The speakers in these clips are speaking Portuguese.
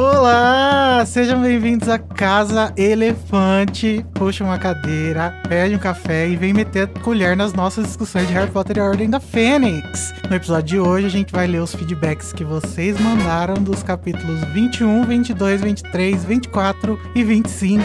Olá! Sejam bem-vindos à Casa Elefante. Puxa uma cadeira, pede um café e vem meter a colher nas nossas discussões de Harry Potter e a Ordem da Fênix. No episódio de hoje, a gente vai ler os feedbacks que vocês mandaram dos capítulos 21, 22, 23, 24 e 25.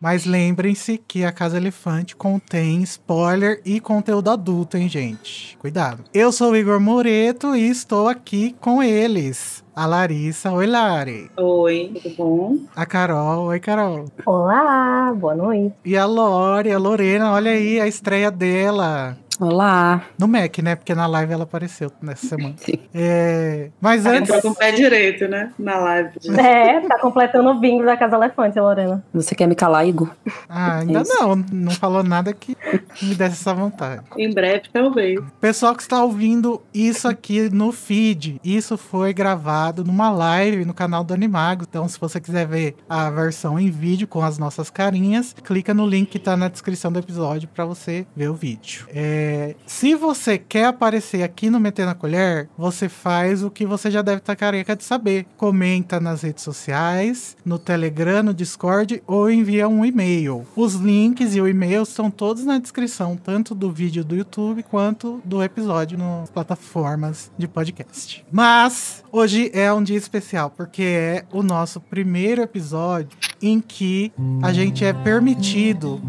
Mas lembrem-se que a Casa Elefante contém spoiler e conteúdo adulto, hein, gente? Cuidado. Eu sou o Igor Moreto e estou aqui com eles. A Larissa, oi Lari. Oi, tudo bom? A Carol, oi Carol. Olá, boa noite. E a Lore, a Lorena, olha aí a estreia dela. Olá. No Mac, né? Porque na live ela apareceu nessa semana. Sim. É... Mas antes. Entrou com o pé direito, né? Na live. É, tá completando o bingo da Casa Elefante, Lorena. Você quer me calar, Igor? Ah, ainda Isso. não. Não falou nada que me desse essa vontade. Em breve, talvez. Pessoal que está ouvindo isso aqui no feed, isso foi gravado numa live no canal do Animago. Então, se você quiser ver a versão em vídeo com as nossas carinhas, clica no link que tá na descrição do episódio para você ver o vídeo. É, se você quer aparecer aqui no Meter na Colher, você faz o que você já deve estar careca de saber. Comenta nas redes sociais, no Telegram, no Discord ou envia um e-mail. Os links e o e-mail estão todos na descrição, tanto do vídeo do YouTube quanto do episódio nas plataformas de podcast. Mas hoje é um dia especial porque é o nosso primeiro episódio em que a gente é permitido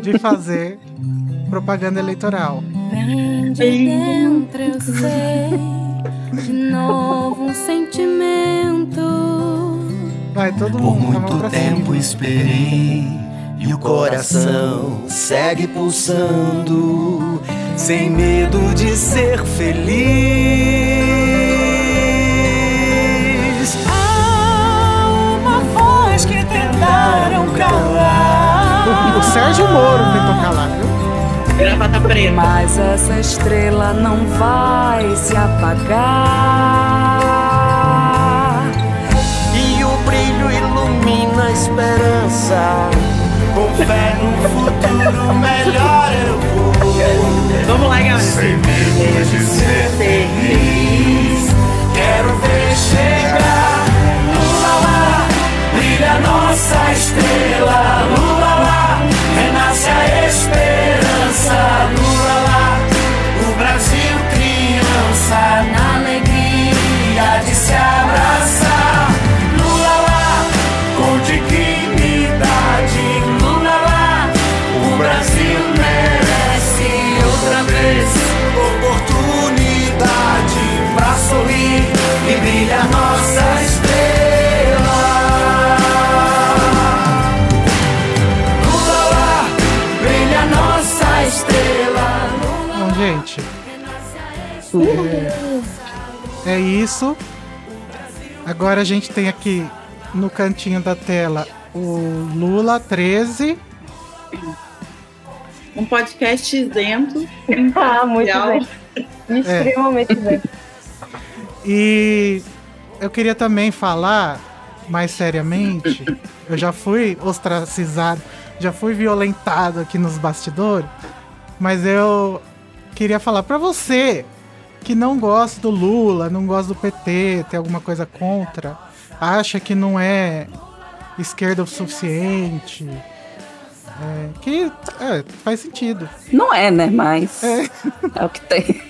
de fazer propaganda eleitoral. Bem de dentro eu sei de novo um sentimento. Vai todo Por mundo, vamos muito pra tempo cima. esperei e o coração segue pulsando, sem medo de ser feliz. Sérgio Moro tentou calar, viu? Gravata preta. Mas essa estrela não vai se apagar. E o brilho ilumina a esperança. Com fé no futuro melhor eu vou. Vamos lá, galera. Sem medo de ser feliz, quero ver chegar. Brilha nossa estrela. Lula lá, renasce a esperança. Lula lá, o Brasil criança na alegria de se gente, é isso. Agora a gente tem aqui no cantinho da tela o Lula 13. Um podcast isento. Ah, muito imparcial. bem. Extremamente bem. E eu queria também falar mais seriamente. Eu já fui ostracizado, já fui violentado aqui nos bastidores, mas eu queria falar pra você que não gosta do Lula, não gosta do PT, tem alguma coisa contra, acha que não é esquerda o suficiente. é, que é, faz sentido. Não é, né? Mas É. é, o que tem.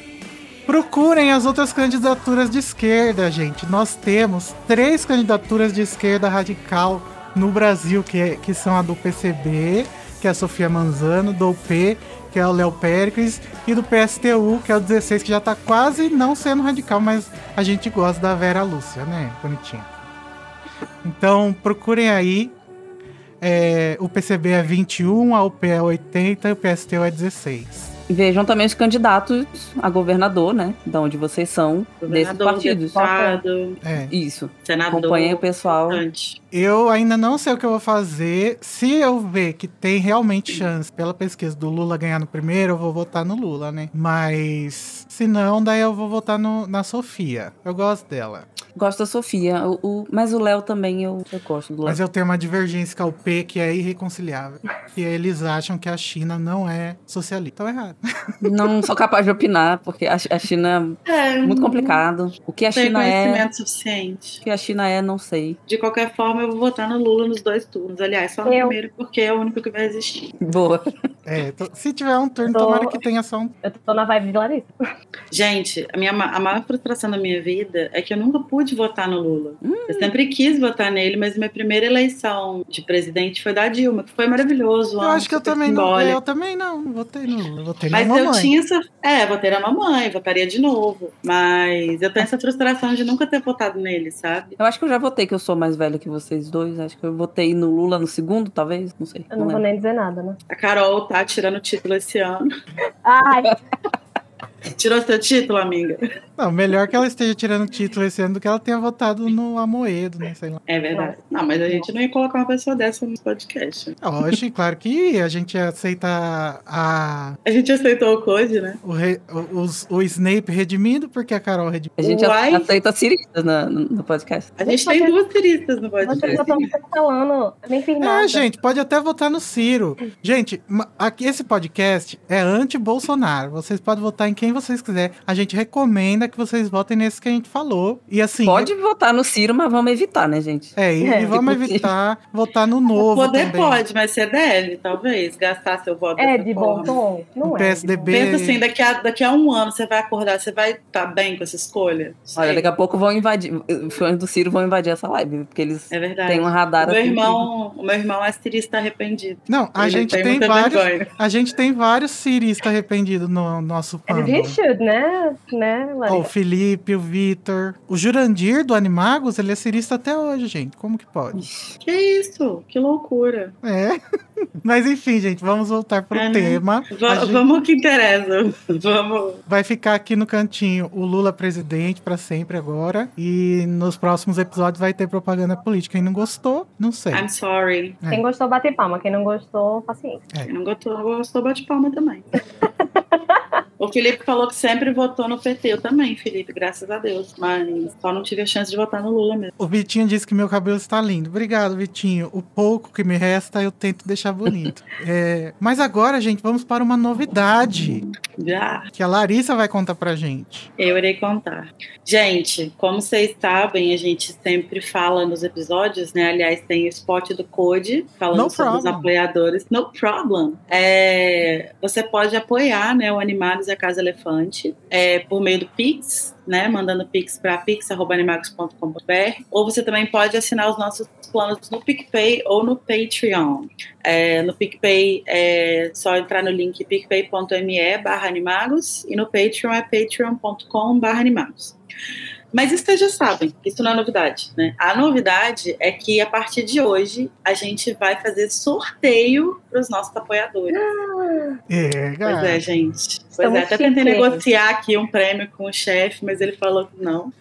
Procurem as outras candidaturas de esquerda, gente. Nós temos três candidaturas de esquerda radical no Brasil, que, é- que são a do PCB, que é a Sofia Manzano, do UP, que é o Léo Péricles, e do PSTU, que é o 16, que já tá quase não sendo radical, mas a gente gosta da Vera Lúcia, né? Bonitinha. Então, procurem aí. É, o PCB é 21, a UP é 80 e o PSTU é 16. Vejam também os candidatos a governador, né? De onde vocês são, desses Governador, partidos. deputado, É. Isso. senador. Acompanhem o pessoal. importante. Eu ainda não sei o que eu vou fazer. Se eu ver que tem realmente chance pela pesquisa do Lula ganhar no primeiro, eu vou votar no Lula, né? Mas se não, daí eu vou votar no- na Sofia. Eu gosto dela. Gosto da Sofia, o, o- mas o Léo também eu, eu gosto do Léo. Mas eu tenho uma divergência com o P que é irreconciliável. Que eles acham que a China não é socialista. Estão errado. Não sou capaz de opinar, porque a, a China É, é muito complicado. O que a Tem China é, conhecimento suficiente. o que a China é, não sei. De qualquer forma, eu vou votar no Lula nos dois turnos. Aliás, só no Eu. primeiro, porque é o único que vai existir. Boa. É, to- se tiver um turno, Tô- tomara que tenha só um. Eu tô na vibe de Larissa. Gente, a, minha, a maior frustração da minha vida é que eu nunca pude votar no Lula. Hum. Eu sempre quis votar nele, mas minha primeira eleição de presidente foi da Dilma, que foi maravilhoso. Eu acho que eu também não. simbólico. Eu também não. Votei no Lula. Votei na Mas mamãe. eu tinha essa. É, votei na mamãe, votaria de novo. Mas eu tenho essa frustração de nunca ter votado nele, sabe? Eu acho que eu já votei, que eu sou mais velha que vocês dois. Acho que eu votei no Lula no segundo, talvez. Não sei. Eu não vou lembro. nem dizer nada, né? A Carol tá tirando o título esse ano. Ai, Tirou seu título, amiga? Não, melhor que ela esteja tirando título esse ano do que ela tenha votado no Amoedo, né? Sei lá. É verdade. Não, mas a gente não ia colocar uma pessoa dessa no podcast. Oxe, claro que a gente aceita a, A gente aceitou o code, né? o, re- o, os- o Snape redimido, porque a Carol redimiu. A gente Uai. aceita ciristas na- no, no podcast. A gente tem duas tiristas no podcast. falando. Nem fiz nada. É, gente, pode até votar no Ciro. Gente, aqui esse podcast é anti-Bolsonaro. Vocês podem votar em quem vocês quiserem. A gente recomenda que vocês votem nesse que a gente falou. E assim. Pode votar no Ciro, mas vamos evitar, né, gente? É, e, É. e vamos Tipo, evitar votar no novo. Poder também. pode, mas você deve, talvez, gastar seu voto É de bom tom? Não O é. PSDB. Pensa assim, daqui a, daqui a um ano você vai acordar, você vai estar bem com essa escolha? Olha, Sei. daqui a pouco vão invadir. Os fãs do Ciro vão invadir essa live, porque eles É verdade. têm um radar o meu assim. irmão, o meu irmão é estilista arrependido. Não, a Ele gente tem, muita vários. vergonha. A gente tem vários ciristas arrependidos no nosso you should, né? Né, Ó, o? Felipe, o Vitor. O Jurandir do Animagos, ele é cirista até hoje, gente. Como que pode? Que isso? Que loucura. É. Mas enfim, gente, vamos voltar pro É, tema. Gente Vamos que interessa. Vamos. vai ficar aqui no cantinho o Lula presidente pra sempre agora. E nos próximos episódios vai ter propaganda política. Quem não gostou, não sei. I'm sorry. É. Quem gostou, bate palma. Quem não gostou, paciência. Quem não gostou, gostou bate palma também. O Felipe falou que sempre votou no PT. Eu também, Felipe, graças a Deus. Mas só não tive a chance de votar no Lula mesmo. O Vitinho disse que meu cabelo está lindo. Obrigado, Vitinho. O pouco que me resta, eu tento deixar bonito. É, Mas agora, gente, vamos para uma novidade Já. que a Larissa vai contar pra gente. Eu irei contar. Gente, como vocês sabem, a gente sempre fala nos episódios, né? Aliás, tem o spot do Code falando No sobre os problem. apoiadores. No problem. É, você pode apoiar né, o Animados e a Casa Elefante é, por meio do Pix, né? Mandando Pix para pix.animagos.com.br. Ou você também pode assinar os nossos planos no PicPay ou no Patreon. É, no PicPay é só entrar no link picpay.me barra animagos e no Patreon é patreon.com barra animagos. Mas isso vocês já sabem, isso não é novidade, né? A novidade é que a partir de hoje a gente vai fazer sorteio para os nossos apoiadores. É, Pois é, gente. Pois Estamos é, até tentei negociar aqui um prêmio com o chefe, mas ele falou que não.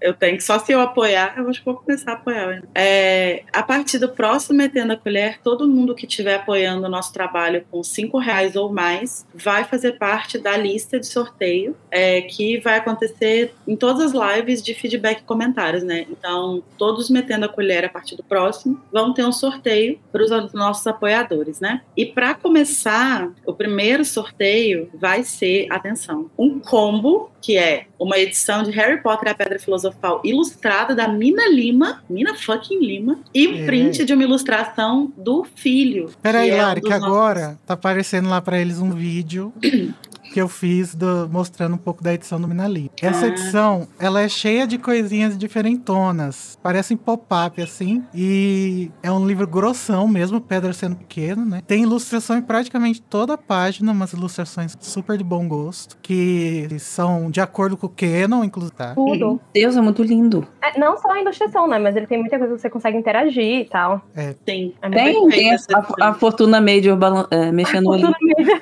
Eu tenho que só se eu apoiar, eu acho que vou começar a apoiar. né? É, a partir do próximo Metendo a Colher, todo mundo que estiver apoiando o nosso trabalho com cinco reais ou mais vai fazer parte da lista de sorteio é, que vai acontecer em todas as lives de feedback e comentários, né? Então, todos metendo a colher a partir do próximo vão ter um sorteio para os nossos apoiadores, né? E para começar, o primeiro sorteio vai ser, atenção, um combo que é uma edição de Harry Potter e a Pedra Filosofal ilustrada da Mina Lima, Mina fucking Lima, e um É. print de uma ilustração do filho. Peraí, é Lari, que nossos- agora tá aparecendo lá pra eles um vídeo que eu fiz do- mostrando um pouco da edição do Minali. Essa Ah. edição, ela é cheia de coisinhas diferentonas. Parecem pop-up, assim. E é um livro grossão mesmo, pedra sendo pequeno, né? Tem ilustração em praticamente toda a página, umas ilustrações super de bom gosto, que são de acordo com o Canon, inclusive. Tá? Tudo. Deus, é muito lindo. É, não só a ilustração, né? Mas ele tem muita coisa que você consegue interagir e tal. É Tem, perfeita tem essa a, a Fortuna Major balan- é, mexendo ali. Tudo mesmo.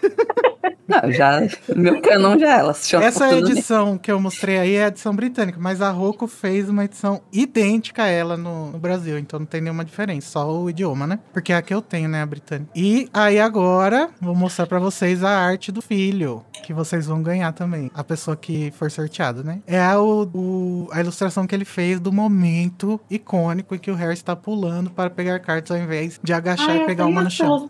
Não, já. Meu canon já é ela. se chama Essa oportunidade. edição que eu mostrei aí é a edição britânica, mas a Roku fez uma edição idêntica a ela no, no Brasil, então não tem nenhuma diferença, só o idioma, né? Porque é a que eu tenho, né, a britânica. E aí agora, vou mostrar pra vocês a arte do filho, que vocês vão ganhar também, a pessoa que for sorteada, né? É a, o- o- a ilustração que ele fez do momento icônico em que o Harry está pulando para pegar cartas ao invés de agachar Ai, e pegar uma no chão.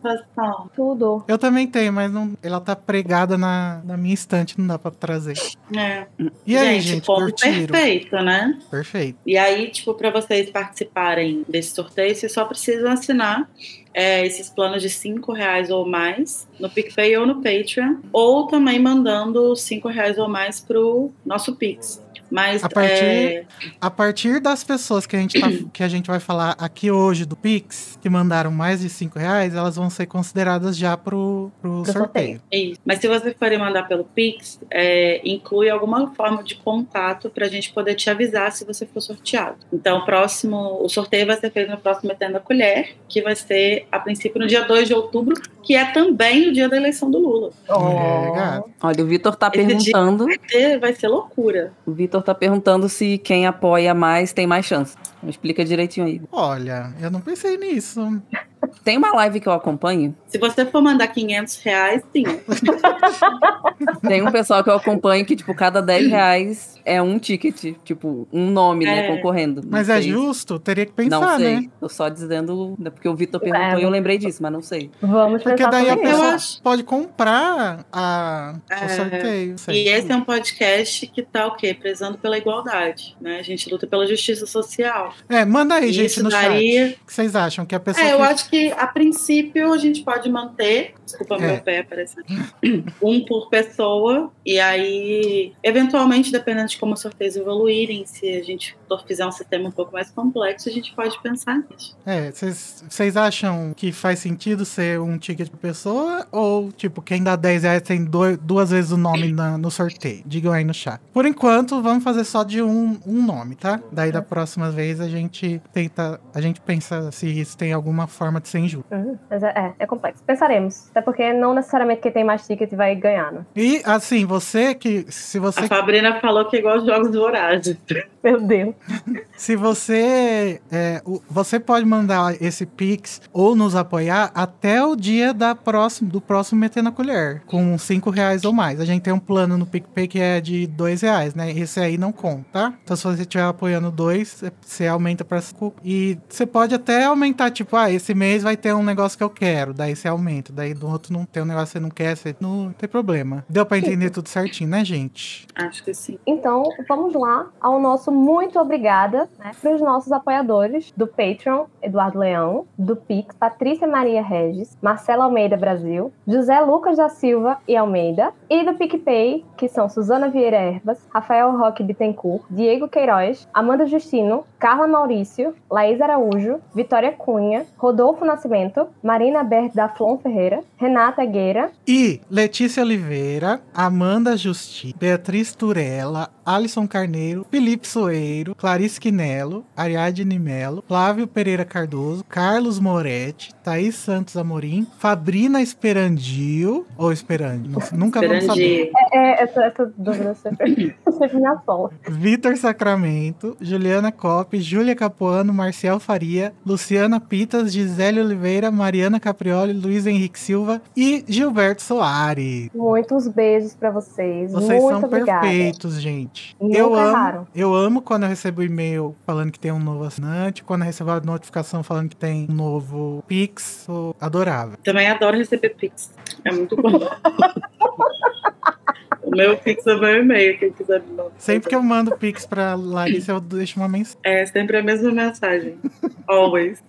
Tudo. Eu também tenho, mas não, ela tá pregada na, na minha estante, não dá pra trazer. É. E aí, gente, curtiram? perfeito, né? Perfeito. E aí, tipo, para vocês participarem desse sorteio, vocês só precisam assinar é, esses planos de cinco reais ou mais no PicPay ou no Patreon, ou também mandando cinco reais ou mais pro nosso Pix. Mas A partir- é, A partir das pessoas que a gente, tá- que a gente vai falar aqui hoje do Pix, que mandaram mais de 5 reais, elas vão ser consideradas já pro, pro Pro sorteio. é isso. Mas se vocês forem mandar pelo Pix, é, inclui alguma forma de contato para a gente poder te avisar se você for sorteado. Então, o próximo, o sorteio vai ser feito no próximo Metendo a Colher, que vai ser a princípio no dia 2 de outubro, que é também o dia da eleição do Lula. É, gato. Olha, o Vitor tá Esse dia- perguntando. Vai ter- Vai ser loucura. O Vitor tá perguntando se quem apoia mais tem mais chance. Explica direitinho aí. Olha, eu não pensei nisso. Tem uma live que eu acompanho. Se você for mandar 500 reais, sim. Tem um pessoal que eu acompanho que, tipo, cada 10 reais é um ticket. Tipo, um nome, né, É. concorrendo. Não Mas é sei. justo? Teria que Não pensar, sei. né? Tô só dizendo. né, Porque o Vitor perguntou É. e eu lembrei disso, mas não sei. Vamos Porque daí a pessoa acho- pode comprar a, o É. sorteio. não sei. E esse é um podcast que tá o quê? Prezando pela igualdade, né? A gente luta pela justiça social. É, manda aí, E gente, no daria- chat. O que vocês acham? Que a pessoa. É, eu que- acho que a princípio a gente pode manter, desculpa É. meu pé aparecendo, um por pessoa, e aí, eventualmente, dependendo de como os sorteios evoluírem, se a gente fizer um sistema um pouco mais complexo, a gente pode pensar nisso. É, vocês acham que faz sentido ser um ticket por pessoa? Ou, tipo, quem dá 10 reais tem doi- duas vezes o nome na- no sorteio? Digam aí no chat. Por enquanto, vamos fazer só de um, um nome, tá? Daí da próxima vez a gente tenta. A gente pensa se isso tem alguma forma de ser injusto. Uhum. Mas é, é, é complexo. Pensaremos. Até porque não necessariamente quem tem mais ticket vai ganhar, né? E assim, você que. Se você A Fabrina falou que é igual aos jogos vorazes. Meu Deus. Se você é, você pode mandar esse Pix ou nos apoiar até o dia da próximo, do próximo Meter na Colher, com 5 reais ou mais. A gente tem um plano no PicPay que é de 2 reais, né? Esse aí não conta, tá? Então se você estiver apoiando dois, você aumenta para 5. E você pode até aumentar, tipo, ah, esse mês vai ter um negócio que eu quero, daí você aumenta. Daí do outro não tem um negócio que você não quer, você não tem problema. Deu pra entender tudo certinho, né, gente? Acho que sim. Então, vamos lá ao nosso muito obrigada né, para os nossos apoiadores do Patreon, Eduardo Leão, do Pix, Patrícia Maria Regis, Marcela Almeida Brasil, José Lucas da Silva e Almeida, e do PicPay, que são Suzana Vieira Erbas, Rafael Roque Bittencourt, Diego Queiroz, Amanda Justino, Carla Maurício, Laís Araújo, Vitória Cunha, Rodolfo Nascimento, Marina Bert da Flon Ferreira, Renata Gueira, E Letícia Oliveira, Amanda Justi, Beatriz Turella, Alisson Carneiro, Felipe Soeiro, Clarice Quinello, Ariadne Melo, Flávio Pereira Cardoso, Carlos Moretti, Thaís Santos Amorim, Fabrina Esperandio, ou Esperandio, não- nunca vamos saber. Grande. é, essa, essa dúvida sempre, sempre me assola. Vitor Sacramento, Juliana Cop, Júlia Capuano, Marcial Faria, Luciana Pitas, Gisele Oliveira, Mariana Caprioli, Luiz Henrique Silva e Gilberto Soares. Muitos beijos pra vocês. Vocês Muito são obrigada. perfeitos, gente. Nunca eu amo, eu amo quando eu recebo e-mail falando que tem um novo assinante, quando eu recebo a notificação falando que tem um novo Pix, adorável. Também adoro receber Pix. É muito bom. o meu Pix é o meu e-mail, quem quiser me mandar. Sempre que eu mando Pix pra Larissa, eu deixo uma mensagem. É sempre a mesma mensagem. Always.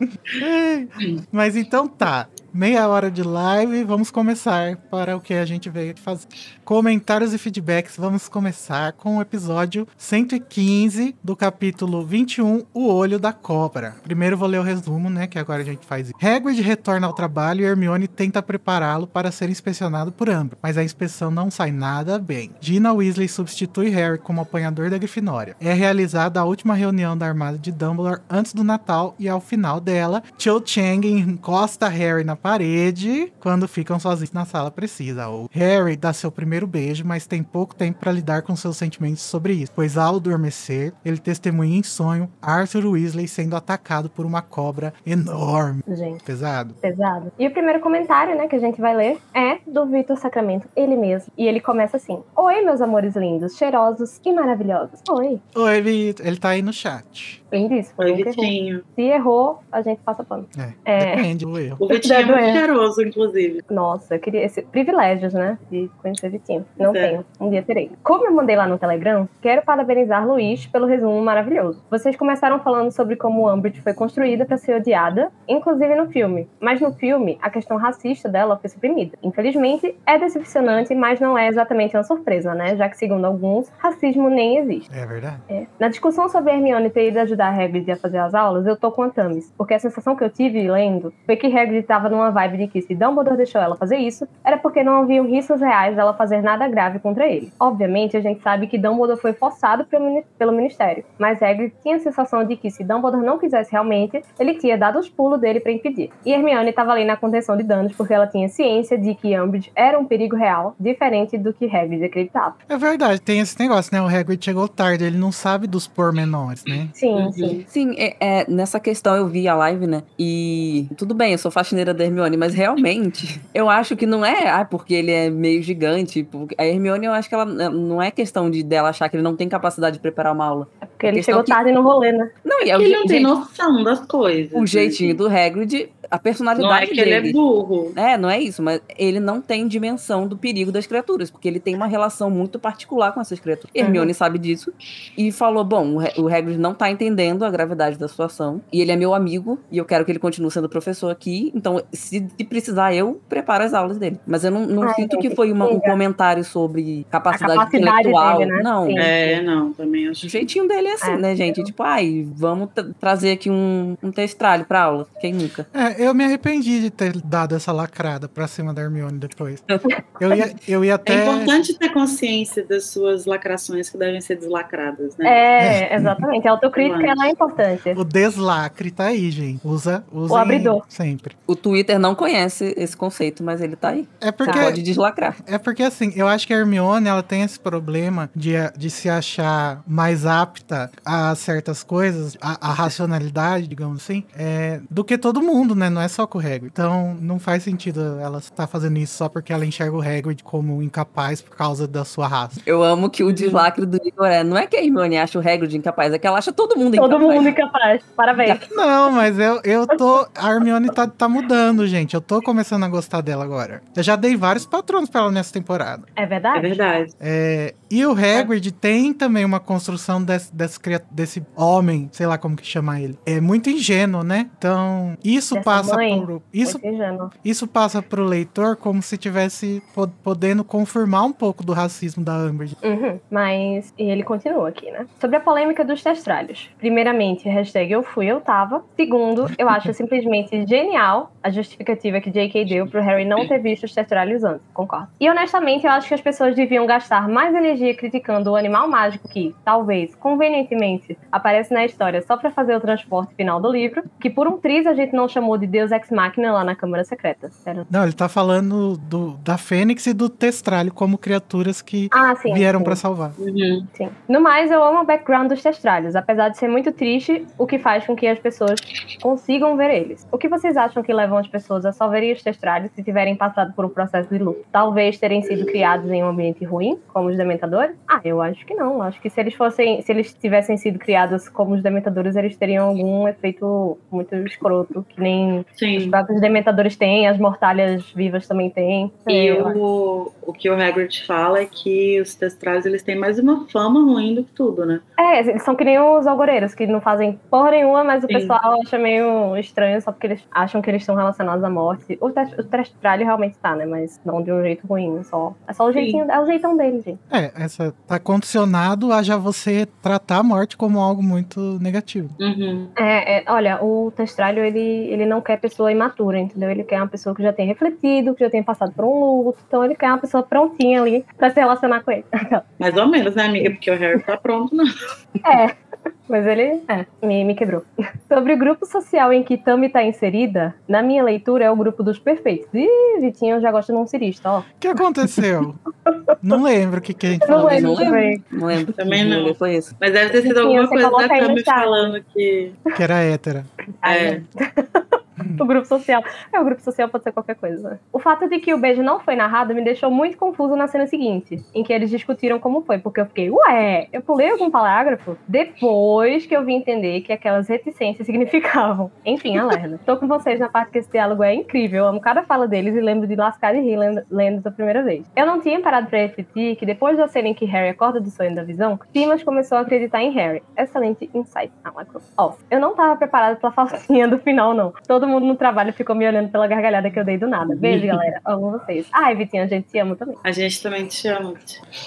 Mas então tá. Meia hora de live, vamos começar para o que a gente veio fazer. Comentários e feedbacks, vamos começar com o episódio 115 do capítulo 21, O Olho da Cobra. Primeiro vou ler o resumo, né, que agora a gente faz. Hagrid retorna ao trabalho e Hermione tenta prepará-lo para ser inspecionado por Ambro, mas a inspeção não sai nada bem. Gina Weasley substitui Harry como apanhador da Grifinória. É realizada a última reunião da armada de Dumbledore antes do Natal e ao final dela, Cho Chang encosta Harry na parede quando ficam sozinhos na sala precisa. O Harry dá seu primeiro beijo, mas tem pouco tempo para lidar com seus sentimentos sobre isso, pois ao adormecer, ele testemunha em sonho Arthur Weasley sendo atacado por uma cobra enorme. Gente, Pesado. pesado. E o primeiro comentário, né, que a gente vai ler é do Vitor Sacramento, ele mesmo. E ele começa assim: Oi, meus amores lindos, cheirosos e maravilhosos. Oi. Oi, Vitor. Ele tá aí no chat. Bem disse, foi Oi, um. Se errou, a gente passa pano. É, É. depende do erro. O Vitinho é muito cheiroso, inclusive. Nossa, eu queria esse privilégios, né? De conhecer Vitinho. Não É. tenho. Um dia terei. Como eu mandei lá no Telegram, quero parabenizar Luiz pelo resumo maravilhoso. Vocês começaram falando sobre como Umbridge foi construída para ser odiada, inclusive no filme. Mas no filme, a questão racista dela foi suprimida. Infelizmente, é decepcionante, mas não é exatamente uma surpresa, né? Já que, segundo alguns, racismo nem existe. É verdade. É. Na discussão sobre a Hermione ter ido ajudar a Hagrid a fazer as aulas, eu tô com a Tamis. Porque a sensação que eu tive lendo foi que Hagrid tava numa vibe de que se Dumbledore deixou ela fazer isso, era porque não haviam riscos reais dela fazer nada grave contra ele. Obviamente, a gente sabe que Dumbledore foi forçado pelo mini- pelo Ministério, mas Hagrid tinha a sensação de que se Dumbledore não quisesse realmente, ele tinha dado os pulos dele pra impedir. E Hermione tava ali na contenção de danos porque ela tinha ciência de que Umbridge era um perigo real, diferente do que Hagrid acreditava. É verdade, tem esse negócio, né? O Hagrid chegou tarde, ele não sabe dos pormenores, né? Sim. Sim. Sim, é, é, nessa questão eu vi a live, né? E tudo bem, eu sou faxineira da Hermione, mas realmente eu acho que não é ah, porque ele é meio gigante. porque A Hermione, eu acho que ela não é questão de dela achar que ele não tem capacidade de preparar uma aula. É porque ele questão chegou que- tarde no rolê, né? Não, e é o, Ele je- não tem gente, noção das coisas. o né? jeitinho do Hagrid, a personalidade Não é que dele. ele é burro. É, não é isso, mas ele não tem dimensão do perigo das criaturas, porque ele tem uma relação muito particular com essas criaturas. Uhum. Hermione sabe disso e falou: bom, o Ha- o Hagrid não tá entendendo a gravidade da situação e ele é meu amigo e eu quero que ele continue sendo professor aqui, então se, se precisar eu preparo as aulas dele. Mas eu não, não Ai, sinto que foi uma- um comentário sobre capacidade, capacidade intelectual. dele, né? Não. Sim. É, não, também acho. O jeitinho dele é assim, É. né, gente? Tipo, ai, vamos tra- trazer aqui um, um testralho pra aula. Quem nunca? É, eu me arrependi de ter dado essa lacrada pra cima da Hermione depois. Eu ia, eu ia É até. importante ter consciência das suas lacrações que devem ser deslacradas, né? É, exatamente. A autocrítica ela é importante. O deslacre tá aí, gente. Usa, usa O abridor. sempre. O Twitter não conhece esse conceito, mas ele tá aí. É porque, Pode deslacrar. é porque assim, eu acho que a Hermione ela tem esse problema de, de se achar mais apta a certas coisas, a, a racionalidade, digamos assim, é, do que todo mundo, né? Não é só com o Hagrid. Então, não faz sentido ela estar fazendo isso só porque ela enxerga o Hagrid como incapaz por causa da sua raça. Eu amo que o deslacre do Igor é. Não é que a Hermione acha o Hagrid incapaz, é que ela acha todo mundo Todo incapaz. mundo incapaz. Parabéns. Não, mas eu, eu tô. A Hermione tá, tá mudando, gente. Eu tô começando a gostar dela agora. Eu já dei vários patronos pra ela nessa temporada. É É verdade? verdade. É, e o Hagrid tem também uma construção desse, desse, desse homem, sei lá como que chama ele. É muito ingênuo, né? Então, isso Dessa passa mãe. por. Isso, isso passa pro leitor como se tivesse po- podendo confirmar um pouco do racismo da Umbridge. Uhum. Mas, e ele continua aqui, né? Sobre a polêmica dos testralhos. Primeiramente, hashtag eu fui, eu tava. Segundo, eu acho simplesmente genial a justificativa que J.K. deu pro Harry não ter visto os testralhos antes. Concordo. E honestamente, eu acho que as pessoas deviam gastar mais energia criticando o animal mágico que, talvez, convenientemente, aparece na história só pra fazer o transporte final do livro, que por um triz a gente não chamou de Deus Ex Machina lá na Câmara Secreta. Sério. Não, ele tá falando do, da Fênix e do Testralho como criaturas que Ah, sim. vieram sim. pra salvar. Uhum. Sim. No mais, eu amo o background dos testralhos, apesar de ser muito triste, o que faz com que as pessoas consigam ver eles. O que vocês acham que levam as pessoas a só verem os testralhos se tiverem passado por um processo de luto? Talvez terem sido criados em um ambiente ruim, como os dementadores? Ah, eu acho que não. Acho que se eles fossem, se eles tivessem sido criados como os dementadores, eles teriam algum efeito muito escroto, que nem os Sim. próprios dementadores têm, as mortalhas vivas também têm. E É, o, o que o Hagrid fala é que os testrais eles têm mais uma fama ruim do que tudo, né? É, eles são que nem os algoreiros, que não fazem porra nenhuma, mas o Sim. pessoal acha meio estranho só porque eles acham que eles estão relacionados à morte. O, tes- o testralho realmente tá, né? Mas não de um jeito ruim, só. É só o Sim. jeitinho, é o jeitão dele, gente. É, essa tá condicionado a já você tratar a morte como algo muito negativo. Uhum. É, é, olha, o testralho, ele, ele não quer pessoa imatura, entendeu? Ele quer uma pessoa que já tenha refletido, que já tenha passado por um luto, então ele quer uma pessoa prontinha ali pra se relacionar com ele. Mais ou menos, né, amiga? Porque o Harry tá pronto, não. É, Mas ele, é, me, me quebrou. Sobre o grupo social em que Tami tá inserida, na minha leitura é o grupo dos perfeitos. Ih, Vitinho já gosta de um cirista, ó. O que aconteceu? não lembro o que, que a gente Não falou. lembro não lembro. também. Não lembro. Também não. rolê Foi esse. Mas deve ter sido Vitinho, alguma coisa da chat. falando que. Que era hétera. É. O grupo social. É, o grupo social pode ser qualquer coisa. O fato de que o beijo não foi narrado me deixou muito confuso na cena seguinte, em que eles discutiram como foi, porque eu fiquei, ué, eu pulei algum parágrafo depois que eu vim entender que aquelas reticências significavam. Enfim, alerta. Tô com vocês na parte que esse diálogo é incrível, eu amo cada fala deles e lembro de lascar de rir lendo, lendo da primeira vez. Eu não tinha parado pra refletir que depois da cena em que Harry acorda do sonho da visão, Simas começou a acreditar em Harry. Excelente insight. Lacrou. Ó, eu não tava preparada pra falsinha do final, não. Todo mundo no trabalho ficou me olhando pela gargalhada que eu dei do nada. Beijo, galera. Amo vocês. Ai, Vitinho, a gente te ama também. A gente também te ama.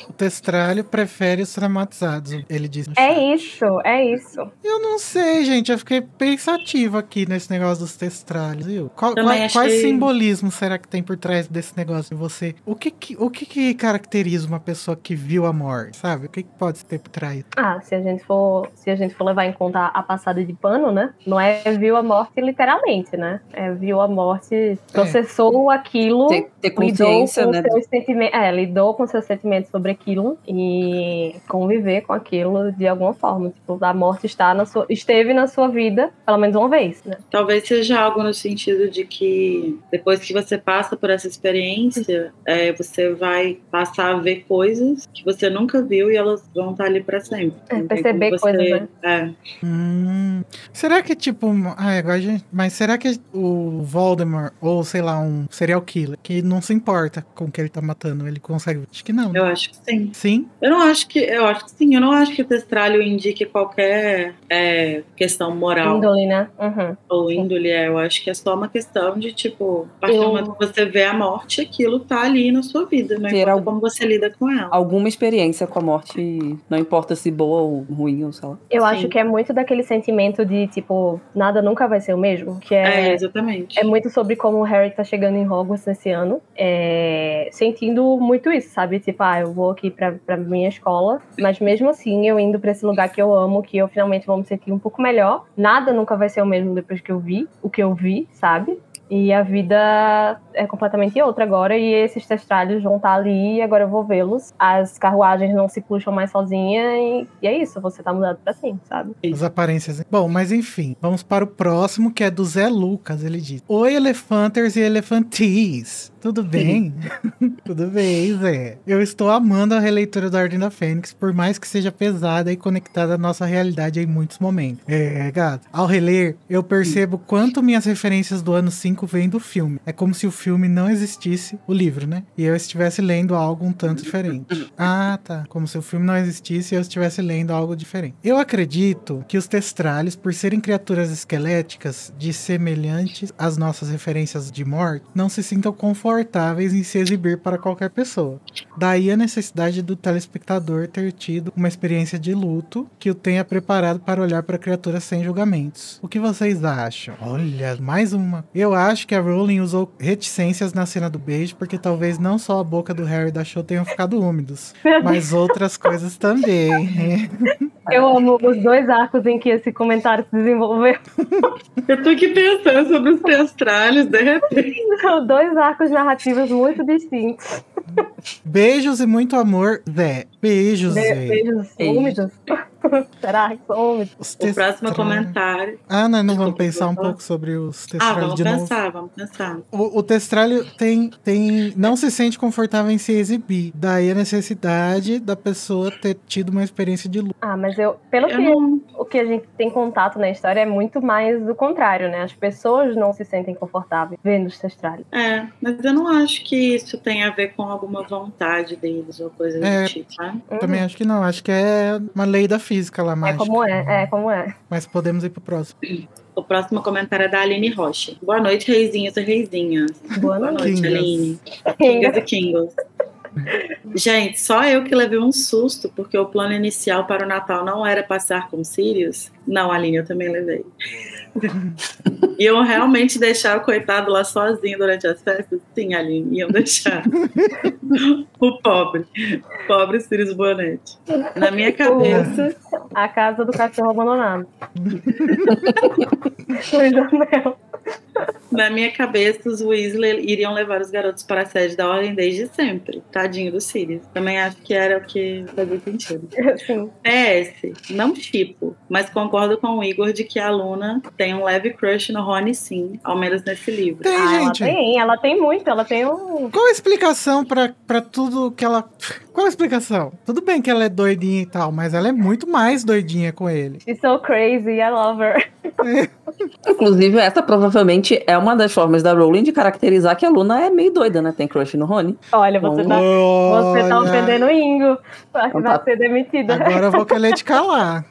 O Testralho prefere os traumatizados, ele disse. É isso, é isso. Eu não sei, gente. Eu fiquei pensativo aqui nesse negócio dos testralhos, viu? Qual, qual, quais achei- simbolismos será que tem por trás desse negócio de você? O que que, o que que caracteriza uma pessoa que viu a morte, sabe? O que, que pode ter por trás? Ah, se a gente for, se a gente for levar em conta a passada de pano, né? Não é viu a morte literalmente, né? É viu a morte, processou aquilo, Ter, ter lidou consciência, com né? seus sentimentos, é, lidou com seus sentimentos sobre aquilo e conviver com aquilo de alguma forma. Tipo, a morte está na sua, esteve na sua vida pelo menos uma vez, né? Talvez seja algo no sentido de que depois que você passa por essa experiência, é, você vai passar a ver coisas que você nunca viu e elas vão estar ali pra sempre. É, perceber você- coisas, né? É. Hum, será que, tipo, ah, agora a gente, mas será que o Voldemort, ou sei lá, um serial killer, que não se importa com o que ele tá matando, ele consegue? Acho que não. né? Eu acho que sim. Sim? Eu não acho que. Eu acho que sim. Eu não acho que o testralho indique qualquer é, questão moral Índole, né? Uhum. ou índole. É, eu acho que é só uma questão de, tipo, a partir Eu- do momento que você vê a morte, aquilo tá ali na sua vida. Não Ter importa algum- como você lida com ela. Alguma experiência com a morte, não importa se boa ou ruim, ou sei lá. Eu Sim. acho que é muito daquele sentimento de, tipo, nada nunca vai ser o mesmo, que É, é exatamente. É muito sobre como o Harry tá chegando em Hogwarts nesse ano, é, sentindo muito isso, sabe? Tipo, ah, eu vou aqui pra, pra minha escola, mas mesmo assim eu indo pra esse lugar que eu amo, que eu finalmente vou me sentir um pouco melhor. Nada nunca vai ser o mesmo depois que eu vi, o que eu vi, sabe? E a vida é completamente outra agora, e esses testralhos vão estar ali, e agora eu vou vê-los. As carruagens não se puxam mais sozinha, e, e é isso, você tá mudado pra sempre, sabe? As aparências. Bom, mas enfim, vamos para o próximo, que é do Zé Lucas. Ele diz: Oi, elefanters e elefantis. Tudo bem? Tudo bem, Zé. Eu estou amando a releitura da Ordem da Fênix, por mais que seja pesada e conectada à nossa realidade em muitos momentos. É, gato. Ao reler, eu percebo quanto minhas referências do ano 5 vêm do filme. É como se o filme não existisse, o livro, né? E eu estivesse lendo algo um tanto diferente. Ah, tá. Como se o filme não existisse e eu estivesse lendo algo diferente. Eu acredito que os testralhos, por serem criaturas esqueléticas de semelhantes às nossas referências de morte, não se sintam confortáveis em se exibir para qualquer pessoa. Daí a necessidade do telespectador ter tido uma experiência de luto que o tenha preparado para olhar para criaturas sem julgamentos. O que vocês acham? Olha, mais uma. Eu acho que a Rowling usou reticências na cena do beijo, porque talvez não só a boca do Harry e da Cho tenham ficado úmidos, mas outras coisas também. Eu amo os dois arcos em que esse comentário se desenvolveu. Eu tô aqui pensando sobre os testralhos, de repente. São dois arcos narrativos muito distintos. Beijos e muito amor, Zé. Beijos, Be Zé. beijos Beijos. úmidos. Será que são úmidos? Os O próximo comentário. Ah, não, não vamos pensar um pouco sobre os Ah, testralhos vamos de novo. pensar, vamos pensar. O, o testralho tem, tem, não se sente confortável em se exibir. Daí a necessidade da pessoa ter tido uma experiência de luto. Ah, mas eu, pelo Eu que não. o que a gente tem contato na história é muito mais do contrário, né? As pessoas não se sentem confortáveis vendo os testralhos. É, mas eu não acho que isso tem a ver com alguma vontade deles ou coisa É. do tipo, sabe? Também acho que não. Acho que é uma lei da física lá, É mágica. como é, é como é. Mas podemos ir pro próximo. O próximo comentário é da Aline Rocha. Boa noite, reizinhos e reizinhas. Boa noite, Kingas. Aline. Kingas e Kingos. Gente, só eu que levei um susto, porque o plano inicial para o Natal não era passar com Sirius. Não, Aline, eu também levei. E iam realmente deixar o coitado lá sozinho durante as festas? Sim, Aline, iam deixar. o pobre. Pobre Sirius Bonetti. Na minha cabeça, A casa do cachorro abandonado. Luiz Amel. Na minha cabeça, os Weasley iriam levar os garotos para a sede da ordem desde sempre. Tadinho do Sirius. Também acho que era o que fazia sentido. Sim. PS, não tipo, mas concordo com o Igor de que a Luna tem um leve crush no Rony sim, ao menos nesse livro. Tem, Ah, ela gente. tem, ela tem muito, ela tem um. Qual a explicação pra, pra tudo que ela. Qual a explicação? Tudo bem que ela é doidinha e tal, mas ela é muito mais doidinha com ele. She's so crazy, I love her. Inclusive, essa provavelmente é uma das formas da Rowling de caracterizar que a Luna é meio doida, né? Tem crush no Rony. Olha, você tá, você tá Olha, ofendendo o Ingo. Que Então vai tá. ser demitida. Agora eu vou querer te calar.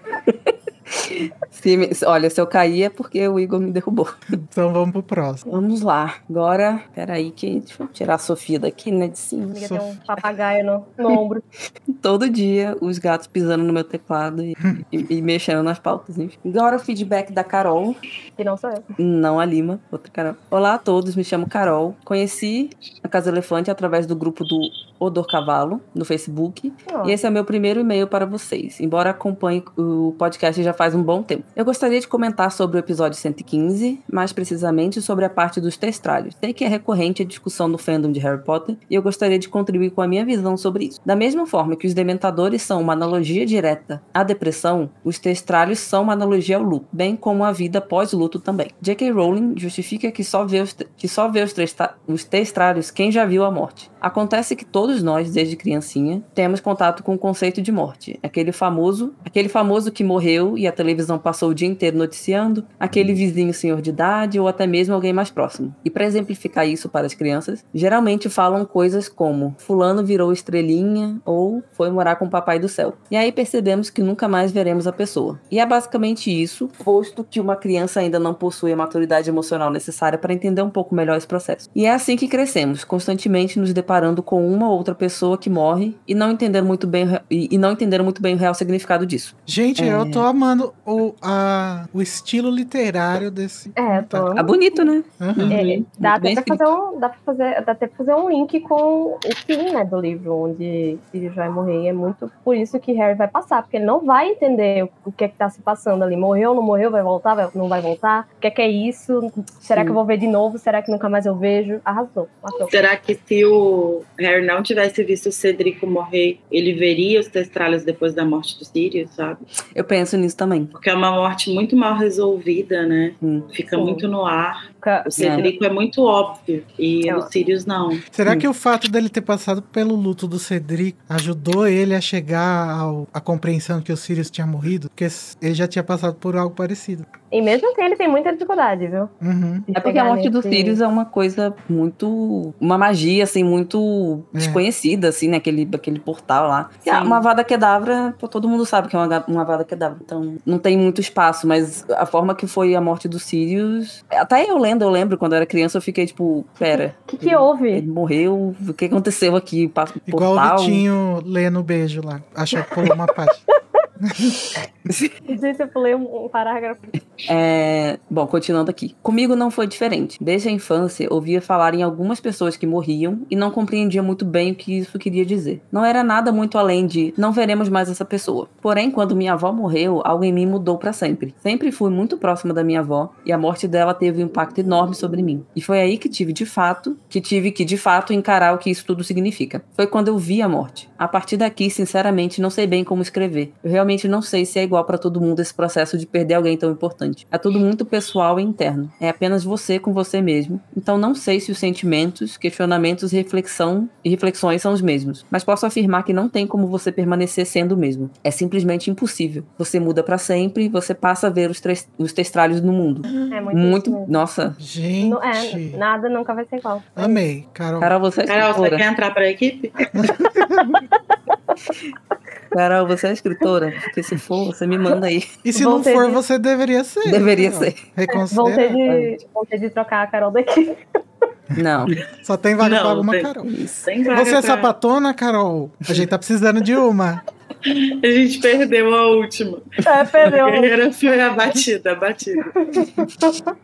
Se me- olha, se eu cair é porque o Igor me derrubou. Então vamos pro próximo. Vamos lá. Agora, peraí, que deixa eu tirar a Sofia daqui, né? De cima. Amiga, tem um papagaio no, no ombro. Todo dia, os gatos pisando no meu teclado e, e- e mexendo nas pautas, enfim. Agora o feedback da Carol. Que não sou eu. Não a Lima, outra Carol. Olá a todos, me chamo Carol. Conheci a Casa Elefante através do grupo do Odor Cavalo no Facebook. Ó, E esse é o meu primeiro e-mail para vocês, embora acompanhe o podcast já faz um bom tempo. Eu gostaria de comentar sobre o episódio 115, mais precisamente sobre a parte dos testralhos. Sei que é recorrente a discussão no fandom de Harry Potter e eu gostaria de contribuir com a minha visão sobre isso. Da mesma forma que os dementadores são uma analogia direta à depressão, os testralhos são uma analogia ao luto, bem como a vida pós-luto também. J.K. Rowling justifica que só vê os, que só vê os, os testralhos quem já viu a morte. Acontece que todos nós, desde criancinha, temos contato com o conceito de morte. Aquele famoso, aquele famoso que morreu e a televisão passou o dia inteiro noticiando, aquele vizinho senhor de idade ou até mesmo alguém mais próximo. E para exemplificar isso para as crianças, geralmente falam coisas como fulano virou estrelinha ou foi morar com o papai do céu. E aí percebemos que nunca mais veremos a pessoa. E é basicamente isso, posto que uma criança ainda não possui a maturidade emocional necessária para entender um pouco melhor esse processo. E é assim que crescemos, constantemente nos deparando com uma ou outra pessoa que morre e não entendendo muito bem e, e não entendendo muito bem o real significado disso. Gente, É. eu tô amando o, a, o estilo literário desse. É, tô. Tá bonito, né? Aham. É, Uhum, dá, até pra fazer um, dá, pra fazer, dá até pra fazer um link com o fim né, do livro, onde Sirius vai morrer. E é muito por isso que Harry vai passar, porque ele não vai entender o, o que é que tá se passando ali. Morreu, não morreu, vai voltar, vai- não vai voltar? O que é que é isso? Será Sim. que eu vou ver de novo? Será que nunca mais eu vejo? Arrasou. matou. Será que se o Harry não tivesse visto o Cedrico morrer, ele veria os testralhos depois da morte do Sirius, sabe? Eu penso nisso também. Porque é uma morte muito mal resolvida, né? Hum. Fica Sim. muito no ar. Fica- O Cedrico é, muito óbvio e É o. Sirius não. Será Sim. que o fato dele ter passado pelo luto do Cedric ajudou ele a chegar ao- à compreensão que o Sirius tinha morrido? Porque ele já tinha passado por algo parecido. E mesmo assim ele tem muita dificuldade, viu? Uhum. É porque a morte do nesse- Sirius é uma coisa muito. Uma magia, assim, muito É. desconhecida, assim, né? Aquele, aquele portal lá. E a- uma Vada Kedavra, pô, todo mundo sabe que é uma, uma Vada Kedavra. Então, não tem muito espaço, mas a forma que foi a morte do Sirius. Até eu lendo, eu lembro, quando eu era criança, eu fiquei tipo, pera. O que, que houve? Ele morreu, o que aconteceu aqui? Igual portal? o Vitinho lendo o beijo lá. Achou que pulou uma página. Gente, eu pulei um, um parágrafo. É, Bom, continuando aqui. Comigo não foi diferente. Desde a infância, ouvia falar em algumas pessoas que morriam e não compreendia muito bem o que isso queria dizer. Não era nada muito além de não veremos mais essa pessoa. Porém, quando minha avó morreu, algo em mim mudou para sempre. Sempre fui muito próxima da minha avó e a morte dela teve um impacto enorme sobre mim. E foi aí que tive de fato, que tive que de fato encarar o que isso tudo significa. Foi quando eu vi a morte. A partir daqui, sinceramente, não sei bem como escrever. Eu realmente não sei se é igual para todo mundo esse processo de perder alguém tão importante. É tudo muito pessoal e interno. É apenas você com você mesmo. Então não sei se os sentimentos, questionamentos e reflexão e reflexões são os mesmos. Mas posso afirmar que não tem como você permanecer sendo o mesmo. É simplesmente impossível. Você muda para sempre e você passa a ver os, tres- os testralhos no mundo. É muito, Muito. isso mesmo. Nossa. Gente. Não- é, nada nunca vai ser igual. Amei, Carol. Carol, você é Carol, você escritora. quer entrar para a equipe? Carol, você é escritora. Porque se for, você me manda aí. E se Vão não for, de- você deveria ser. Deveria ser. Vão ter, Reconsidera. de, vão ter de trocar a Carol daqui. Não. Só tem vaga Não, pra uma, tem- Carol. Tem Você é pra- sapatona, Carol? A gente tá precisando de uma. A gente perdeu a última. É, perdeu. A guerreira foi abatida, abatida.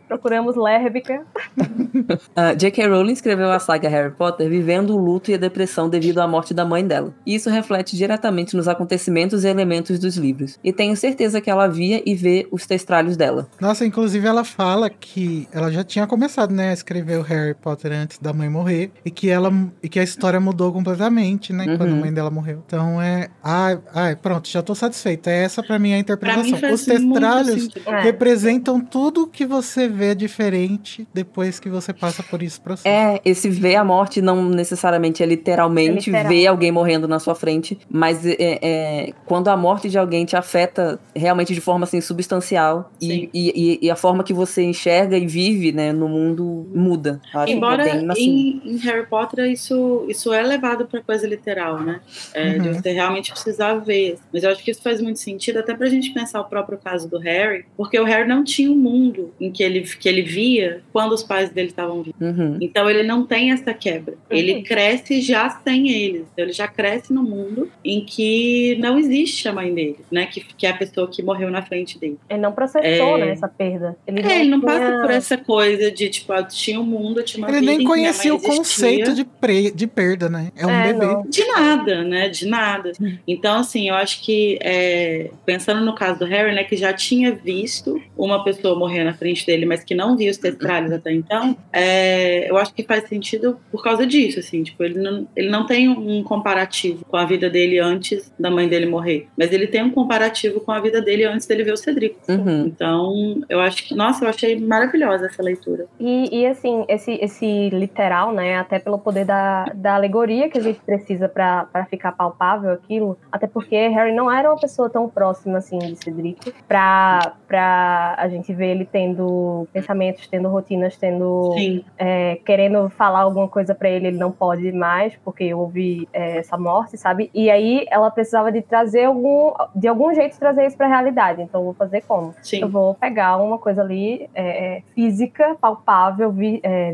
Procuramos lérbica. Uh, J.K. Rowling escreveu a saga Harry Potter vivendo o luto e a depressão devido à morte da mãe dela. E isso reflete diretamente nos acontecimentos e elementos dos livros. E tenho certeza que ela via e vê os testralhos dela. Nossa, inclusive ela fala que ela já tinha começado, né, a escrever o Harry Potter antes da mãe morrer e que ela e que a história mudou completamente, né, Uhum. quando a mãe dela morreu. Então é, ai, ai, pronto, já tô satisfeita. É essa pra mim a Pra interpretação. mim faz Os testralhos. É. representam tudo que você vê diferente depois que você passa por esse processo. É, esse ver a morte não necessariamente é literalmente É literal. ver alguém morrendo na sua frente, mas é, é, quando a morte de alguém te afeta realmente de forma assim substancial e, e, e- e a forma que você enxerga e vive né, no mundo muda. Embora é bem assim. em, em Harry Potter isso, isso é levado para coisa literal, né? É, De Uhum. você realmente precisar ver. Mas eu acho que isso faz muito sentido, até pra gente pensar o próprio caso do Harry, porque o Harry não tinha um mundo em que ele, que ele via quando os pais dele estavam vivos. Uhum. Então ele não tem essa quebra. Ele Uhum. cresce já sem eles. Então, ele já cresce no mundo em que não existe a mãe dele, né? Que, que é a pessoa que morreu na frente dele. Ele não processou, É. né, essa perda. Ele É, ele não passa tinha- por essa coisa de, tipo, ah, tinha um mundo, eu tinha uma Ele nem conhecia o conceito de, pre- de perda, né? É um É, bebê. não. De nada, né? De nada. Então, assim, eu acho que, é, pensando no caso do Harry, né, que já tinha visto uma pessoa morrer na frente dele, mas que não via os testralhos até então, é, eu acho que faz sentido por causa disso, assim, tipo, ele não, ele não tem um comparativo com a vida dele antes da mãe dele morrer, mas ele tem um comparativo com a vida dele antes dele ver o Cedrico. Uhum. Então, eu acho que, nossa, eu achei maravilhosa essa leitura. E, e, assim, esse, esse literal, né, até pelo poder da, da alegoria que a gente precisa pra ficar palpável aquilo, até porque Harry não era uma pessoa tão próxima, assim, de Cedric, pra, pra a gente ver ele tendo pensamentos, tendo rotinas, tendo... É, querendo falar alguma coisa pra ele, ele não pode mais, porque houve é, essa morte, sabe? E aí ela precisava de trazer algum, de algum jeito trazer isso pra realidade. Então eu vou fazer como? Eu sim. vou pegar uma coisa ali é, é, física, palpável, vi- é,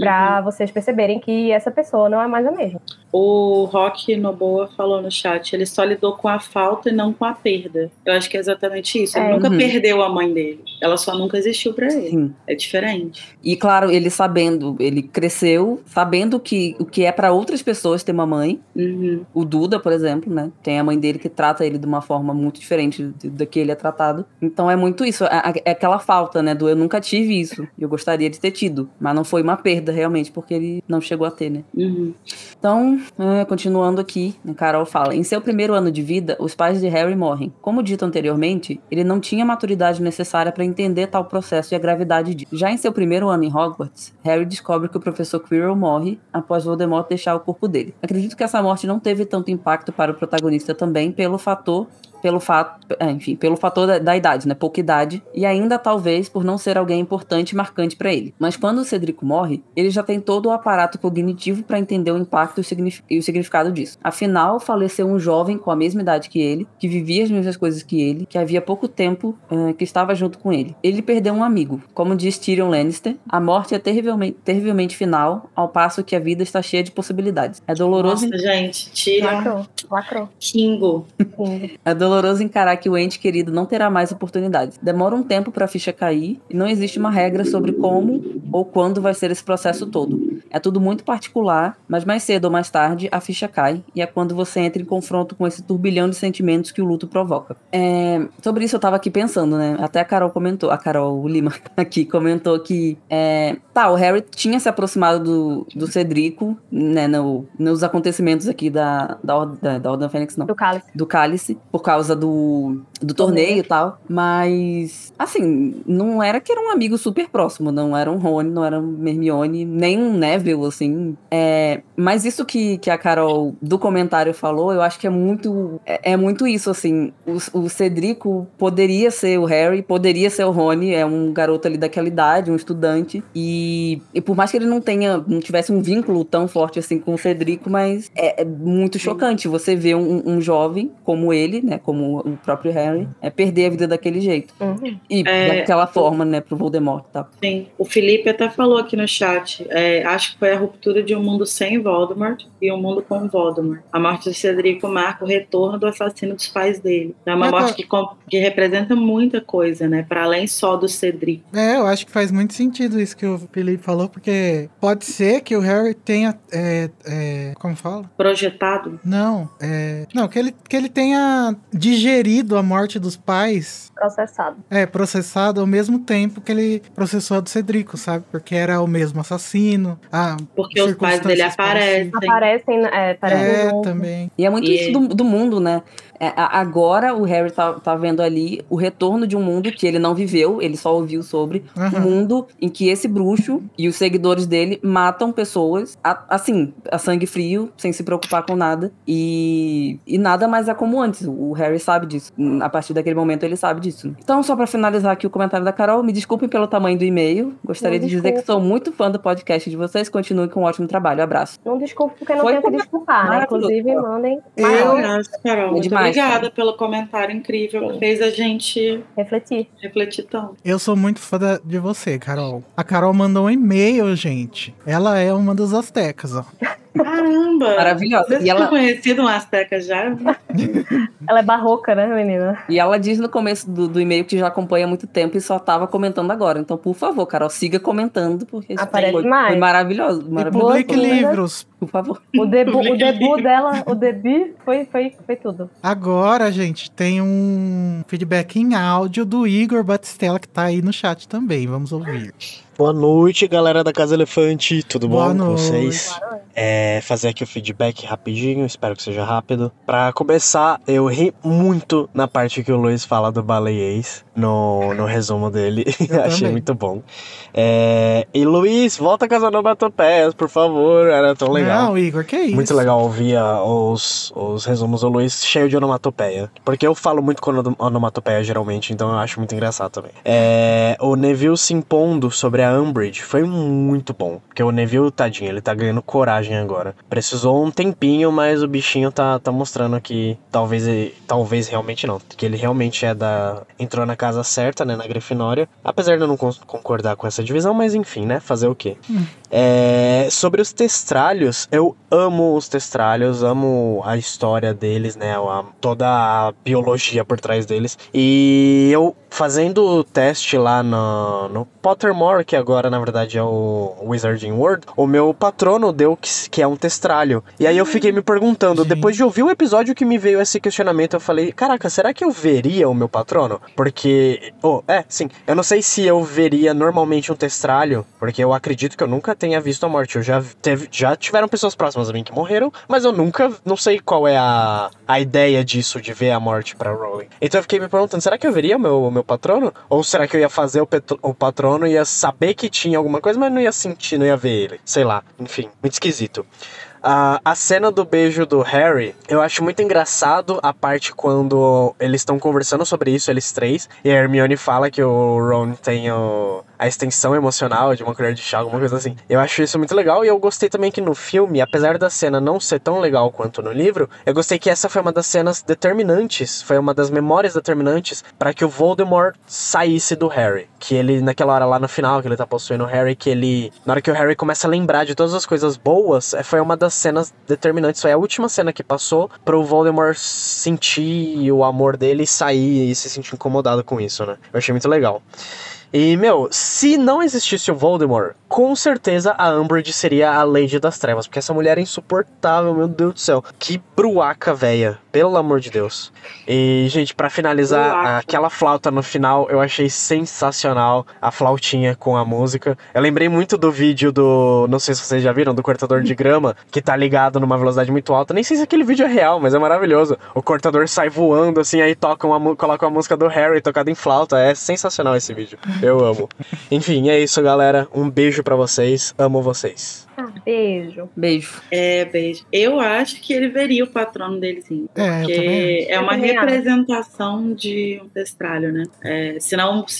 visível, pra vocês perceberem que essa pessoa não é mais a mesma. O Rock Noboa falou no chat, ele só lidou com a falta e não com a perda. Eu acho que é exatamente isso. Ele É. nunca Uhum. perdeu a mãe dele. Ela só nunca existiu pra ele. Sim. É diferente. E claro, ele sabendo, ele cresceu sabendo que o que é pra outras pessoas ter uma mãe. Uhum. O Duda, por exemplo, né? Tem a mãe dele que trata ele de uma forma muito diferente da que ele é tratado. Então é muito isso. É, é aquela falta, né? Do eu nunca tive isso. Eu gostaria de ter tido. Mas não foi uma perda, realmente, porque ele não chegou a ter, né? Uhum. Então, é, continuando aqui, a Carol fala: em seu primeiro ano de vida, os pais de Harry morrem. Como dito anteriormente, ele não tinha a maturidade necessária para entender tal processo e a gravidade disso. Já em seu primeiro ano em Hogwarts, Harry descobre que o professor Quirrell morre após Voldemort deixar o corpo dele. Acredito que essa morte não teve tanto impacto para o protagonista também pelo fator pelo fato, é, enfim, pelo fator da, da idade, né, pouca idade, e ainda talvez por não ser alguém importante e marcante para ele. Mas quando o Cedrico morre, ele já tem todo o aparato cognitivo para entender o impacto e o, signif- o significado disso. Afinal, faleceu um jovem com a mesma idade que ele, que vivia as mesmas coisas que ele, que havia pouco tempo eh, que estava junto com ele. Ele perdeu um amigo. Como diz Tyrion Lannister, a morte é terrivelmente, terrivelmente final, ao passo que a vida está cheia de possibilidades. É doloroso, Nossa, gente, tira Lacrou, lacrou. Kingo. É doloroso encarar que o ente querido não terá mais oportunidades. Demora um tempo para a ficha cair e não existe uma regra sobre como ou quando vai ser esse processo todo. É tudo muito particular, mas mais cedo ou mais tarde a ficha cai e é quando você entra em confronto com esse turbilhão de sentimentos que o luto provoca. É, sobre isso eu tava aqui pensando, né? Até a Carol comentou, a Carol Lima aqui comentou que é, tá, o Harry tinha se aproximado do, do Cedrico, né, no- nos acontecimentos aqui da, da, da, da Ordem Fênix, não Do cálice. do cálice por causa do, do torneio e tal. Mas, assim, não era que era um amigo super próximo. Não era um Rony, não era um Hermione, nem um Neville, assim. É, mas isso que, que a Carol do comentário falou, eu acho que é muito, é, é muito isso, assim. O, o Cedrico poderia ser o Harry, poderia ser o Rony, é um garoto ali daquela idade, um estudante. E E, e por mais que ele não tenha, não tivesse um vínculo tão forte assim com o Cedrico, mas é, é muito chocante você ver um, um jovem como ele, né, como o próprio Harry, é perder a vida daquele jeito. Uhum. E É, daquela forma, né, pro Voldemort e tal. Sim, o Felipe até falou aqui no chat. é, acho que foi a ruptura de um mundo sem Voldemort e um mundo com Voldemort. A morte de Cedrico marca o retorno do assassino dos pais dele. É uma morte tá- que, com- que representa muita coisa, né? Para além só do Cedrico. É, eu acho que faz muito sentido isso que o Felipe falou, porque pode ser que o Harry tenha. é, é, como fala? Projetado. Não, é. Não, que ele, que ele tenha digerido a morte dos pais, Processado. é, processado ao mesmo tempo que ele processou a do Cedrico, sabe? Porque era o mesmo assassino. A Porque os pais dele aparecem. Aparecem, é, parecem É, também. E é muito E- isso do, do mundo, né? É, agora o Harry tá, tá vendo ali o retorno de um mundo que ele não viveu, ele só ouviu sobre. Um Aham. mundo em que esse bruxo e os seguidores dele matam pessoas, a- assim, a sangue frio, sem se preocupar com nada. E, e nada mais é como antes. O Harry sabe disso. A partir daquele momento ele sabe disso. Então, só pra finalizar aqui o comentário da Carol, me desculpem pelo tamanho do e-mail. Gostaria Não, de dizer que desculpa. sou muito fã do podcast de vocês. Continue com um ótimo trabalho. Abraço. Não desculpe porque não Foi tenho que desculpar, né? Inclusive, mandem Eu- Carol, É demais, obrigada pelo comentário incrível que fez a gente refletir. refletir tanto. Eu sou muito fã da- de você, Carol. A Carol mandou um e-mail, gente. Ela é uma das astecas, ó. Caramba! Maravilhosa. Vocês E ela- conhecido um Azteca já? Ela é barroca, né, menina? E ela diz no começo do, do e-mail que já acompanha há muito tempo e só tava comentando agora. Então, por favor, Carol, siga comentando, porque isso Aparece foi, mais. foi maravilhoso. E maravilhoso. publique né? livros. Por favor. O debu, o debut dela, o debut foi, foi, foi tudo. Agora, gente, tem um feedback em áudio do Igor Batistella que tá aí no chat também. Vamos ouvir. Boa noite, galera da Casa Elefante. Tudo Boa bom com noite. vocês? É, fazer aqui o feedback rapidinho, espero que seja rápido. Pra começar, eu ri muito na parte que o Luiz fala do baleiês no, no resumo dele. Achei também. muito bom. É, e Luiz, volta com as onomatopeias, por favor. Era tão legal. Não, Igor, que isso? Muito legal ouvir ah, os, os resumos do Luiz cheio de onomatopeia. Porque eu falo muito com ono- onomatopeia geralmente, então eu acho muito engraçado também. É, o Neville se impondo sobre a Umbridge foi muito bom. Porque o Neville, tadinho, ele tá ganhando coragem agora. Precisou um tempinho, mas o bichinho tá, tá mostrando que talvez, ele- talvez realmente não. Que ele realmente é da. entrou na casa certa, né? Na Grifinória. Apesar de eu não con- concordar com essa divisão, mas enfim, né? Fazer o quê? É, sobre os testralhos, eu amo os testralhos, amo a história deles, né? a- toda a biologia por trás deles. E eu fazendo o teste lá no, no Pottermore, que agora na verdade é o Wizarding World, o meu patrono deu que, que é um testralho. E aí eu fiquei me perguntando, Gente. depois de ouvir o episódio que me veio esse questionamento, eu falei: caraca, será que eu veria o meu patrono? Porque. Oh, é, sim. Eu não sei se eu veria normalmente um testralho, porque eu acredito que eu nunca tenha visto a morte. Eu já, teve, já tiveram pessoas próximas a mim que morreram, mas eu nunca. Não sei qual é a, a ideia disso, de ver a morte pra Rowling. Então eu fiquei me perguntando: será que eu veria o meu, o meu patrono? Ou será que eu ia fazer o, o patrono e ia saber que tinha alguma coisa, mas não ia sentir, não ia ver ele? Sei lá, enfim, muito esquisito. A, a cena do beijo do Harry, eu acho muito engraçado a parte quando eles estão conversando sobre isso, eles três, e a Hermione fala que o Ron tem o- a extensão emocional de uma colher de chá, alguma coisa assim. Eu acho isso muito legal, e eu gostei também que no filme, apesar da cena não ser tão legal quanto no livro, eu gostei que essa foi uma das cenas determinantes, foi uma das memórias determinantes para que o Voldemort saísse do Harry. Que ele, naquela hora lá no final, que ele tá possuindo o Harry, que ele. Na hora que o Harry começa a lembrar de todas as coisas boas, é, foi uma das cenas determinantes. Foi a última cena que passou pro Voldemort sentir o amor dele e sair e se sentir incomodado com isso, né? Eu achei muito legal. E, meu, se não existisse o Voldemort, com certeza a Umbridge seria a Lady das Trevas, porque essa mulher é insuportável, meu Deus do céu. Que bruaca, véia. Pelo amor de Deus. E, gente, pra finalizar, Bruaca. aquela flauta no final eu achei sensacional. A flautinha com a música. Eu lembrei muito do vídeo do. Não sei se vocês já viram, do cortador de grama, que tá ligado numa velocidade muito alta. Nem sei se aquele vídeo é real, mas é maravilhoso. O cortador sai voando assim, aí toca uma, coloca a música do Harry tocada em flauta. É sensacional esse vídeo. Eu amo. Enfim, é isso, galera. Um beijo pra vocês. Amo vocês. Ah, beijo. Beijo. É, beijo. Eu acho que ele veria o patrono dele sim. É, Porque é uma Eu também acho. representação de um testralho, né? É, se,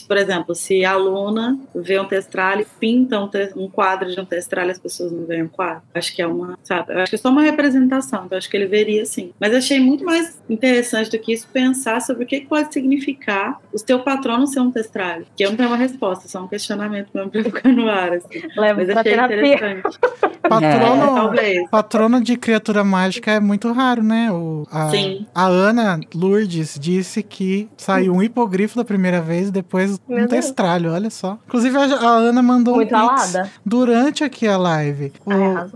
por exemplo, se a aluna vê um testralho, pinta um, te- um quadro de um testralho, as pessoas não veem o quadro. Acho que é uma, sabe? Eu acho que é só uma representação, então acho que ele veria sim. Mas achei muito mais interessante do que isso pensar sobre o que pode significar o seu patrono ser um testralho. Que eu não tenho uma resposta, só um questionamento mesmo pra ficar no ar, assim. Leva Mas achei terapia. interessante. Patrono, Talvez. patrono de criatura mágica é muito raro, né? O, a, Sim. a Ana Lourdes disse que saiu um hipogrifo da primeira vez e depois Meu um Deus. testralho, olha só. Inclusive, a, a Ana mandou Muito um pix durante aqui a live.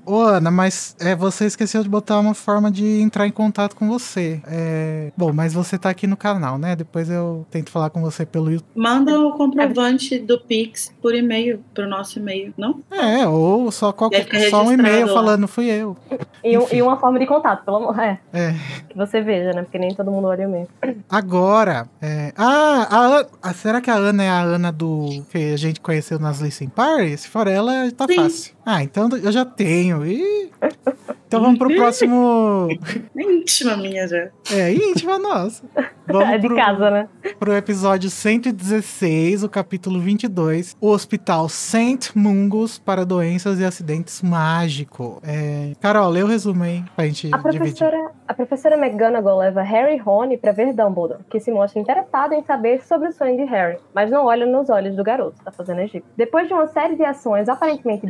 Ô, ô, Ana, mas é, você esqueceu de botar uma forma de entrar em contato com você. É, bom, mas você tá aqui no canal, né? Depois eu tento falar com você pelo YouTube. Manda o comprovante do Pix por e-mail, pro nosso e-mail, não? É, ou só, qualquer, Ficar só um e-mail falando, fui eu. E, e uma forma de contato, pelo amor. É, É. que você veja, né? Porque nem todo mundo olha o e-mail. Agora, é... ah, a Ana... ah, será que a Ana é a Ana do que a gente conheceu nas Listen Party? Se for ela, tá Sim. fácil. Ah, então eu já tenho. Ih. Então vamos pro próximo. É íntima minha já. É íntima nossa. É Vamos de pro, casa, né? pro episódio 116, o capítulo 22, o Hospital Saint Mungus para doenças e acidentes mágicos. É... Carol, lê o resumo aí pra gente A dividir. professora, a professora McGonagall leva Harry e Rony para ver Dumbledore, que se mostra interessado em saber sobre o sonho de Harry, mas não olha nos olhos do garoto, tá fazendo Egito. Depois de uma série de ações aparentemente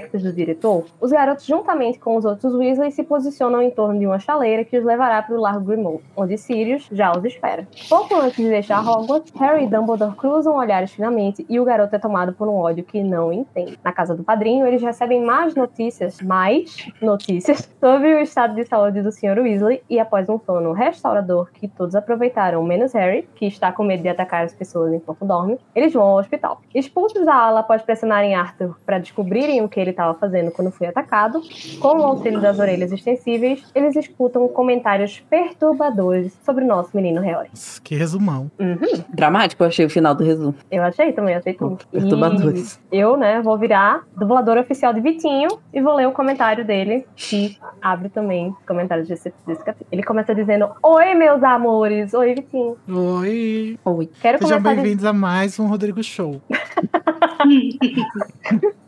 do diretor, os garotos, juntamente com os outros Weasley, se posicionam em torno de uma chaleira que os levará para o Largo Grimmauld, onde Sirius já os espera. Pouco antes de deixar Hogwarts, Harry e Dumbledore cruzam olhares finalmente e o garoto é tomado por um ódio que não entende. Na casa do padrinho, eles recebem mais notícias, mais notícias, sobre o estado de saúde do Sr. Weasley e após um sono restaurador que todos aproveitaram, menos Harry, que está com medo de atacar as pessoas enquanto dorme, eles vão ao hospital. Expulsos da ala após pressionarem Arthur para descobrirem o que ele estava fazendo quando foi atacado, com o auxílio das orelhas extensíveis, eles escutam comentários perturbadores sobre o nosso menino Harry. Que resumão. Uhum. Dramático, eu achei o final do resumo. Eu achei também, achei tudo. Perturbadores. E eu, né, vou virar dubladora oficial de Vitinho e vou ler o comentário dele, que abre também comentários desse, desse capítulo. Ele começa dizendo: Oi, meus amores! Oi, Vitinho. Oi. Oi. Quero Sejam bem-vindos a mais um Rodrigo Show.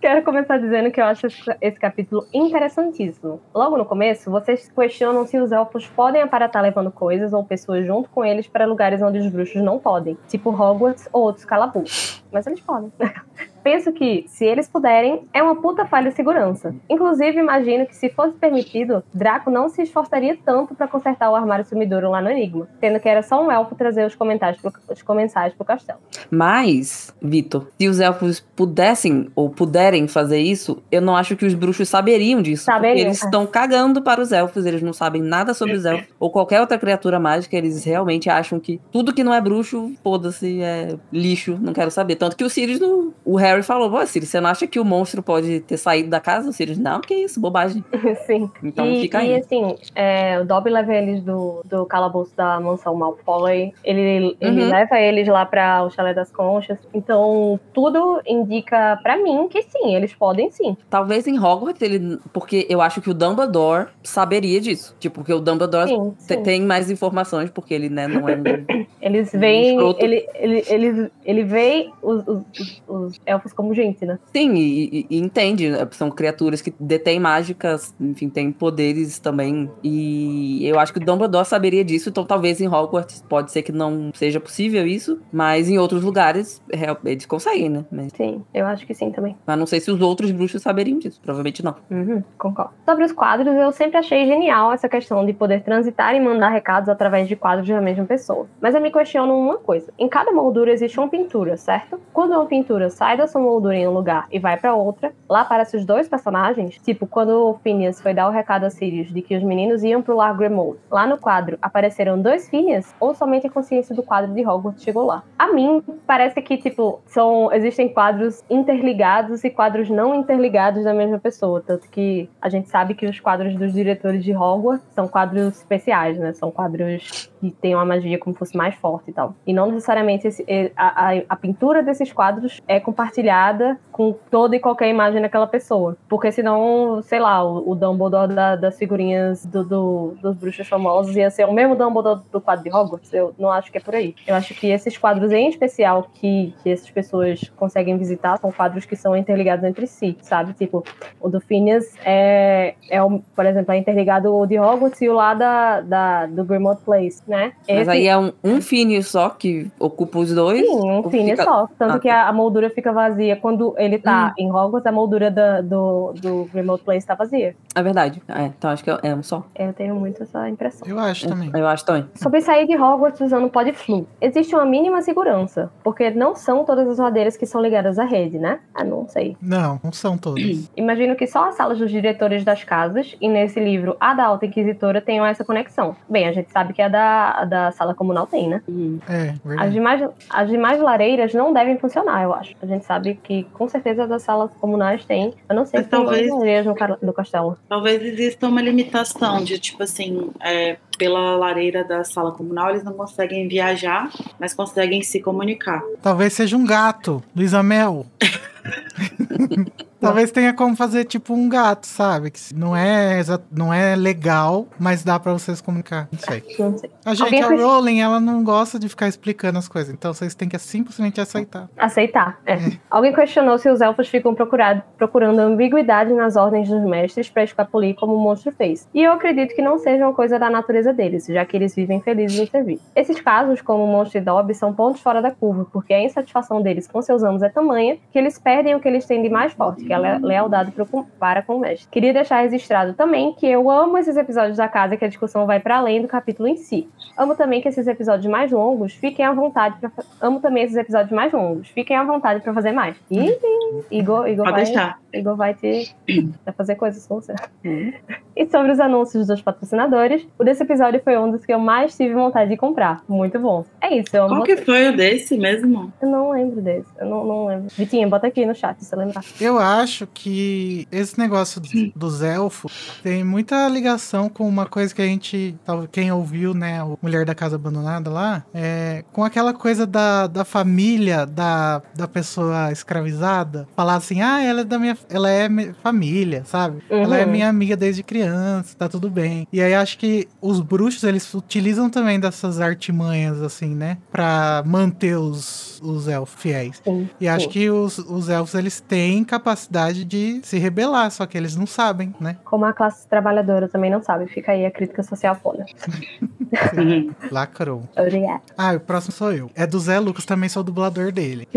quero começar dizendo que eu acho esse, esse capítulo interessantíssimo. Logo no começo, vocês questionam se os elfos podem aparatar levando coisas ou pessoas junto com eles para lugares onde os bruxos não podem, tipo Hogwarts ou outros calabouços. Mas eles podem. Penso que, se eles puderem, é uma puta falha de segurança. Inclusive, imagino que se fosse permitido, Draco não se esforçaria tanto pra consertar o armário sumidouro lá no Enigma, tendo que era só um elfo trazer os comentários pro, os comensais pro castelo. Mas, Vitor, se os elfos pudessem ou puderem fazer isso, eu não acho que os bruxos saberiam disso. Saberiam, porque eles é. estão cagando para os elfos, eles não sabem nada sobre os elfos. ou qualquer outra criatura mágica, eles realmente acham que tudo que não é bruxo, foda-se, é lixo, não quero saber. Tanto que o Sirius, no, o Harry falou, Pô, Sirius, você não acha que o monstro pode ter saído da casa? O Sirius, não, que isso, bobagem. Sim. Então e, fica e, aí. assim, é, o Dobby leva eles do, do calabouço da mansão Malfoy. Ele, ele Uhum. leva eles lá pra o Chalé das Conchas. Então, tudo indica pra mim que sim, eles podem sim. Talvez em Hogwarts ele. Porque eu acho que o Dumbledore saberia disso. Tipo, porque o Dumbledore Sim, sim. tem mais informações, porque ele, né, não é. um- Eles veem. escroto. Ele, ele, ele, ele vê os, os, os- os elfos como gente, né? Sim, e, e- entende. né? São criaturas que detêm mágicas, enfim, têm poderes também. E eu acho que o Dumbledore saberia disso, então talvez em Hogwarts pode ser que não seja possível isso, mas em outros lugares eles conseguem, né? Mas, Sim, eu acho que sim também. mas não sei se os outros bruxos saberiam disso. Provavelmente não. Uhum, concordo. Sobre os quadros, eu sempre achei genial essa questão de poder transitar e mandar recados através de quadros da mesma pessoa. Mas eu me questiono uma coisa: em cada moldura existe uma pintura, certo? Quando uma pintura sai da sua moldura em um lugar e vai pra outra, lá aparecem os dois personagens. Tipo, quando o Phineas foi dar o recado a Sirius de que os meninos iam pro Largo Grimmauld, lá no quadro apareceram dois Phineas ou somente a consciência do quadro de Hogwarts chegou lá? A mim, parece que, tipo, são, existem quadros interligados e quadros não interligados da mesma pessoa. Tanto que a gente sabe que os quadros dos diretores de Hogwarts são quadros especiais, né? São quadros que têm uma magia como fosse mais forte e tal. E não necessariamente esse- a, a- a pintura desses quadros é compartilhada com toda e qualquer imagem daquela pessoa. Porque senão, sei lá, o, o Dumbledore da- das figurinhas do, do- dos bruxos famosos ia ser o mesmo Dumbledore do quadro de Hogwarts. Eu não acho que é por aí. Eu acho que esses quadros em especial que, que essas pessoas conseguem visitar são quadros que são interligados entre si, sabe? Tipo, o do Phineas é, é por exemplo, é interligado o de Hogwarts e o lá da, da, do Grimmauld Place, né? Mas Esse- aí é um, um Phineas só que ocupa os dois? Sim, um Phineas fica- só. Tanto Ah, que a, a moldura fica vazia. Quando ele tá em Hogwarts, a moldura da- do, do Remote Place tá vazia. É verdade. É, então acho que é, um só. Eu tenho muito essa impressão. Eu acho também. Eu acho também. Sobre sair de Hogwarts usando Podflu. Existe uma mínima segurança, porque não são todas as madeiras que são ligadas à rede, né? Ah, não sei. Não, não são todos. Imagino que só as salas dos diretores das casas, e nesse livro a da Alta Inquisitora, tenham essa conexão. Bem, a gente sabe que a da, a da sala comunal tem, né? É, As verdade. demais, as demais lareiras não devem funcionar, eu acho. A gente sabe que com certeza as das salas comunais tem. Eu não sei Mas se tem talvez- lareiras no, no castelo. Talvez exista uma limitação de, tipo assim, é, pela lareira da sala comunal, eles não conseguem viajar, mas conseguem se comunicar. Talvez seja um gato, Luísa Mel. Talvez tenha como fazer tipo um gato, sabe? Que não é, não é legal, mas dá pra vocês comunicar. Não sei. Não sei. A gente, Alguém a Rowling, ela não gosta de ficar explicando as coisas. Então vocês têm que simplesmente aceitar. Aceitar. É. Alguém questionou se os elfos ficam procurado- procurando ambiguidade nas ordens dos mestres para escapulir como o monstro fez. E eu acredito que não seja uma coisa da natureza deles, já que eles vivem felizes em servir. Esses casos, como o monstro e Dobby, são pontos fora da curva, porque a insatisfação deles com seus amos é tamanha que eles perdem o que eles têm de mais forte, que é a le- lealdade para com o mestre. Queria deixar registrado também que eu amo esses episódios da casa que a discussão vai para além do capítulo em si. Amo também que esses episódios mais longos fiquem à vontade pra... Amo também esses episódios mais longos. Fiquem à vontade pra fazer mais. Ih, Igor, Igor Pode vai, deixar. Igor vai te fazer coisas com você. E sobre os anúncios dos patrocinadores, o desse episódio foi um dos que eu mais tive vontade de comprar. Muito bom. É isso, eu amo Qual que foi o desse mesmo? Eu não lembro desse. Eu não, não lembro. Vitinha, bota aqui no chat se você lembrar. Eu acho que esse negócio dos- dos elfos tem muita ligação com uma coisa que a gente, tal- quem ouviu, né, o Mulher da Casa Abandonada lá, é, com aquela coisa da, da família da, da pessoa escravizada, falar assim, ah, ela é da minha, ela é minha família, sabe? Ela é Uhum. minha amiga desde criança, tá tudo bem. E aí acho que os bruxos, eles utilizam também dessas artimanhas, assim, né, pra manter os, os elfos fiéis. Sim, E acho sim. que os, os elfos, eles têm capacidade de se rebelar, só que eles não sabem, né? Como a classe trabalhadora também não sabe, fica aí a crítica social foda. Lacrou. Obrigada. Ah, o próximo sou eu. É do Zé Lucas, também sou dublador dele.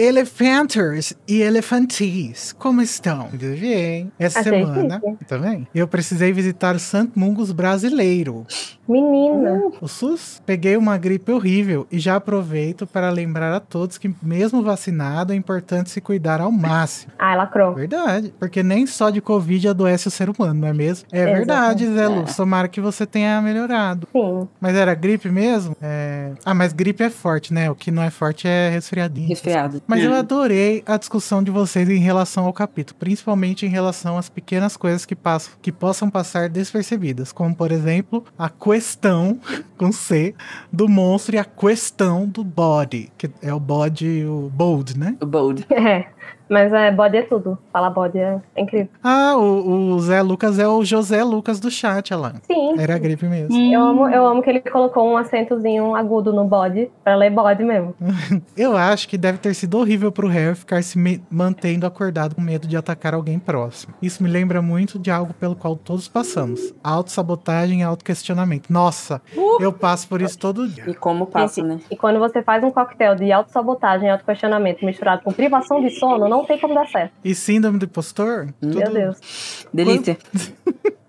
Elephanters e Elefantis, como estão? Tudo bem? Essa Achei semana, chique. também, eu precisei visitar o Santo Mungus brasileiro. Menina. O SUS? Peguei uma gripe horrível e já aproveito para lembrar a todos que, mesmo vacinado, é importante se cuidar ao máximo. Ah, lacrou. Verdade, porque nem só de Covid adoece o ser humano, não é mesmo? É verdade, Zé Lu. Tomara que você tenha melhorado. Sim. Mas era gripe mesmo? É... Ah, mas gripe é forte, né? O que não é forte é resfriadinho. Resfriado. Mas eu adorei a discussão de vocês em relação ao capítulo, principalmente em relação às pequenas coisas que passam, que possam passar despercebidas, como por exemplo, a questão com C do monstro e a questão do body, que é o body, o bold, né? O Bold. É. Mas é, bode é tudo. Falar bode é incrível. Ah, o, o Zé Lucas é o José Lucas do chat, lá. Sim. Era a gripe mesmo. Eu amo, eu amo que ele colocou um acentozinho agudo no bode, pra ler bode mesmo. Eu acho que deve ter sido horrível pro Harry ficar se mantendo acordado com medo de atacar alguém próximo. Isso me lembra muito de algo pelo qual todos passamos: autossabotagem e autoquestionamento. Nossa, eu passo por isso todo dia. E como passa, né? E quando você faz um coquetel de autossabotagem e autoquestionamento misturado com privação de sono, não tem como dar certo. E síndrome do impostor? Meu Deus. Delícia.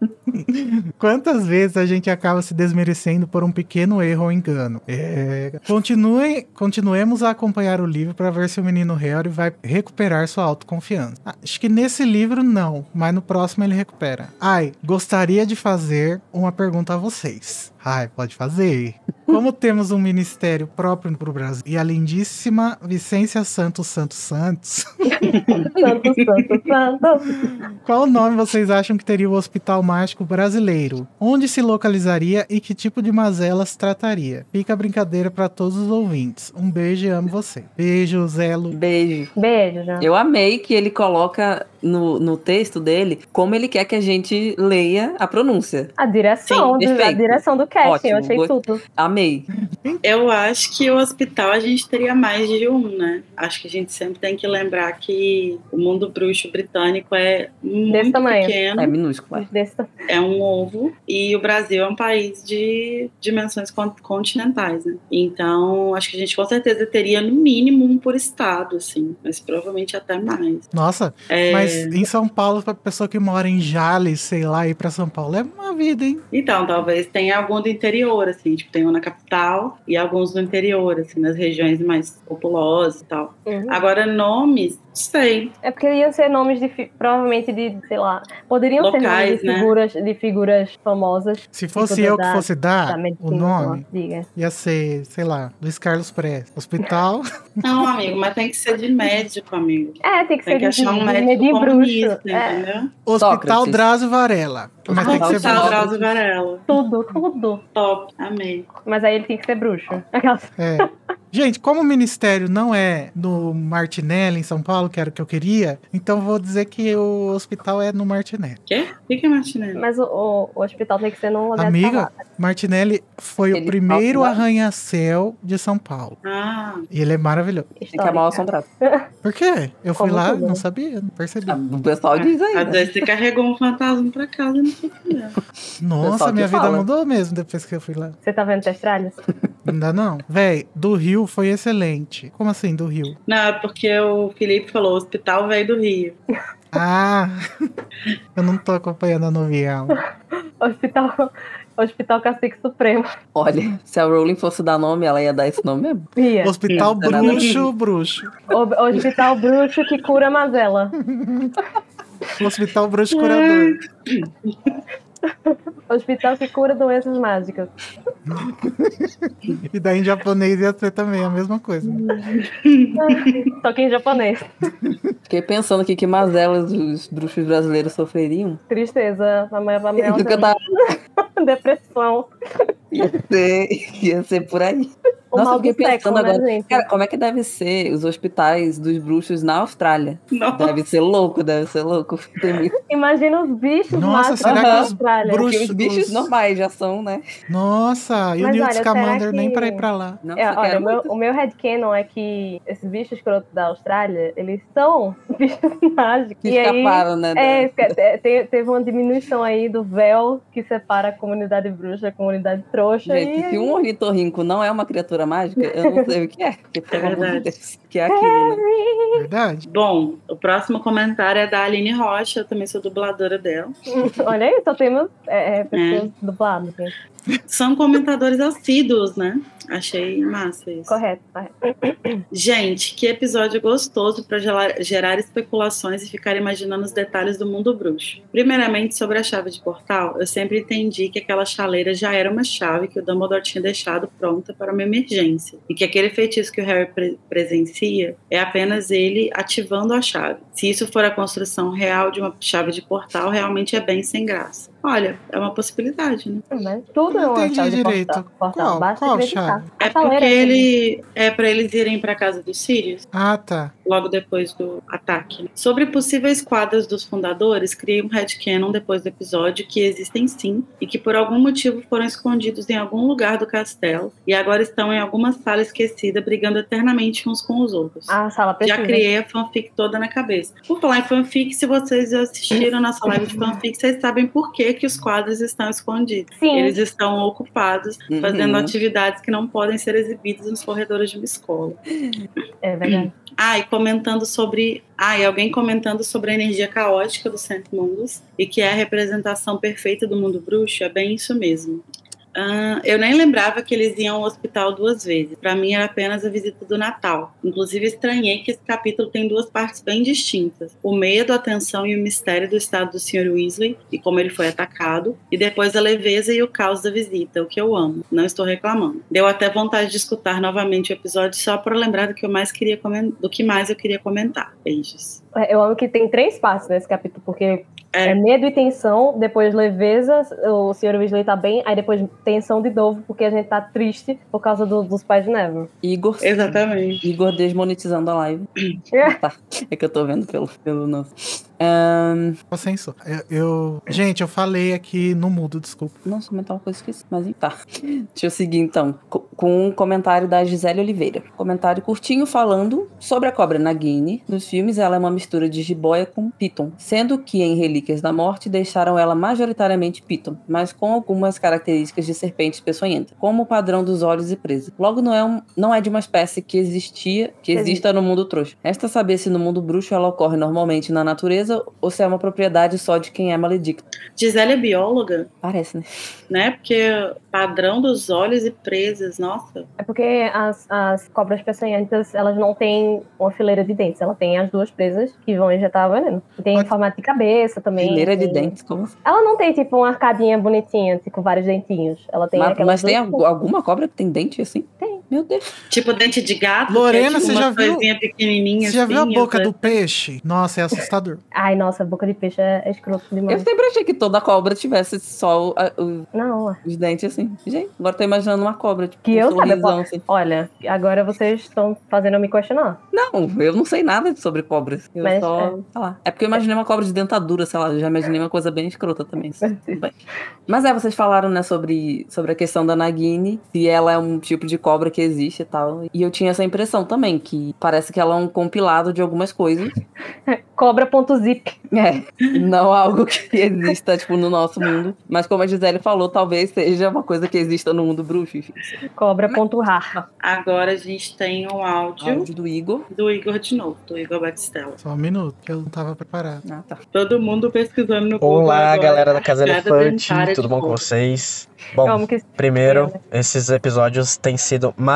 Quantas vezes a gente acaba se desmerecendo por um pequeno erro ou engano? É... Continue, continuemos a acompanhar o livro para ver se o menino Harry vai recuperar sua autoconfiança. Ah, Acho que nesse livro não, mas no próximo ele recupera. Ai, gostaria de fazer uma pergunta a vocês. Ai, pode fazer. Como temos um ministério próprio para o Brasil e a lindíssima Vicência Santos Santos Santos, Santo, santo, santo. qual nome vocês acham que teria o Hospital Mágico Brasileiro? Onde se localizaria e que tipo de mazelas trataria? Fica a brincadeira para todos os ouvintes. Um beijo e amo você. Beijo, Zelo. Beijo. Beijo, já. Eu amei que ele coloca no, no texto dele como ele quer que a gente leia a pronúncia. A direção, Sim, do, a direção do casting, Ótimo, eu achei gost- tudo. Amei. Eu acho que o hospital a gente teria mais de um, né? Acho que a gente sempre tem que lembrar que o mundo bruxo britânico é muito tamanho. pequeno, É minúsculo. é. Desse é um ovo, e o Brasil é um país de dimensões con- continentais, né? Então, acho que a gente com certeza teria no mínimo um por estado, assim, mas provavelmente até mais. Nossa, É, mas em São Paulo, pra pessoa que mora em Jales, sei lá, ir pra São Paulo é uma vida, hein? Então, talvez tenha algum do interior, assim, tipo, tem um na capital e alguns no interior, assim, nas regiões mais populosas e tal. Uhum. Agora, nomes, sei. É porque iam ser nomes de, provavelmente de, sei lá, poderiam ser Locais, nomes de né? Figuras, de figuras famosas. Se fosse Tipo, eu da- que fosse Da dar medicina, o nome, lá, diga. ia ser, sei lá, Luiz Carlos Prestes. Hospital. Não, amigo, mas tem que ser de médico, amigo. É, tem que Tem ser que de, achar um de, médico de bruxo. comunista, É, entendeu? Hospital Sócrates. Drauzio Varela. Mas tem que ser Hospital bruxo. Drauzio Varela. tudo, tudo. Top, amei. Mas aí ele tem que ser bruxo. Aquelas- É. Gente, como o ministério não é no Martinelli, em São Paulo, que era o que eu queria, então vou dizer que o hospital é no Martinelli. Quê? O que que é Martinelli? Mas o, o- o hospital tem que ser num lugar Amiga. Martinelli foi o Ele primeiro fala- arranha-céu de São Paulo. Ah, E ele é maravilhoso. Tem que amar o assombrado. Por quê? Eu fui Como lá, tudo, não sabia, não percebi. Ah, O pessoal diz aí. às né? vezes você carregou um fantasma pra casa e não sei o que é. Nossa, minha vida fala. mudou mesmo depois que eu fui lá. Você tá vendo testralhas? Ainda não. Véi, do Rio foi excelente. Como assim, do Rio? Não, é porque o Felipe falou, hospital veio do Rio. Ah, eu não tô acompanhando a novela. Hospital, Hospital Cacique Supremo. Olha, se a Rowling fosse dar nome, ela ia dar esse nome mesmo. Ia. Hospital. Bruxo, Bruxo. O- Hospital Bruxo que cura mazela. Hospital Bruxo Curador. Hospital que cura doenças mágicas. E daí em japonês ia ser também a mesma coisa. Só que em japonês. Fiquei pensando aqui que mazelas os bruxos brasileiros sofreriam. Tristeza. A maior, a tava... depressão. ia, ser, ia ser por aí. O Nossa, mal eu fiquei do século, pensando né, agora. gente? Cara, como é que deve ser os hospitais dos bruxos na Austrália? Nossa, Deve ser louco, deve ser louco. Muito- Imagina os bichos Nossa, será da que os Austrália. bruxos- os bichos os- normais já são, né? Nossa, e o Newt Scamander nem que- pra ir pra lá. Não, É, olha, quer o meu, muito? o meu headcanon é que esses bichos escrotos da Austrália, eles são bichos mágicos. Que e aí, escaparam, né? é, te- te- teve uma diminuição aí do véu que separa a comunidade bruxa da comunidade trouxa. Gente, e se um ornitorrinco não é uma criatura mágica, eu não sei o que é. Porque, pelo amor de verdade. Deus, que é aquilo, né? Verdade. Bom, o próximo comentário é da Aline Rocha, eu também sou dubladora dela. Olha aí, só temos é, é, pessoas dubladas. São comentadores assíduos, né? Achei massa isso. Correto, correto. Gente, que episódio gostoso para gerar especulações e ficar imaginando os detalhes do mundo bruxo. Primeiramente, sobre a chave de portal, eu sempre entendi que aquela chaleira já era uma chave que o Dumbledore tinha deixado pronta para uma emergência e que aquele feitiço que o Harry pre- presencia é apenas ele ativando a chave. Se isso for a construção real de uma chave de portal, realmente é bem sem graça. Olha, é uma possibilidade, né? Mas tudo é uma chave de direito. portal. portal. Qual- Basta qual acreditar. É porque ele é para eles irem para casa dos Sirius. Ah, tá. logo depois do ataque. Sobre possíveis quadras dos fundadores, criei um headcanon depois do episódio que existem sim e que por algum motivo foram escondidos em algum lugar do castelo e agora estão em alguma sala esquecida brigando eternamente uns com os outros. A sala precisa. Já criei a fanfic toda na cabeça. Por falar em fanfic, se vocês assistiram nossa live de fanfic, vocês sabem por que, que os quadros estão escondidos. Sim. Eles estão ocupados Uhum. fazendo atividades que não podem ser exibidas nos corredores de uma escola. É verdade. Ah, e comentando sobre. Ah, e alguém comentando sobre a energia caótica do Cento Mundos e que é a representação perfeita do mundo bruxo, é bem isso mesmo. Ah, eu nem lembrava que eles iam ao hospital duas vezes. Para mim era apenas a visita do Natal. Inclusive estranhei que esse capítulo tem duas partes bem distintas: o medo, a tensão e o mistério do estado do Sr. Weasley e como ele foi atacado, e depois a leveza e o caos da visita, o que eu amo. Não estou reclamando. Deu até vontade de escutar novamente o episódio só para lembrar do que eu mais queria do que mais eu queria comentar. Beijos. É, Eu amo que tem três partes nesse capítulo, porque É. é, medo e tensão, depois leveza, o Sr. Weasley tá bem, aí depois tensão de novo, porque a gente tá triste por causa do- dos pais de Neville. Igor. Exatamente. Igor desmonetizando a live. É. tá. É que eu tô vendo pelo, pelo nosso. Ô, Censor, eu, eu- Gente, eu falei aqui no mudo, desculpa. Nossa, comentar uma coisa que esqueci, mas tá. Deixa eu seguir então, co- com um comentário da Gisele Oliveira. Comentário curtinho falando sobre a cobra Nagini. Nos filmes, ela é uma mistura de jiboia com piton, sendo que em Relíquias da Morte deixaram ela majoritariamente piton, mas com algumas características de serpente peçonhenta, como o padrão dos olhos e presa. Logo, não é, um- não é de uma espécie que existia, que exista no mundo trouxa. Resta saber se no mundo bruxo ela ocorre normalmente na natureza ou se é uma propriedade só de quem é maledicto. Gisele é bióloga, Parece, né? né? Porque padrão dos olhos e presas, nossa. É porque as, as cobras peçonhentas, elas não têm uma fileira de dentes, ela tem as duas presas que vão injetar veneno. E tem Pode- formato de cabeça também. Fileira de dentes, como? Ela não tem, tipo, uma arcadinha bonitinha, tipo, com vários dentinhos. Ela tem mas, mas tem alguma cobra que tem dente assim? Tem. Meu Deus. Tipo dente de gato. Lorena, que é, tipo, você uma já viu- coisinha pequenininha Você já viu a assim, boca do peixe? Nossa, é assustador. Ai, nossa, boca de peixe é escroto Eu demais. sempre achei que toda cobra tivesse só o- a- o- Não, os dentes assim. Gente, agora tô imaginando uma cobra, tipo, Que eu um saiba, sorrisão assim. olha, agora vocês estão fazendo eu me questionar. Não, eu não sei nada sobre cobras. Eu Mas, só. é. Sei lá. É porque eu imaginei uma cobra de dentadura, sei lá. Eu já imaginei uma coisa bem escrota também. Mas é, vocês falaram, né, sobre, sobre a questão da Nagini, se ela é um tipo de cobra que existe e tal. E eu tinha essa impressão também, que parece que ela é um compilado de algumas coisas. Cobra.zip. É, não algo que exista, tipo, no nosso mundo. Mas como a Gisele falou, talvez seja uma coisa que exista no mundo bruxo. Cobra.rar. Agora a gente tem um áudio Áudio do Igor. do Igor de novo, do Igor Batistella. Só um minuto, que eu não tava preparado. Ah, tá. Todo mundo pesquisando no Google Olá, agora, galera da Casa Elefante, tudo bom com cobra. vocês? Bom, que primeiro, esses episódios têm sido maravilhosos.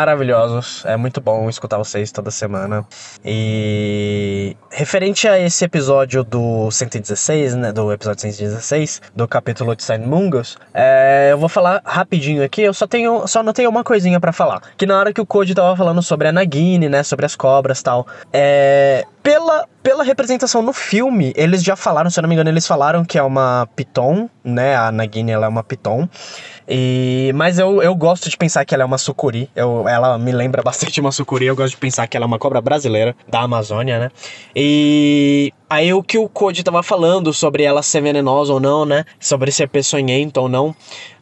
É muito bom escutar vocês toda semana. E referente a esse episódio do 116, né, do episódio 116, do capítulo de Sign Mungus, é, eu vou falar rapidinho aqui, eu só tenho, só anotei uma coisinha pra falar. Que na hora que o Code tava falando sobre a Nagini, né, sobre as cobras tal, é, pela, pela representação no filme, eles já falaram, se eu não me engano, eles falaram que é uma piton, né, a Nagini ela é uma piton. E, mas eu, eu gosto de pensar que ela é uma sucuri. Eu, ela me lembra bastante uma sucuri. Eu gosto de pensar que ela é uma cobra brasileira da Amazônia, né? E aí o que o Code tava falando sobre ela ser venenosa ou não, né? Sobre ser peçonhenta ou não.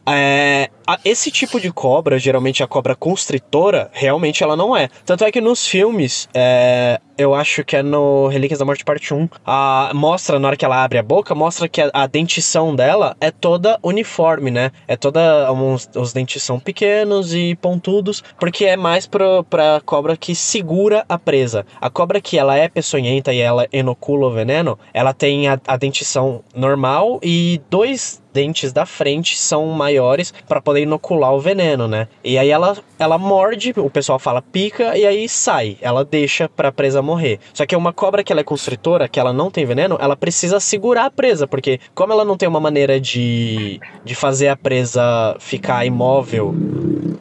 É, esse tipo de cobra, geralmente a cobra constritora, realmente ela não é. Tanto é que nos filmes, é, eu acho que é no Relíquias da Morte Parte 1, a, mostra, na hora que ela abre a boca, mostra que a, a dentição dela é toda uniforme, né? É toda. Uns, os dentes são pequenos e pontudos, porque é mais pro, pra cobra que segura a presa. A cobra que ela é peçonhenta e ela inocula o veneno, ela tem a, a dentição normal e dois dentes da frente são maiores para poder inocular o veneno, né? E aí ela, ela morde, o pessoal fala pica e aí sai, ela deixa para presa morrer. Só que uma cobra que ela é constritora, que ela não tem veneno, ela precisa segurar a presa, porque como ela não tem uma maneira de, de fazer a presa ficar imóvel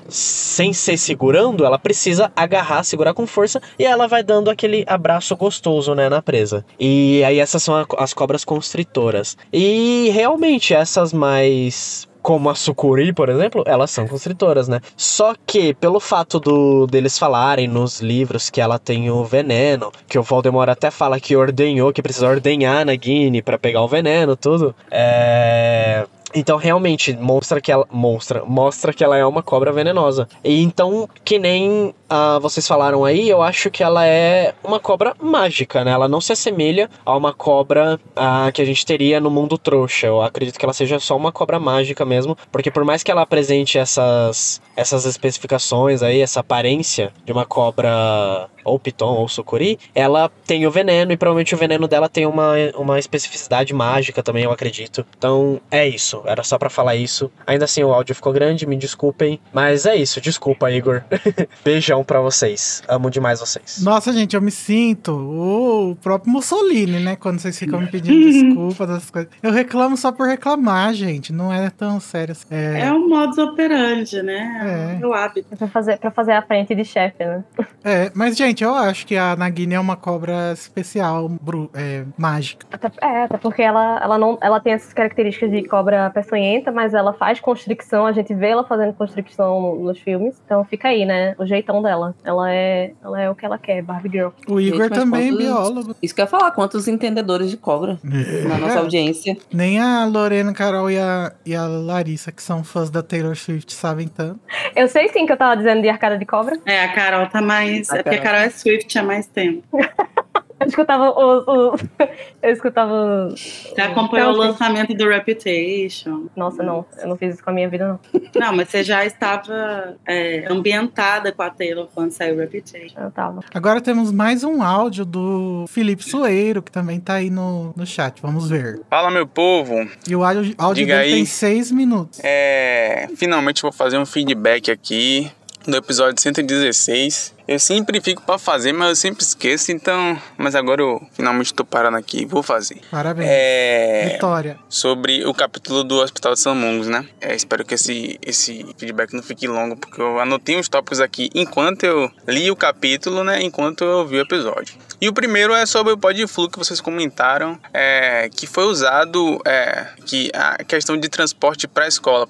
sem ser segurando, ela precisa agarrar, segurar com força e ela vai dando aquele abraço gostoso, né, na presa. E aí essas são as cobras constritoras. E realmente essas mais como a sucuri, por exemplo, elas são constritoras, né? Só que pelo fato do deles falarem nos livros que ela tem o veneno, que o Voldemort até fala que ordenhou, que precisa ordenhar na Guine para pegar o veneno, tudo. É então realmente mostra que ela mostra, mostra que ela é uma cobra venenosa. E então, que nem ah, vocês falaram aí, eu acho que ela é uma cobra mágica, né? Ela não se assemelha a uma cobra ah, que a gente teria no mundo trouxa. Eu acredito que ela seja só uma cobra mágica mesmo, porque por mais que ela apresente essas essas especificações aí, essa aparência de uma cobra ou piton, ou sucuri, ela tem o veneno e provavelmente o veneno dela tem uma, uma especificidade mágica também, eu acredito. Então é isso, era só para falar isso. Ainda assim o áudio ficou grande, me desculpem, mas é isso, desculpa, Igor. Beijão para vocês. Amo demais vocês. Nossa, gente, eu me sinto o próprio Mussolini, né? Quando vocês ficam me pedindo desculpa dessas coisas. Eu reclamo só por reclamar, gente. Não é tão sério assim. É, É um modus operandi, né? É. É o hábito. Pra fazer, pra fazer a frente de chefe, né? é, mas, gente, eu acho que a Nagini é uma cobra especial, bru- é, mágica. Até, é, até porque ela, ela, não, ela tem essas características de cobra peçonhenta, mas ela faz constricção, a gente vê ela fazendo constricção no- nos filmes. Então fica aí, né? O jeitão dela. Ela é, ela é o que ela quer, Barbie Girl. O Igor mas também é quantos- biólogo. Isso que eu ia falar, quantos entendedores de cobra na nossa É, audiência. nem a Lorena, Carol e a, e a Larissa, que são fãs da Taylor Swift, sabem tanto. Eu sei sim que eu tava dizendo de arcada de cobra. É, a Carol tá mais. A é porque a Carol. É Swift há mais tempo. Eu escutava o. o- eu escutava. Você acompanhou o lançamento do Reputation. Nossa, não. Eu não fiz isso com a minha vida, não. Não, mas você já estava é, ambientada com a Taylor quando saiu o Reputation. Eu tava. Agora temos mais um áudio do Felipe Soeiro, que também tá aí no, no chat. Vamos ver. Fala, meu povo. E o áudio, áudio Diga dele aí. tem seis minutos. É, finalmente vou fazer um feedback aqui do episódio 116. Eu sempre fico pra fazer, mas eu sempre esqueço, então. Mas agora eu finalmente tô parando aqui e vou fazer. Parabéns. É. Vitória. Sobre o capítulo do Hospital de São Mungos, né? É, espero que esse, esse feedback não fique longo, porque eu anotei os tópicos aqui enquanto eu li o capítulo, né? Enquanto eu vi o episódio. E o primeiro é sobre o Podflu que vocês comentaram, é, que foi usado, é, que a questão de transporte para a escola,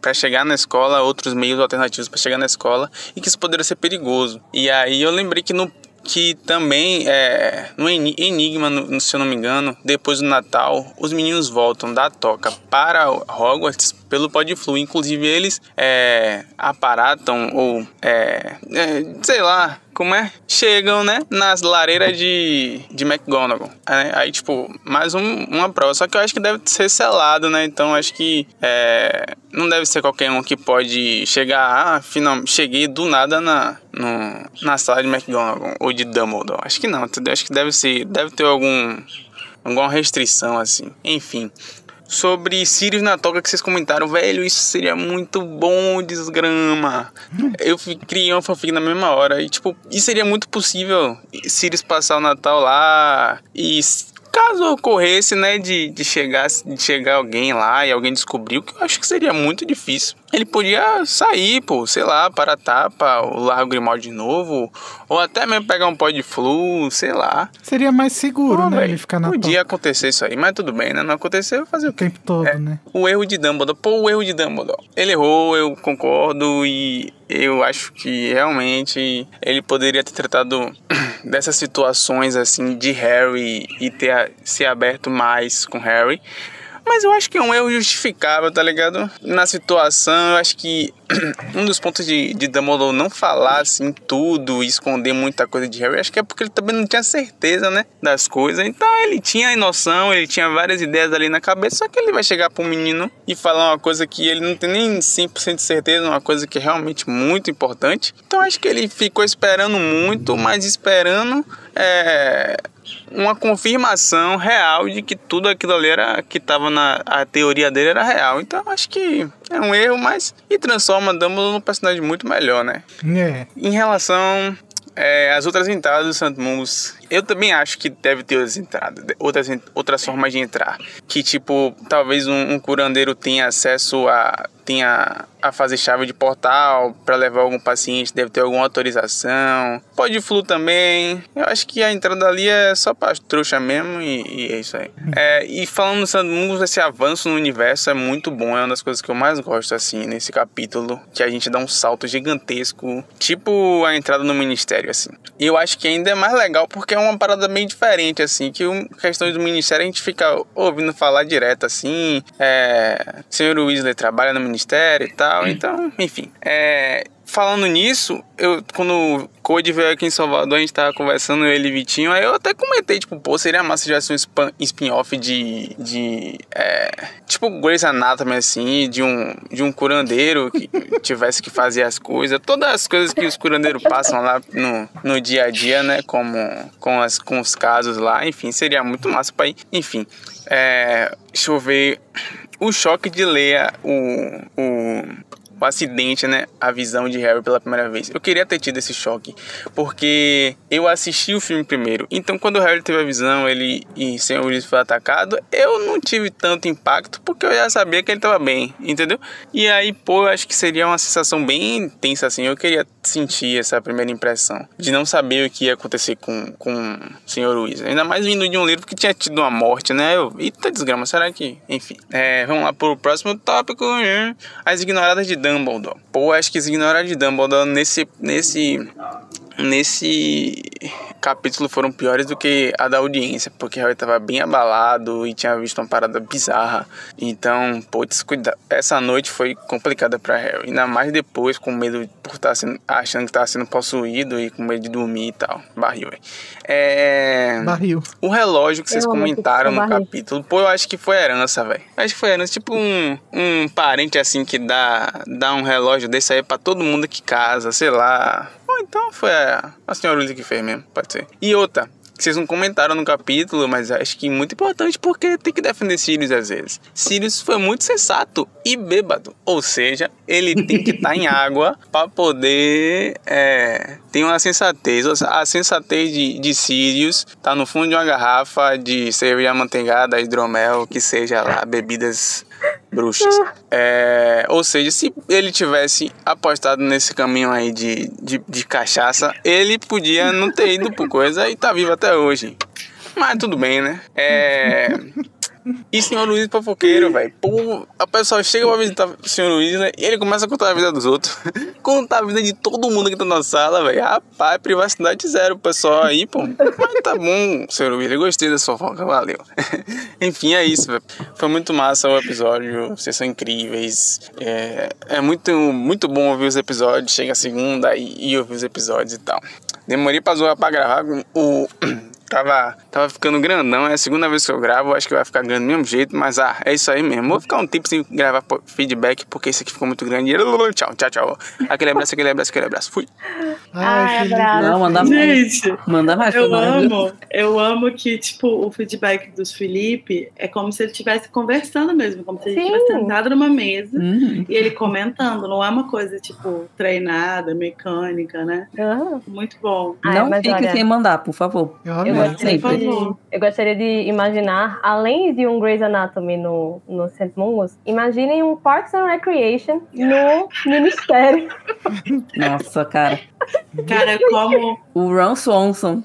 para chegar na escola, outros meios alternativos para chegar na escola, e que isso poderia ser perigoso. E aí eu lembrei que no que também é, no Eni- Enigma, no- se eu não me engano, depois do Natal, os meninos voltam da toca para Hogwarts pelo Podflu. Inclusive eles é, aparatam ou é, é, sei lá. Como é? Chegam, né? Nas lareiras de, de McGonagall. Aí, aí, tipo, mais um, uma prova. Só que eu acho que deve ser selado, né? Então, acho que é, não deve ser qualquer um que pode chegar. Ah, final, cheguei do nada na, no, na sala de McGonagall ou de Dumbledore. Acho que não? Acho que deve ser, deve ter algum, alguma restrição, assim. Enfim. Sobre Sirius na toca que vocês comentaram, velho, isso seria muito bom, desgrama. Eu criei uma fanfic na mesma hora e, tipo, isso seria muito possível. Sirius passar o Natal lá e caso ocorresse, né, de, de, chegar, de chegar alguém lá e alguém descobrir, o que eu acho que seria muito difícil. Ele podia sair, pô, sei lá, para a tapa, o Largo Grimaldi de novo, ou até mesmo pegar um pó de flu, sei lá. Seria mais seguro, Pô, né? velho, Ele ficar na podia acontecer isso aí, mas tudo bem, né? Não aconteceu, fazer o o tempo todo, É. né? O erro de Dumbledore. Pô, o erro de Dumbledore. Ele errou, eu concordo e eu acho que realmente ele poderia ter tratado dessas situações assim de Harry e ter se aberto mais com Harry. Mas eu acho que é um erro justificável, tá ligado? Na situação, eu acho que um dos pontos de, de Dumbledore não falar assim tudo e esconder muita coisa de Harry, acho que é porque ele também não tinha certeza, né? Das coisas. Então ele tinha noção, ele tinha várias ideias ali na cabeça, só que ele vai chegar pro menino e falar uma coisa que ele não tem nem 100% de certeza, uma coisa que é realmente muito importante. Então acho que ele ficou esperando muito, mas esperando. É, uma confirmação real de que tudo aquilo ali era que tava na a teoria dele era real. Então acho que é um erro, mas e transforma Dumbledore num personagem muito melhor, né? É. Em relação é, às outras entradas do Santo Mungus, eu também acho que deve ter outras entradas, outras, outras formas de entrar. Que tipo, talvez um, um curandeiro tenha acesso a tenha a fazer chave de portal para levar algum paciente, deve ter alguma autorização. Pode flu também. Eu acho que a entrada ali é só para trouxa mesmo e, e é isso aí. É, e falando no Santo Mungus, esse avanço no universo é muito bom, é uma das coisas que eu mais gosto assim nesse capítulo, que a gente dá um salto gigantesco, tipo a entrada no ministério assim. E eu acho que ainda é mais legal porque é uma parada bem diferente assim, que um, questões do ministério a gente fica ouvindo falar direto assim, é, senhor Weasley trabalha no ministério e tal, então, enfim, é falando nisso, eu quando o Code veio aqui em Salvador, a gente tava conversando, ele e Vitinho, aí eu até comentei, tipo, pô, seria massa se tivesse um spin-off de. de. É, tipo, Grey's Anatomy, assim, de um, de um curandeiro que tivesse que fazer as coisas, todas as coisas que os curandeiros passam lá no, no dia a dia, né? Como com, as, com os casos lá, enfim, seria muito massa pra ir. Enfim, é, deixa eu ver. O choque de ler o, o, o acidente, né? A visão de Harry pela primeira vez. Eu queria ter tido esse choque, porque eu assisti o filme primeiro. Então, quando o Harry teve a visão, ele e Senhor Willis foi atacado, eu não tive tanto impacto, porque eu já sabia que ele tava bem, entendeu? E aí, pô, eu acho que seria uma sensação bem intensa, assim. Eu queria sentir essa primeira impressão de não saber o que ia acontecer com, com o Senhor Willis. Ainda mais vindo de um livro que tinha tido uma morte, né? Eu, eita desgrama, será que... Enfim. É, vamos lá pro próximo tópico. As ignoradas de Dumbledore. Pô, acho que as ignoradas de Dumbledore nesse... nesse nesse capítulo foram piores do que a da audiência, porque Harry tava bem abalado e tinha visto uma parada bizarra. Então, putz, cuida. Essa noite foi complicada pra Harry, ainda mais depois com medo por estar sendo, achando que tava sendo possuído e com medo de dormir e tal. Barril, velho. É... Barril. O relógio que vocês Eu comentaram no barril. capítulo, pô, eu acho que foi herança, velho. Acho que foi herança, tipo um, um parente assim que dá, dá um relógio desse aí pra todo mundo que casa, sei lá. Ou então foi a, a senhora Luísa que fez mesmo, pode ser. E outra, que vocês não comentaram no capítulo, mas acho que muito importante porque tem que defender Sirius às vezes. Sirius foi muito sensato e bêbado, ou seja, ele tem que estar em água para poder é, ter uma sensatez. A sensatez de, de Sirius tá no fundo de uma garrafa de cerveja amanteigada, hidromel, que seja lá, bebidas bruxas. É, ou seja, se ele tivesse apostado nesse caminho aí de, de, de cachaça, ele podia não ter ido por coisa e tá vivo até hoje. Mas tudo bem, né? É. E senhor Luiz fofoqueiro, velho. A pessoa chega pra visitar o senhor Luiz, né? E ele começa a contar a vida dos outros. contar a vida de todo mundo que tá na sala, velho. Rapaz, privacidade zero, pessoal aí, pô. Mas tá bom, senhor Luiz. Eu gostei da sua fofoca, valeu. Enfim, é isso, velho. Foi muito massa o episódio. Vocês são incríveis. É, é muito, muito bom ouvir os episódios. Chega a segunda e, e ouvir os episódios e tal. Demorei pra zoar pra gravar o. Tava, tava ficando grandão, é a segunda vez que eu gravo, acho que vai ficar grande do mesmo jeito, mas ah, é isso aí mesmo. Vou ficar um tempo sem gravar feedback, porque esse aqui ficou muito grande. Tchau, tchau, tchau. Aquele abraço, aquele abraço, aquele abraço. Fui. Ai, abraço. Não, manda mais. Gente, Manda mais. eu amo, eu amo que, tipo, o feedback dos Felipe é como se ele estivesse conversando mesmo, como se ele estivesse sentado numa mesa Uhum. e ele comentando, não é uma coisa, tipo, treinada, mecânica, né? Aham. Muito bom. Ai, Não fique olha- sem mandar, por favor. Eu Eu amei. Gostaria, de, eu gostaria de imaginar, além de um Grey's Anatomy no, no St. Mungus, imaginem um Parks and Recreation no Ministério. Nossa, cara. Cara, como O Ron Swanson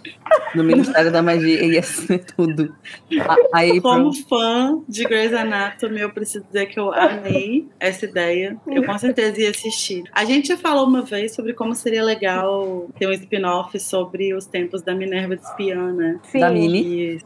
no Ministério da Magia ia ser tudo. A, a Como fã de Grey's Anatomy, eu preciso dizer que eu amei essa ideia. Eu com certeza ia assistir. A gente já falou uma vez sobre como seria legal ter um spin-off sobre os tempos da Minerva de Espiã, né? Sim. Da Mini.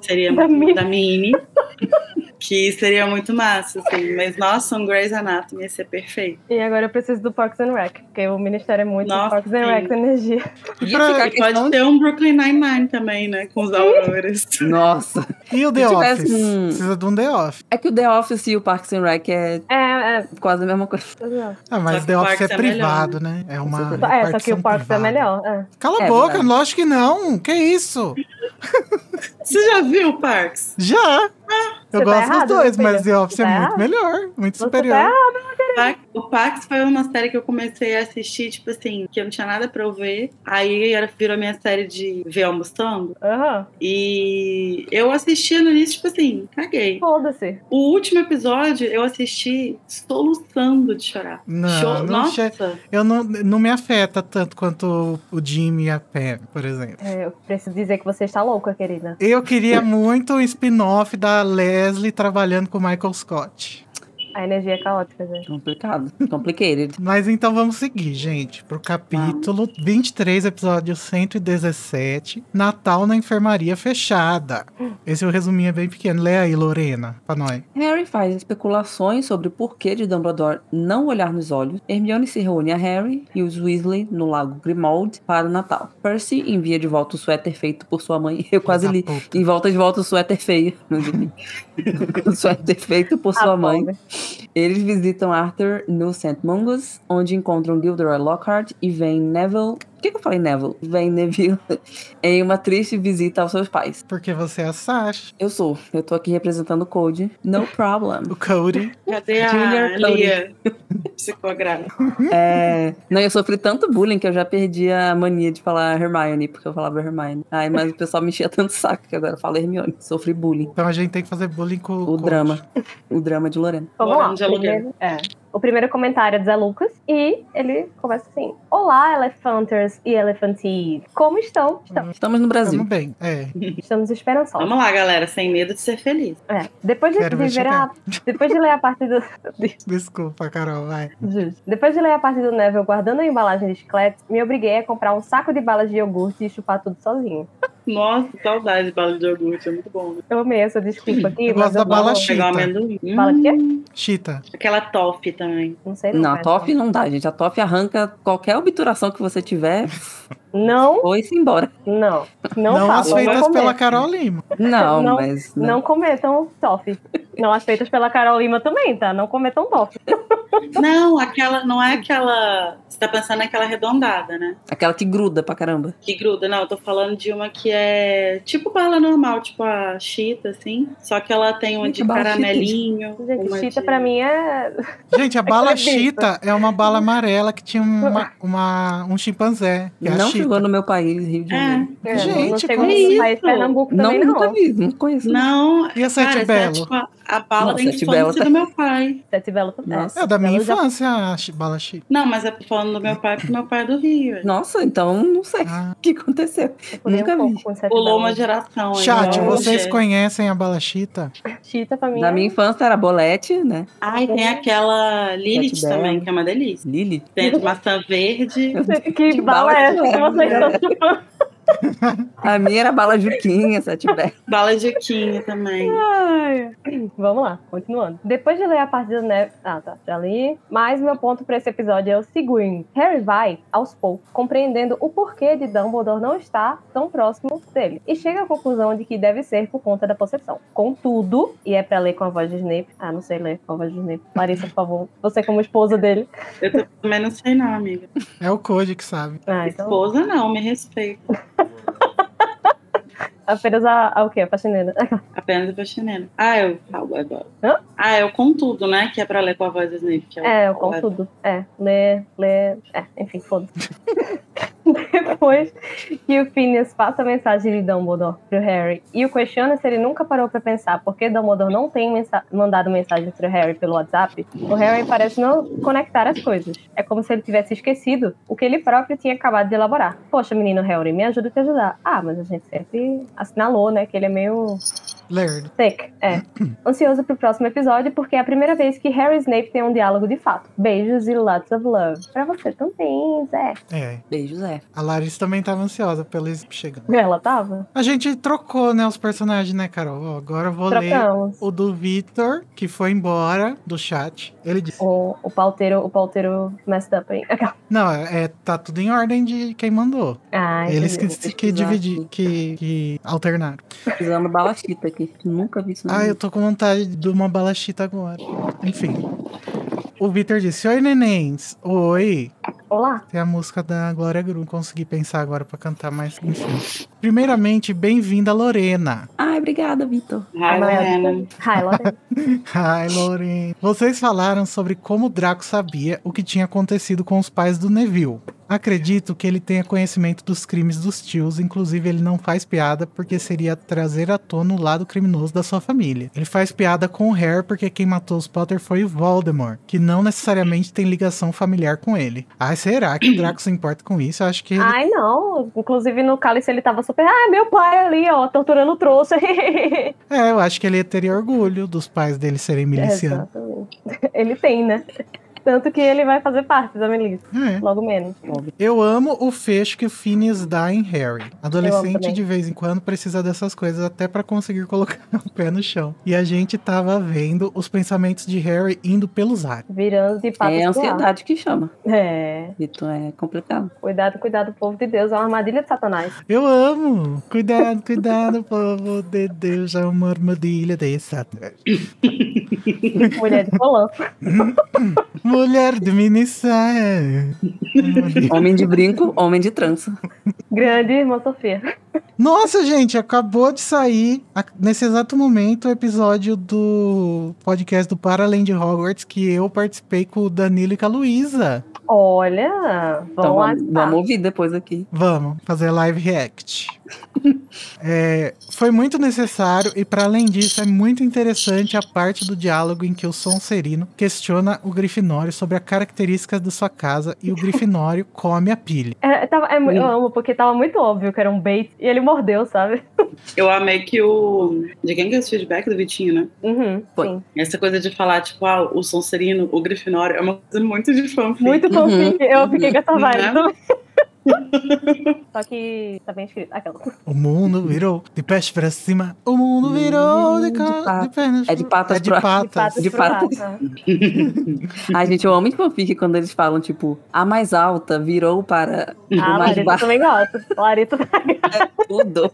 Que que seria muito massa, assim. Mas, nossa, um Grey's Anatomy ia ser perfeito. E agora eu preciso do Parks and Rec, porque o Ministério é muito Nossa, Parks and Rec energia. Ia ficar a E pode ter um Brooklyn Nine-Nine também, né? Com os Auroras. Nossa. E o The Se tivesse Office? um- Precisa de um The Office. É que o The Office e o Parks and Rec é É, é. quase a mesma coisa. Ah, mas The Office é é melhor, privado, né? É uma. É, só que o Parks é melhor. É. Cala a É boca, verdade. lógico que não. Que isso? Você já viu Parks? Já. Eu Você tá gosto errado, dos dois, mas The Office Você é tá muito errado. melhor, muito Você superior. tá errado. O Pax foi uma série que eu comecei a assistir, tipo assim, que eu não tinha nada pra eu ver. Aí era, virou minha série de ver almoçando. Aham. E eu assistia no início, tipo assim, caguei. Foda-se. O último episódio eu assisti soluçando de chorar. Não, Cho- não Nossa, che- Eu não, não me afeta tanto quanto o Jimmy e a Pam, por exemplo. É, eu preciso dizer que você está louca, querida. Eu queria muito um spin-off da Leslie trabalhando com o Michael Scott. A energia é caótica, gente. Complicado. Complicated. Mas então vamos seguir, gente, pro capítulo 23, episódio 117, Natal na Enfermaria Fechada. Esse o resuminho é bem pequeno. Lê aí, Lorena, pra nós. Harry faz especulações sobre o porquê de Dumbledore não olhar nos olhos. Hermione se reúne a Harry e os Weasley no lago Grimmauld para o Natal. Percy envia de volta o suéter feito por sua mãe. Eu quase li. puta. Em volta de volta o suéter feio. o suéter feito por sua Ah, mãe. Eles visitam Arthur no St. Mungus, onde encontram Gilderoy Lockhart e veem Neville. Por que, que eu falei Neville? Vem Neville em uma triste visita aos seus pais. Porque você é a Sasha, Eu sou. Eu tô aqui representando o Code. No problem. o Cody. Cadê a Junior Cody. Lia? Psicográfica. É... Não, eu sofri tanto bullying que eu já perdi a mania de falar Hermione, porque eu falava Hermione. Ai, mas o pessoal me enchia tanto saco que agora eu falo Hermione. Sofri bullying. Então a gente tem que fazer bullying com O Cody. drama. O drama de Lorena. Vamos lá. Primeiro, é. O primeiro comentário é do Zé Lucas e ele começa assim: Olá, Elefanters e Elefantive. Como estão? Estamos, Estamos no Brasil. Tamo bem. É. estamos esperançosos. Vamos lá, galera, sem medo de ser feliz. É. Depois de, Quero ver viver a, depois de ler a parte do. Desculpa, Carol, vai. Justo. Depois de ler a parte do Neville guardando a embalagem de chiclete, me obriguei a comprar um saco de balas de iogurte e chupar tudo sozinho. Nossa, saudade de bala de iogurte, é muito bom. né? Eu amei essa desculpa aqui. Eu mas gosto da bala Chita. amendoim. Bala de quê? Chita. Aquela top também. Não sei. Não, a cara. top não dá, gente. A top arranca qualquer obturação que você tiver, Não, foi-se embora. não. Não, Não, as feitas não pela. Carol Lima. Não, Não, mas. né? Não cometam top. Não, as feitas pela Carol Lima também, tá? Não cometam top. Não, aquela, não é aquela. Você tá pensando naquela arredondada, né? Aquela que gruda pra caramba. Que gruda. Não, eu tô falando de uma que é tipo bala normal, tipo a chita, assim. Só que ela tem uma Gente, de bala caramelinho. Gente, uma chita de- pra mim é. Gente, a bala chita é uma bala amarela que tinha uma, uma- um chimpanzé. Que é a não chita. chegou no meu país, Rio de É. Janeiro. é, Gente, não chegou como isso? país Pernambuco Não, também, nunca não. vi, não conheço. Não, E a Sete cara, essa é Belo? tipo a, bala Não, da Belo infância tá- do meu pai. Sete Belo também. Nossa. É da minha já- infância, a chi- bala chita. Não, mas é falando do meu pai, porque meu pai é do Rio. Nossa, então não sei Ah. o que aconteceu. Nunca um vi. Pulou uma geração. aí, Chat, igual vocês você. conhecem a bala chita? Chita pra mim Na é- minha infância era bolete, né? Ai, tem aquela Lilith também, que é uma delícia. Lili. Tem de maçã verde. Que, Que bala é essa que vocês estão chupando? A minha era bala Juquinha, sete pé. Bala de quinha também. Ai. Vamos lá, continuando. Depois de ler a parte do Neville. Ah, tá, já li. Mas meu ponto pra esse episódio é o seguinte: Harry vai, aos poucos, compreendendo o porquê de Dumbledore não estar tão próximo dele. E chega à conclusão de que deve ser por conta da possessão. Contudo, e é pra ler com a voz de Snape. Ah, não sei ler com a voz de Snape. Larissa, por favor. Você, como esposa dele. Eu também não sei não, amiga. É o Code que sabe. Ah, então. Esposa não, me respeita. Apenas a, a o quê? A faxineira. Apenas a faxineira. Ah, eu falo agora. Hã? Ah, é o contudo, né? Que é pra ler com a voz do Snape. Que É, eu o conto tudo. É, ler, ler. É, enfim, foda-se. Depois que o Phineas passa a mensagem de Dumbledore pro Harry e o questiona se ele nunca parou pra pensar por que Dumbledore não tem mensa mandado mensagem pro Harry pelo WhatsApp, o Harry parece não conectar as coisas. É como se ele tivesse esquecido o que ele próprio tinha acabado de elaborar. Poxa, menino Harry, me ajuda a te ajudar. Ah, mas a gente sempre assinalou, né, que ele é meio Lerdo. Sick, é. Ansioso pro próximo episódio, porque é a primeira vez que Harry e Snape têm um diálogo de fato. Beijos e lots of love. Pra você também, Zé. É. Beijos, é. A Larissa também tava ansiosa pelo Snape chegando. Ela tava? A gente trocou, né, os personagens, né, Carol? Ó, agora eu vou ler Trocamos. o do Victor, que foi embora do chat. Ele disse: O, o pauteiro, o pauteiro messed up aí. Não, é, tá tudo em ordem de quem mandou. Ai, Eles que, que dividir, que, que alternaram. Precisando bala chita aqui. Nunca vi isso na Ah, eu tô com vontade de uma bala chita agora. Enfim. O Victor disse: Oi, nenéns. Oi. Olá. Tem a música da Glória. Não consegui pensar agora pra cantar, mas enfim. Primeiramente, bem-vinda, Lorena. Ai, obrigada, Vitor. Ai, Lorena. Hi, Lorena. Ai, Lorena. Vocês falaram sobre como o Draco sabia o que tinha acontecido com os pais do Neville. Acredito que ele tenha conhecimento dos crimes dos tios, inclusive ele não faz piada porque seria trazer à tona o lado criminoso da sua família. Ele faz piada com o Harry porque quem matou os Potter foi o Voldemort, que não necessariamente tem ligação familiar com ele. Ai, será que o Draco se importa com isso? Eu acho que ele... Ai, não. Inclusive no cálice ele tava super. Ah, meu pai ali, ó, torturando o trouxa. É, eu acho que ele teria orgulho dos pais dele serem milicianos. Exatamente. Ele tem, né? Tanto que ele vai fazer parte da Melissa, É. logo menos. Eu amo o fecho que o Phineas dá em Harry. Adolescente de vez em quando precisa dessas coisas até pra conseguir colocar o pé no chão. E a gente tava vendo os pensamentos de Harry indo pelos ares. Virando de patas É a ansiedade que chama. É. Isso é complicado. Cuidado, cuidado, povo de Deus. É uma armadilha de Satanás. Eu amo! Cuidado, cuidado, povo de Deus, é uma armadilha de Satanás. Mulher de colã. Mulher de mini saia. Homem de brinco, homem de trança. Grande irmã Sofia. Nossa, gente, acabou de sair, nesse exato momento, o episódio do podcast do Para Além de Hogwarts, que eu participei com o Danilo e com a Luísa. Olha, Então vamos lá. vamos, vamos ouvir depois aqui. Vamos fazer live react. É, foi muito necessário e, para além disso, é muito interessante a parte do diálogo em que o Sonserino questiona o Grifinório sobre as características de sua casa e o Grifinório come a pilha. É, tava- é eu amo, porque tava muito óbvio que era um bait e ele mordeu, sabe? Eu amei que o. De quem que é esse feedback do Vitinho, né? Uhum, Foi. sim. Essa coisa de falar, tipo, ah, o Sonserino, o Grifinório, é uma coisa muito de fanfic. Muito Uhum. fanfic. Eu fiquei com essa vibe Né? Também. Só que tá bem escrito. Aquela. O mundo virou de pés para cima. O mundo virou de, ca- De patas. de pernas. É de patas É de pro- patas. De patas De patas. Ai, gente, eu amo em fanfic quando eles falam, tipo, a mais alta virou para o Ah, mais Larissa baixo. também gosta. Larissa Tudo.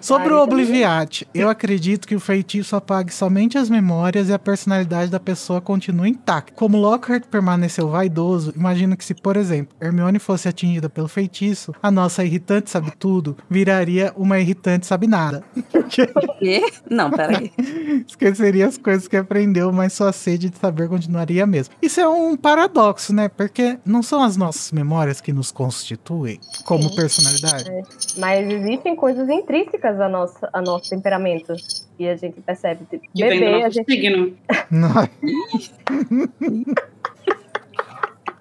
Sobre Ai, o Obliviate, eu acredito que o feitiço apague somente as memórias e a personalidade da pessoa continue intacta. Como Lockhart permaneceu vaidoso, imagino que se, por exemplo, Hermione fosse atingida pelo feitiço, a nossa irritante sabe tudo viraria uma irritante sabe nada. Quê? Não, peraí. Esqueceria as coisas que aprendeu, mas sua sede de saber continuaria a mesma. Isso é um paradoxo, né? Porque não são as nossas memórias que nos constituem como personalidade. Mas existem coisas intrínsecas a nossa, a nosso temperamento. E a gente percebe. Tipo, Que vem do bebê, a nosso gente. signo.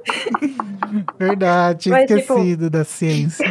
Verdade, tinha Mas, tipo- esquecido da ciência.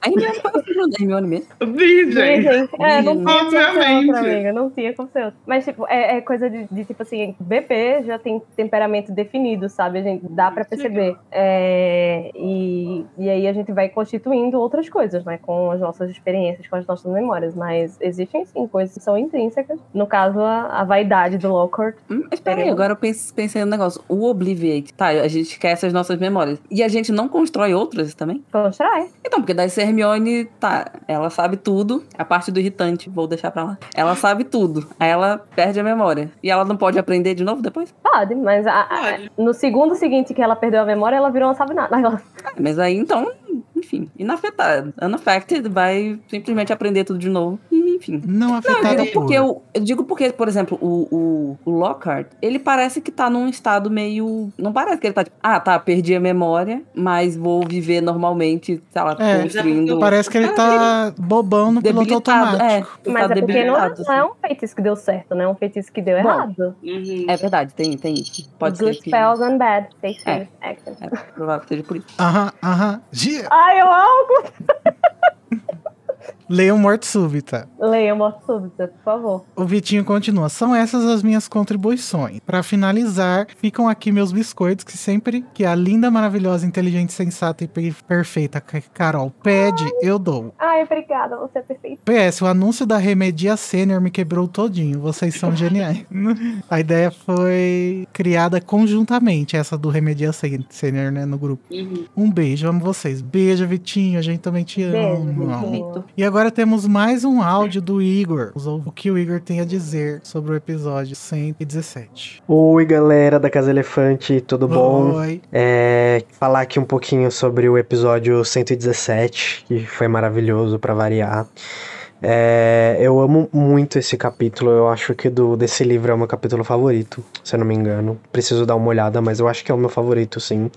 A Hermione fala assim, da Hermione mesmo. Virgem. Virgem. É, não tinha como ser Obviamente. outra, amiga. Não tinha como ser outra. Mas, tipo, é, é coisa de, de, tipo assim, bebê já tem temperamento definido, sabe? A gente dá pra perceber. É, e, e aí a gente vai constituindo outras coisas, né? Com as nossas experiências, com as nossas memórias. Mas existem, sim, coisas que são intrínsecas. No caso, a, a vaidade do Lockhart. Hum, Mas peraí, agora eu pense- pensei no negócio. O Obliviate. Tá, a gente esquece as nossas memórias. E a gente não constrói outras também? Constrói. Então, porque daí se Hermione, tá, ela sabe tudo. A parte do irritante, vou deixar pra lá. Ela sabe tudo. Aí ela perde a memória. E ela não pode aprender de novo depois? Pode, mas a- a- Pode. no segundo seguinte que ela perdeu a memória, ela virou não sabe nada. Ela- Ah, Mas aí então, enfim, inafetada. Unaffected vai simplesmente aprender tudo de novo. Enfim. Não Eu afetada digo por. porque, eu, eu digo porque, por exemplo, o, o, o Lockhart, ele parece que tá num estado meio. Não parece que ele tá tipo, ah, tá, perdi a memória, mas vou viver normalmente, sei lá, É, construindo. Parece que ele tá bobão no piloto. É, automático. tá Mas é porque não, é- debilitado, não é um feitiço que deu certo, né? É um feitiço que deu Bom, errado. Uhum. É verdade, tem, tem isso. Pode Good ser que. spells and bad. Take É. action. É provável que seja por isso. Aham, aham. Gia. Ai, eu amo! Leiam Morte Súbita. Leia morte súbita, por favor. O Vitinho continua. São essas as minhas contribuições. Pra finalizar, ficam aqui meus biscoitos que sempre que a linda, maravilhosa, inteligente, sensata e pe- perfeita Ca- Carol pede, eu dou. Ai, obrigada, você é perfeito. PS, o anúncio da Remedia Sênior me quebrou todinho. Vocês são geniais. a ideia foi criada conjuntamente, essa do Remedia Sê- Sênior, né, no grupo. Uhum. Um beijo, amo vocês. Beijo, Vitinho, a gente também te Beijo, ama. Vitinho. E agora temos mais um áudio do Igor. O que o Igor tem a dizer sobre o episódio 117. Oi, galera da Casa Elefante, tudo bom? Oi. É, falar aqui um pouquinho sobre o episódio 117, que foi maravilhoso pra variar. É, eu amo muito esse capítulo, eu acho que do desse livro é o meu capítulo favorito, se eu não me engano. Preciso dar uma olhada, mas eu acho que é o meu favorito, sim.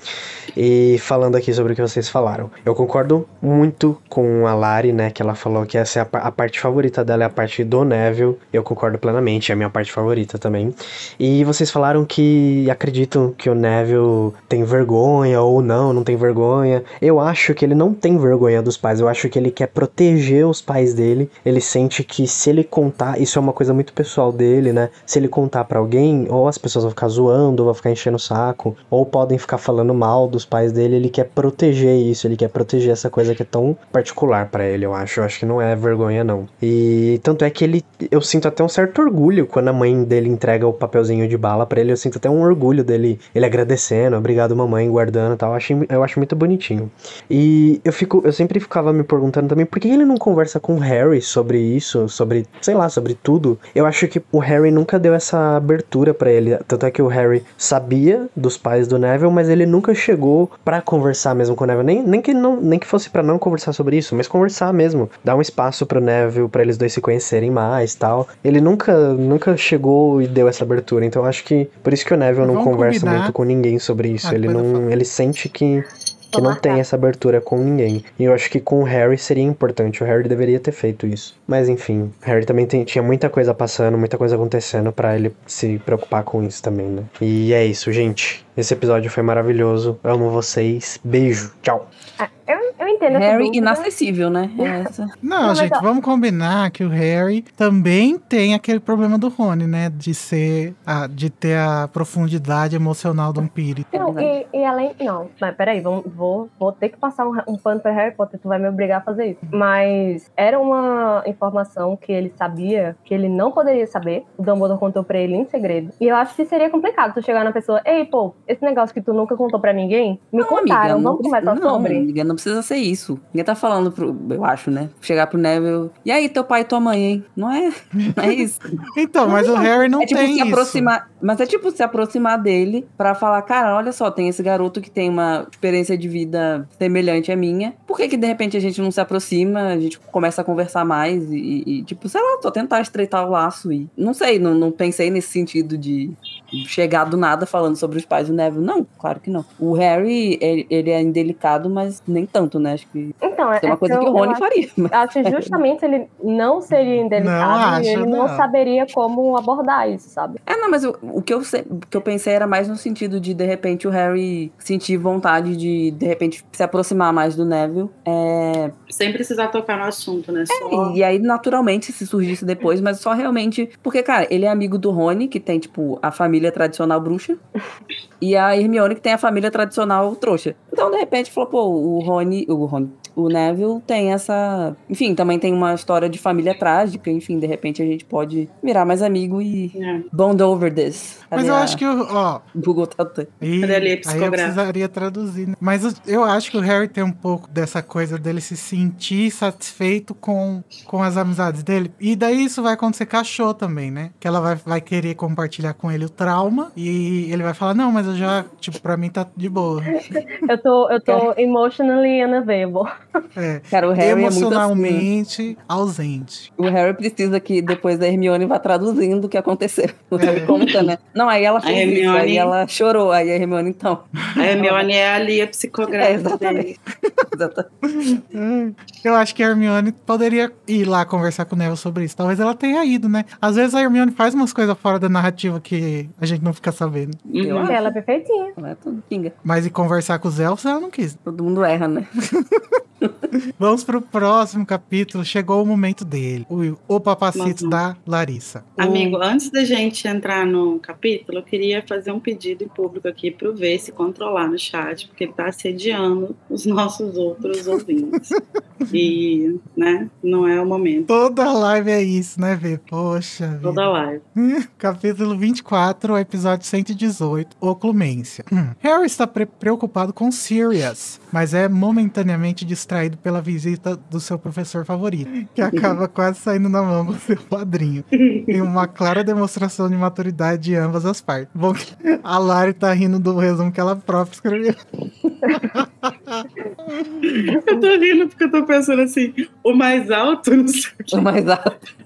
E falando aqui sobre o que vocês falaram, eu concordo muito com a Lari, né, que ela falou que essa é a, a parte favorita dela é a parte do Neville. Eu concordo plenamente, é a minha parte favorita também. E vocês falaram que acreditam que o Neville tem vergonha ou não, não tem vergonha. Eu acho que ele não tem vergonha dos pais, eu acho que ele quer proteger os pais dele ele sente que se ele contar, isso é uma coisa muito pessoal dele, né? Se ele contar pra alguém, ou as pessoas vão ficar zoando, ou vão ficar enchendo o saco, ou podem ficar falando mal dos pais dele, ele quer proteger isso, ele quer proteger essa coisa que é tão particular pra ele, eu acho. Eu acho que não é vergonha, não. E tanto é que ele. Eu sinto até um certo orgulho quando a mãe dele entrega o papelzinho de bala pra ele. Eu sinto até um orgulho dele, ele agradecendo, obrigado, mamãe, guardando tal. Eu, achei, eu acho muito bonitinho. E eu fico. Eu sempre ficava me perguntando também por que ele não conversa com o Harry sobre isso, sobre, sei lá, sobre tudo. Eu acho que o Harry nunca deu essa abertura pra ele. Tanto é que o Harry sabia dos pais do Neville, mas ele nunca chegou pra conversar mesmo com o Neville. Nem, nem, que, não, nem que fosse pra não conversar sobre isso, mas conversar mesmo. Dar um espaço pro Neville, pra eles dois se conhecerem mais tal. Ele nunca, nunca chegou e deu essa abertura. Então eu acho que por isso que o Neville não Vamos conversa combinar. muito com ninguém sobre isso. Ah, ele não. Ele sente que. Que não tem essa abertura com ninguém. E eu acho que com o Harry seria importante. O Harry deveria ter feito isso. Mas enfim, o Harry também tem- tinha muita coisa passando, muita coisa acontecendo pra ele se preocupar com isso também, né? E é isso, gente. Esse episódio foi maravilhoso. Amo vocês. Beijo. Tchau. Ah, eu, eu entendo Harry dúvida. inacessível, né? Essa. Não, Não, gente, ó- vamos combinar que o Harry também tem aquele problema do Rony, né? De ser. a- de ter a profundidade emocional do Piri. É Não, e, e além. Não, mas peraí, vamos, vou, vou ter que passar um, um pano pra Harry Potter, tu vai me obrigar a fazer isso. Mas era uma informação que ele sabia que ele não poderia saber. O Dumbledore contou pra ele em segredo. E eu acho que seria complicado tu chegar na pessoa, ei, pô, esse negócio que tu nunca contou pra ninguém, me Não, contaram, amiga, vamos não, conversar não, sobre. Não precisa ser isso. Ninguém tá falando pro, eu acho, né? Chegar pro Neville. E aí, teu pai e tua mãe, hein? Não é, não é isso. Então, mas o Harry não é tipo tem se isso. aproximar, mas é tipo se aproximar dele pra falar, cara, olha só, tem esse garoto que tem uma experiência de vida semelhante à minha. Por que que de repente a gente não se aproxima, a gente começa a conversar mais e, e, tipo, sei lá, só tentar estreitar o laço e não sei, não, não pensei nesse sentido de chegar do nada falando sobre os pais do Neville. Não, claro que não. O Harry, ele, ele é indelicado, mas nem tanto, né? Acho que Então, é, é uma é coisa que eu- o Rony acho- faria. mas- Acho que justamente ele não seria indelicado e ele não, não. saberia como abordar isso, sabe? É, não, mas o, o, que eu, o que eu pensei era mais no sentido de, de repente, o Harry sentir vontade de, de repente, se aproximar mais do Neville. É, Sem precisar tocar no assunto, né? Só... e aí, naturalmente, se surgisse depois, mas só realmente. Porque, cara, ele é amigo do Rony, que tem, tipo, a família tradicional bruxa, e a Hermione, que tem a família tradicional trouxa. Então, de repente, falou, pô, o Rony. O Rony. O Neville tem essa. Enfim, também tem uma história de família trágica. Enfim, de repente a gente pode virar mais amigo e É. bond over this. Mas eu a- acho que, o- ó, Google Tradutor. E ali aí eu precisaria traduzir. né? Mas eu- eu acho que o Harry tem um pouco dessa coisa dele se sentir satisfeito com, com as amizades dele. E daí isso vai acontecer com a Cho também, né? Que ela vai, vai querer compartilhar com ele o trauma. E ele vai falar, não, mas eu já, tipo, pra mim tá de boa. Eu tô, eu tô emotionally unavailable. É. Cara, o Harry é muito assim. Emocionalmente ausente. O Harry precisa que depois da Hermione vá traduzindo o que aconteceu. O É. Harry conta, né? Não, aí ela fez isso, Hermione- aí ela chorou. Aí a Hermione, então. A Hermione é ali a É, psicográfica exatamente. Eu acho que a Hermione poderia ir lá conversar com o Neville sobre isso. Talvez ela tenha ido, né? Às vezes a Hermione faz umas coisas fora da narrativa que a gente não fica sabendo. Eu Uhum. acho. Ela é perfeitinha. Não é tudo pinga. Mas ir conversar com os elfos, ela não quis. Todo mundo erra, né? Vamos pro próximo capítulo. Chegou o momento dele. O, o papacito da Larissa. O- Amigo, antes da gente entrar no capítulo, eu queria fazer um pedido em público aqui pro V se controlar no chat, porque ele tá assediando os nossos outros ouvintes. E, né, não é o momento. Toda live é isso, né, Vê? Poxa vida. Toda live. Capítulo 24, episódio 118, O Clemência. Hum. Harry está pre- preocupado com Sirius, mas é momentaneamente distraído pela visita do seu professor favorito, que acaba quase saindo na mão do seu padrinho. Em uma clara demonstração de maturidade de ambas as partes. Bom, que a Lari tá rindo do resumo que ela própria escreveu. Eu tô rindo porque eu tô pensando assim, o mais alto, não sei o quê. O mais alto.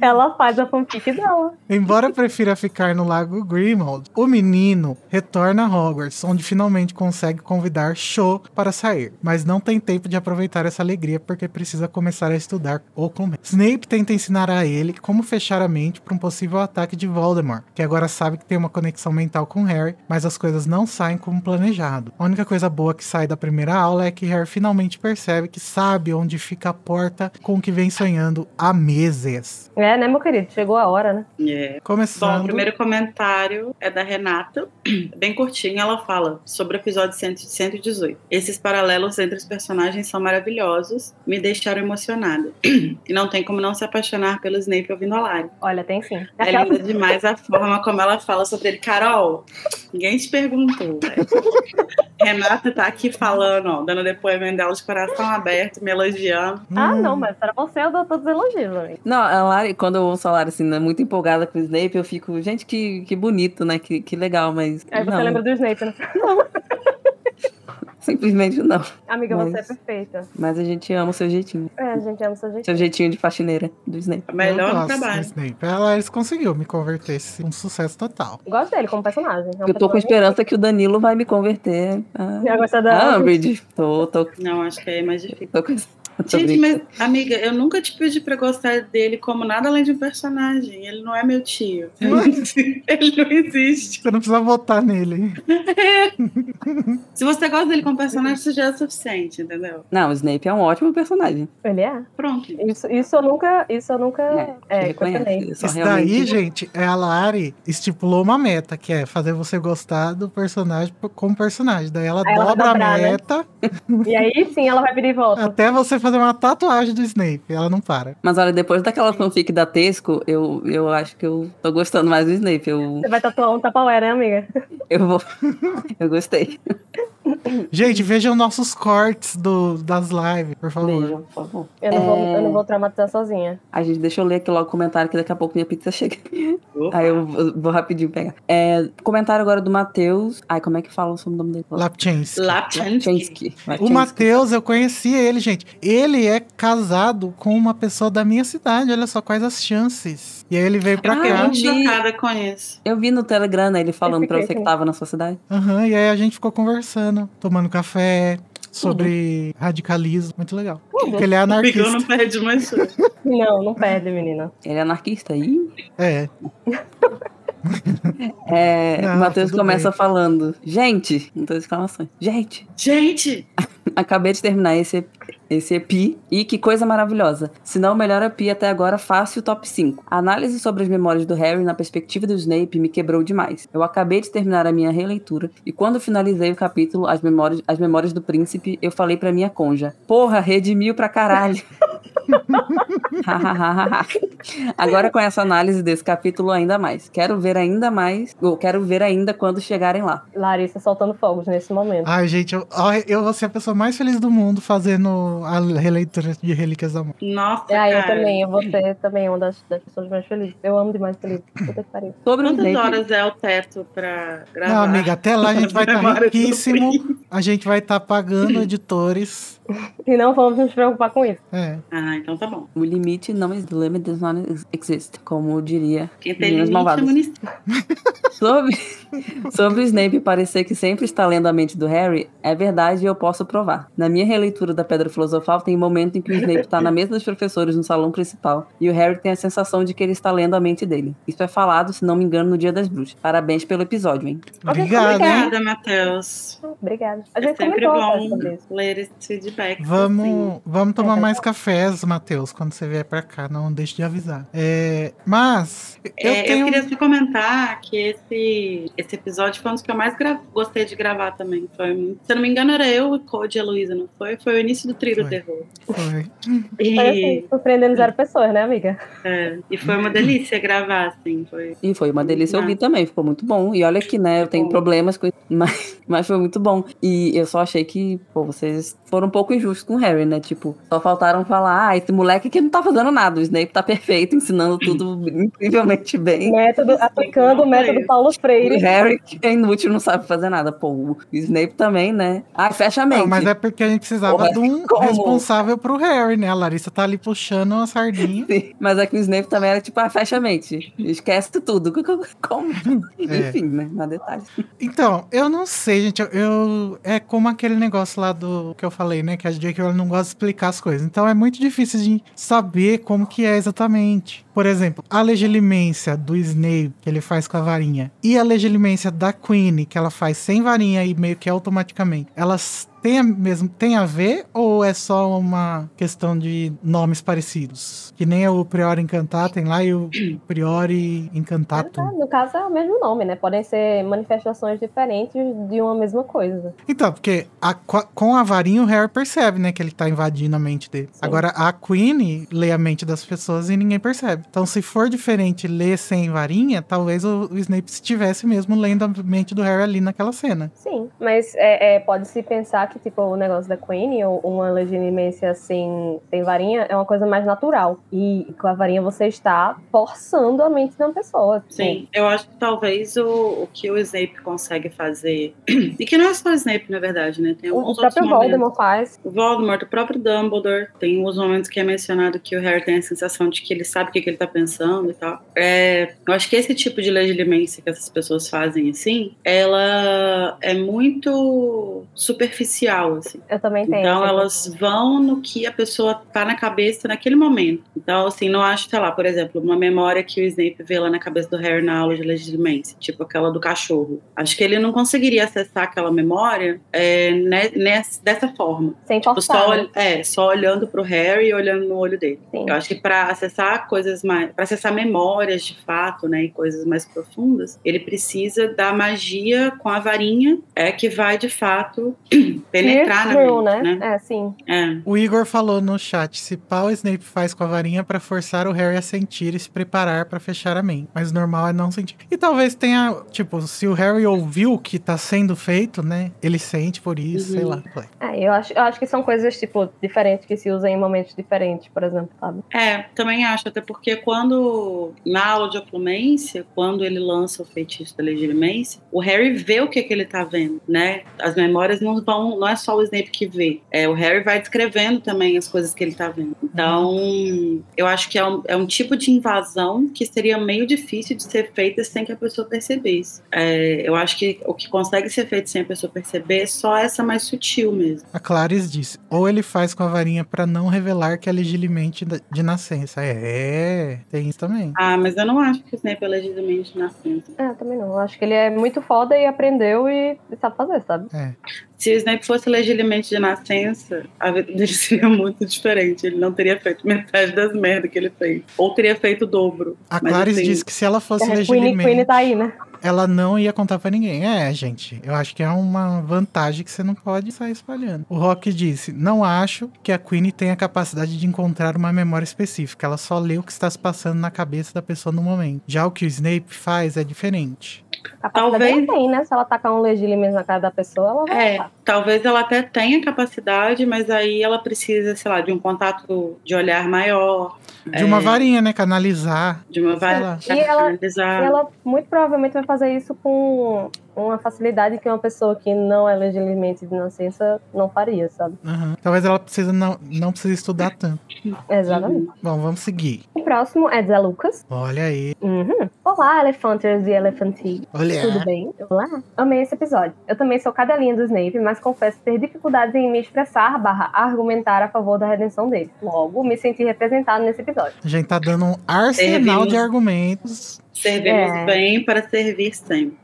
Ela faz a fanfic dela. Embora prefira ficar no Lago Grimald, o menino retorna a Hogwarts, onde finalmente consegue convidar Cho para sair, mas não tem tempo de aproveitar essa alegria porque precisa começar a estudar o começo. Snape tenta ensinar a ele como fechar a mente para um possível ataque de Voldemort, que agora sabe que tem uma conexão mental com Harry, mas as coisas não saem como planejado. A única coisa boa que sai da primeira aula é que Harry finalmente percebe que sabe onde fica a porta com o que vem sonhando há meses. É, né, meu querido? Chegou a hora, né? É. Bom, Começando. o primeiro comentário é da Renata, bem curtinho. Ela fala sobre o episódio 100 118. Esses paralelos entre os personagens são maravilhosos, me deixaram emocionada. E não tem como não se apaixonar pelo Snape ouvindo a Lari. Olha, tem sim. É linda demais a forma como ela fala sobre ele. Carol, ninguém te perguntou. velho. Renata tá aqui falando, ó, dando depoimento dela de coração aberto, me elogiando. Ah, Hum. não, mas para você eu dou todos os elogios, amigo. Não, a Lari, quando eu ouço a Lari assim, né, muito empolgada com o Snape, eu fico, gente, que, que bonito, né? Que, que legal, mas. Aí você não, lembra do Snape, né? Simplesmente não. Amiga, você é Mas- perfeita. Mas a gente ama o seu jeitinho. É, a gente ama seu jeito. Seu jeitinho de faxineira do Snape. A melhor gosto do trabalho. Snape. Ela conseguiu me converter esse um sucesso total. Gosto dele como personagem. É um Eu tô com esperança que o Danilo vai me converter a, a da Umbridge. Tô, tô, Não, acho que é mais difícil. tô com Gente, mas, amiga, eu nunca te pedi pra gostar dele como nada além de um personagem. Ele não é meu tio. Ele não existe. Você não precisa votar nele. Se você gosta dele como personagem, isso já é suficiente, entendeu? Não, o Snape é um ótimo personagem. Ele é. Pronto. Isso, isso eu nunca. Isso eu nunca. É, É, reconhece. Isso realmente- daí, gente, é a Lari estipulou uma meta, que é fazer você gostar do personagem como personagem. Daí ela ela dobra a né? meta E aí sim ela vai pedir volta. até você fazer uma tatuagem do Snape. Ela não para. Mas olha, depois daquela fanfic da Tesco, eu, eu acho que eu tô gostando mais do Snape. Eu, Você vai tatuar um tapaué, né, amiga? eu vou. Eu gostei. Gente, vejam nossos cortes do, das lives, por favor. Beijo, por favor. Eu não, vou, É. eu não vou traumatizar sozinha. Ai, gente, deixa eu ler aqui logo o comentário que daqui a pouco minha pizza chega. Opa. Aí eu vou, rapidinho pegar. É, comentário agora do Matheus. Ai, como é que fala o nome dele? Lapchensky. Lapchansky. Chensky. O Matheus, eu conheci ele, gente. Ele é casado com uma pessoa da minha cidade. Olha só quais as chances. E aí ele veio pra Eu fiquei cá. muito chocada com isso. Eu vi no Telegram, né, ele falando pra você que tava na sua cidade. Aham, e aí a gente ficou conversando, tomando café, sobre radicalismo. Muito legal. Porque ele é anarquista. não perde mais. Não, não perde, menina. Ele é anarquista aí. É. É, Não, o Matheus começa bem. falando. Gente, duas exclamações. Gente, Gente, acabei de terminar esse, esse EPI e que coisa maravilhosa. Se não o melhor EPI até agora, fácil top 5. A análise sobre as memórias do Harry na perspectiva do Snape me quebrou demais. Eu acabei de terminar a minha releitura e quando finalizei o capítulo, as memórias, as memórias do príncipe, eu falei pra minha conja: Porra, redimiu pra caralho. Agora com essa análise desse capítulo ainda mais. Quero ver ainda mais, ou quero ver ainda quando chegarem lá. Larissa soltando fogos nesse momento. Ai, gente, eu, eu vou ser a pessoa mais feliz do mundo fazendo a releitura de Relíquias da Morte. nossa, É, eu cara. também, eu vou ser também uma das, das pessoas mais felizes. Eu amo demais feliz. Puta que pariu. Sobre Quantas horas é o teto pra gravar? Não, amiga, até lá a gente vai estar do riquíssimo. A gente vai estar pagando editores. E não vamos nos preocupar com isso. É. Ah, então tá bom. o limite não existe, limit does not exist, como diria Quem tem limite é Malvadas. Sobre, sobre o Snape parecer que sempre está lendo a mente do Harry, é verdade e eu posso provar. Na minha releitura da Pedra Filosofal, tem um momento em que o Snape está na mesa dos professores no salão principal e o Harry tem a sensação de que ele está lendo a mente dele. Isso é falado, se não me engano, no Dia das Bruxas. Parabéns pelo episódio, hein? Obrigado, hein? Obrigada, Matheus. Obrigada. A É gente sempre comentou até bom ler esse feedback. assim. Vamos, vamos tomar É, mais cafés, Matheus, quando você vier pra cá. Não deixe de avisar. É, mas, eu É, tenho. eu queria só comentar que esse, esse episódio foi um dos que eu mais gra- gostei de gravar também. Foi, se eu não me engano, era eu, o Code e a Luísa, não foi? Foi o início do trio do terror. Foi. E, Foi assim, surpreendendo zero pessoas, né, amiga? é, e foi uma delícia gravar, assim. Foi. E foi uma delícia ouvir também, ficou muito bom. E olha que, né, eu tenho problemas com isso, mas, mas foi muito bom. E eu só achei que, pô, vocês foram um pouco injustos com o Harry, né? Tipo, só faltaram falar, ah, esse moleque aqui não tá fazendo nada, o Snape tá perfeito, ensinando tudo incrivelmente bem. Método, aplicando o método Paulo O Freire. Harry, que é inútil, não sabe fazer nada. Pô, o Snape também, né? Ah, fecha a mente. Não, mas é porque a gente precisava Porra, de um como? responsável pro Harry, né? A Larissa tá ali puxando uma sardinha. Sim, mas é que o Snape também era tipo, ah, fecha a mente. Esquece tudo. Como? É. Enfim, né? Mas detalhes. Então, eu não sei, gente. Eu, eu- é como aquele negócio lá do que eu falei, né? Que a J.K. Rowling não gosta de explicar as coisas. Então é muito difícil de saber como que é exatamente. Por exemplo, a legilimência do Snape que ele faz com a varinha e a legilimência da Queen que ela faz sem varinha e meio que automaticamente, elas têm a, mesmo, tem a ver ou é só uma questão de nomes parecidos? Que nem o Priori Incantatem lá e o Priori Incantatum. No caso, é o mesmo nome, né? Podem ser manifestações diferentes de uma mesma coisa. Então, porque a- com a varinha o Harry percebe, né, que ele tá invadindo a mente dele. Sim. Agora, a Queen lê a mente das pessoas e ninguém percebe. Então, se for diferente ler sem varinha, talvez o, o Snape estivesse mesmo lendo a mente do Harry ali naquela cena. Sim, mas é, é, pode-se pensar que, tipo, o negócio da Queen, ou uma legilimência sem, sem varinha, é uma coisa mais natural. E com a varinha você está forçando a mente de uma pessoa. tipo, Sim, eu acho que talvez o, o que o Snape consegue fazer. E que não é só o Snape, na verdade, né? Tem alguns o próprio outros momentos. Voldemort faz. O Voldemort, o próprio Dumbledore, tem uns momentos que é mencionado que o Harry tem a sensação de que ele sabe o que, que ele tá pensando e tal. É, eu acho que esse tipo de legilimência que essas pessoas fazem, assim, ela é muito superficial, assim. Eu também tenho. Então elas vão no que a pessoa tá na cabeça naquele momento. Então, assim, não acho, sei lá, por exemplo, uma memória que o Snape vê lá na cabeça do Harry na aula de legilimência, tipo aquela do cachorro. Acho que ele não conseguiria acessar aquela memória é, né, nessa, dessa forma. Sem Tipo, forçar. só, né? é, só olhando pro Harry e olhando no olho dele. Sim. Eu acho que para acessar coisas mais, para acessar memórias de fato, né, e coisas mais profundas, ele precisa da magia com a varinha, é que vai de fato penetrar na mente, né? né? É, sim. É. O Igor falou no chat: se pau o Snape faz com a varinha pra forçar o Harry a sentir e se preparar pra fechar a mente. Mas o normal é não sentir. E talvez tenha, tipo, se o Harry ouviu o que tá sendo feito, né? Ele sente por isso, Uhum. sei lá. É, eu acho, eu acho que são coisas, tipo, diferentes que se usam em momentos diferentes, por exemplo, sabe? É, também acho, até porque quando, na aula de oplumência, quando ele lança o feitiço da legilimência, o Harry vê o que, que ele tá vendo, né? As memórias não vão, não é só o Snape que vê, é, o Harry vai descrevendo também as coisas que ele tá vendo. Então, eu acho que é um, é um tipo de invasão que seria meio difícil de ser feita sem que a pessoa percebesse. É, eu acho que o que consegue ser feito sem a pessoa perceber é só essa mais sutil mesmo. A Clarice disse: ou ele faz com a varinha pra não revelar que é legilimente da- de nascença. É, tem isso também. Ah, mas eu não acho que o Snape é legitimamente nascença. É, também não. Eu acho que ele é muito foda e aprendeu e, e sabe fazer, sabe? É. Se o Snape fosse legitimamente de nascença, a vida dele seria muito diferente. Ele não teria feito metade das merdas que ele fez. Ou teria feito o dobro. A Clarice assim, disse que se ela fosse É, Queen. Queen tá aí, né? Ela não ia contar pra ninguém. É, gente, eu acho que é uma vantagem que você não pode sair espalhando. O Rock disse: Não acho que a Queen tenha a capacidade de encontrar uma memória específica. Ela só lê o que está se passando na cabeça da pessoa no momento. Já o que o Snape faz é diferente. A capacidade Talvez- tem, né? Se ela tacar um legilimens na cara da pessoa, ela vai É, talvez ela até tenha capacidade, mas aí ela precisa, sei lá, de um contato de olhar maior, De uma varinha, né? Canalizar. de uma varinha. E ela- canalizar. E ela muito provavelmente vai fazer isso com uma facilidade que uma pessoa que não é legilimamente de nascença não faria, sabe? Aham. Talvez ela precisa não, não precise estudar tanto. Exatamente. Bom, vamos seguir. O próximo é Zé Lucas. Olha aí. Uhum. Olá, Elefanters e Elefantis. Olha. Tudo bem? Olá. Amei esse episódio. Eu também sou cadelinha do Snape, mas confesso ter dificuldades em me expressar barra argumentar a favor da redenção dele. Logo, me senti representado nesse episódio. A gente tá dando um arsenal Servimos. de argumentos. Servimos É. bem para servir sempre.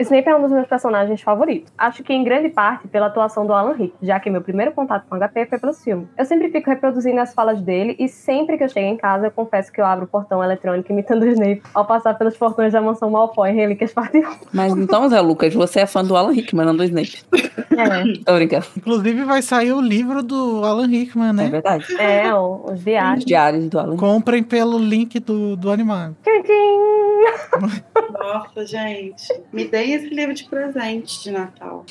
Snape é um dos meus personagens favoritos. Acho que em grande parte pela atuação do Alan Rick, já que meu primeiro contato com HP foi pelos filmes. Eu sempre fico reproduzindo as falas dele e sempre que eu chego em casa eu confesso que eu abro o portão eletrônico imitando o Snape ao passar pelos portões da mansão Malfoy em Relíquias Parte 1. Mas então, Zé Lucas, você é fã do Alan Rickman, não do Snape. É, Tô brincando. Inclusive, vai sair o livro do Alan Rickman, É né? verdade. é o- os Os viagens. diários do Alan. Comprem pelo link do, do animal. Tchim, tchim. Nossa, gente. Me deem esse livro de presente de Natal.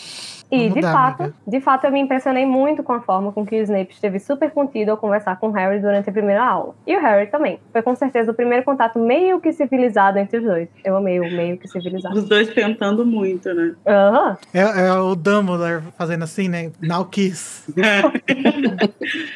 E, Vamos de dar, fato, amiga. de fato, eu me impressionei muito com a forma com que o Snape esteve super contido ao conversar com o Harry durante a primeira aula. E o Harry também. Foi com certeza o primeiro contato meio que civilizado entre os dois. Eu amei o meio que civilizado. Os dois tentando muito, né? Aham. É, é o Dumbledore fazendo assim, né? Now kiss.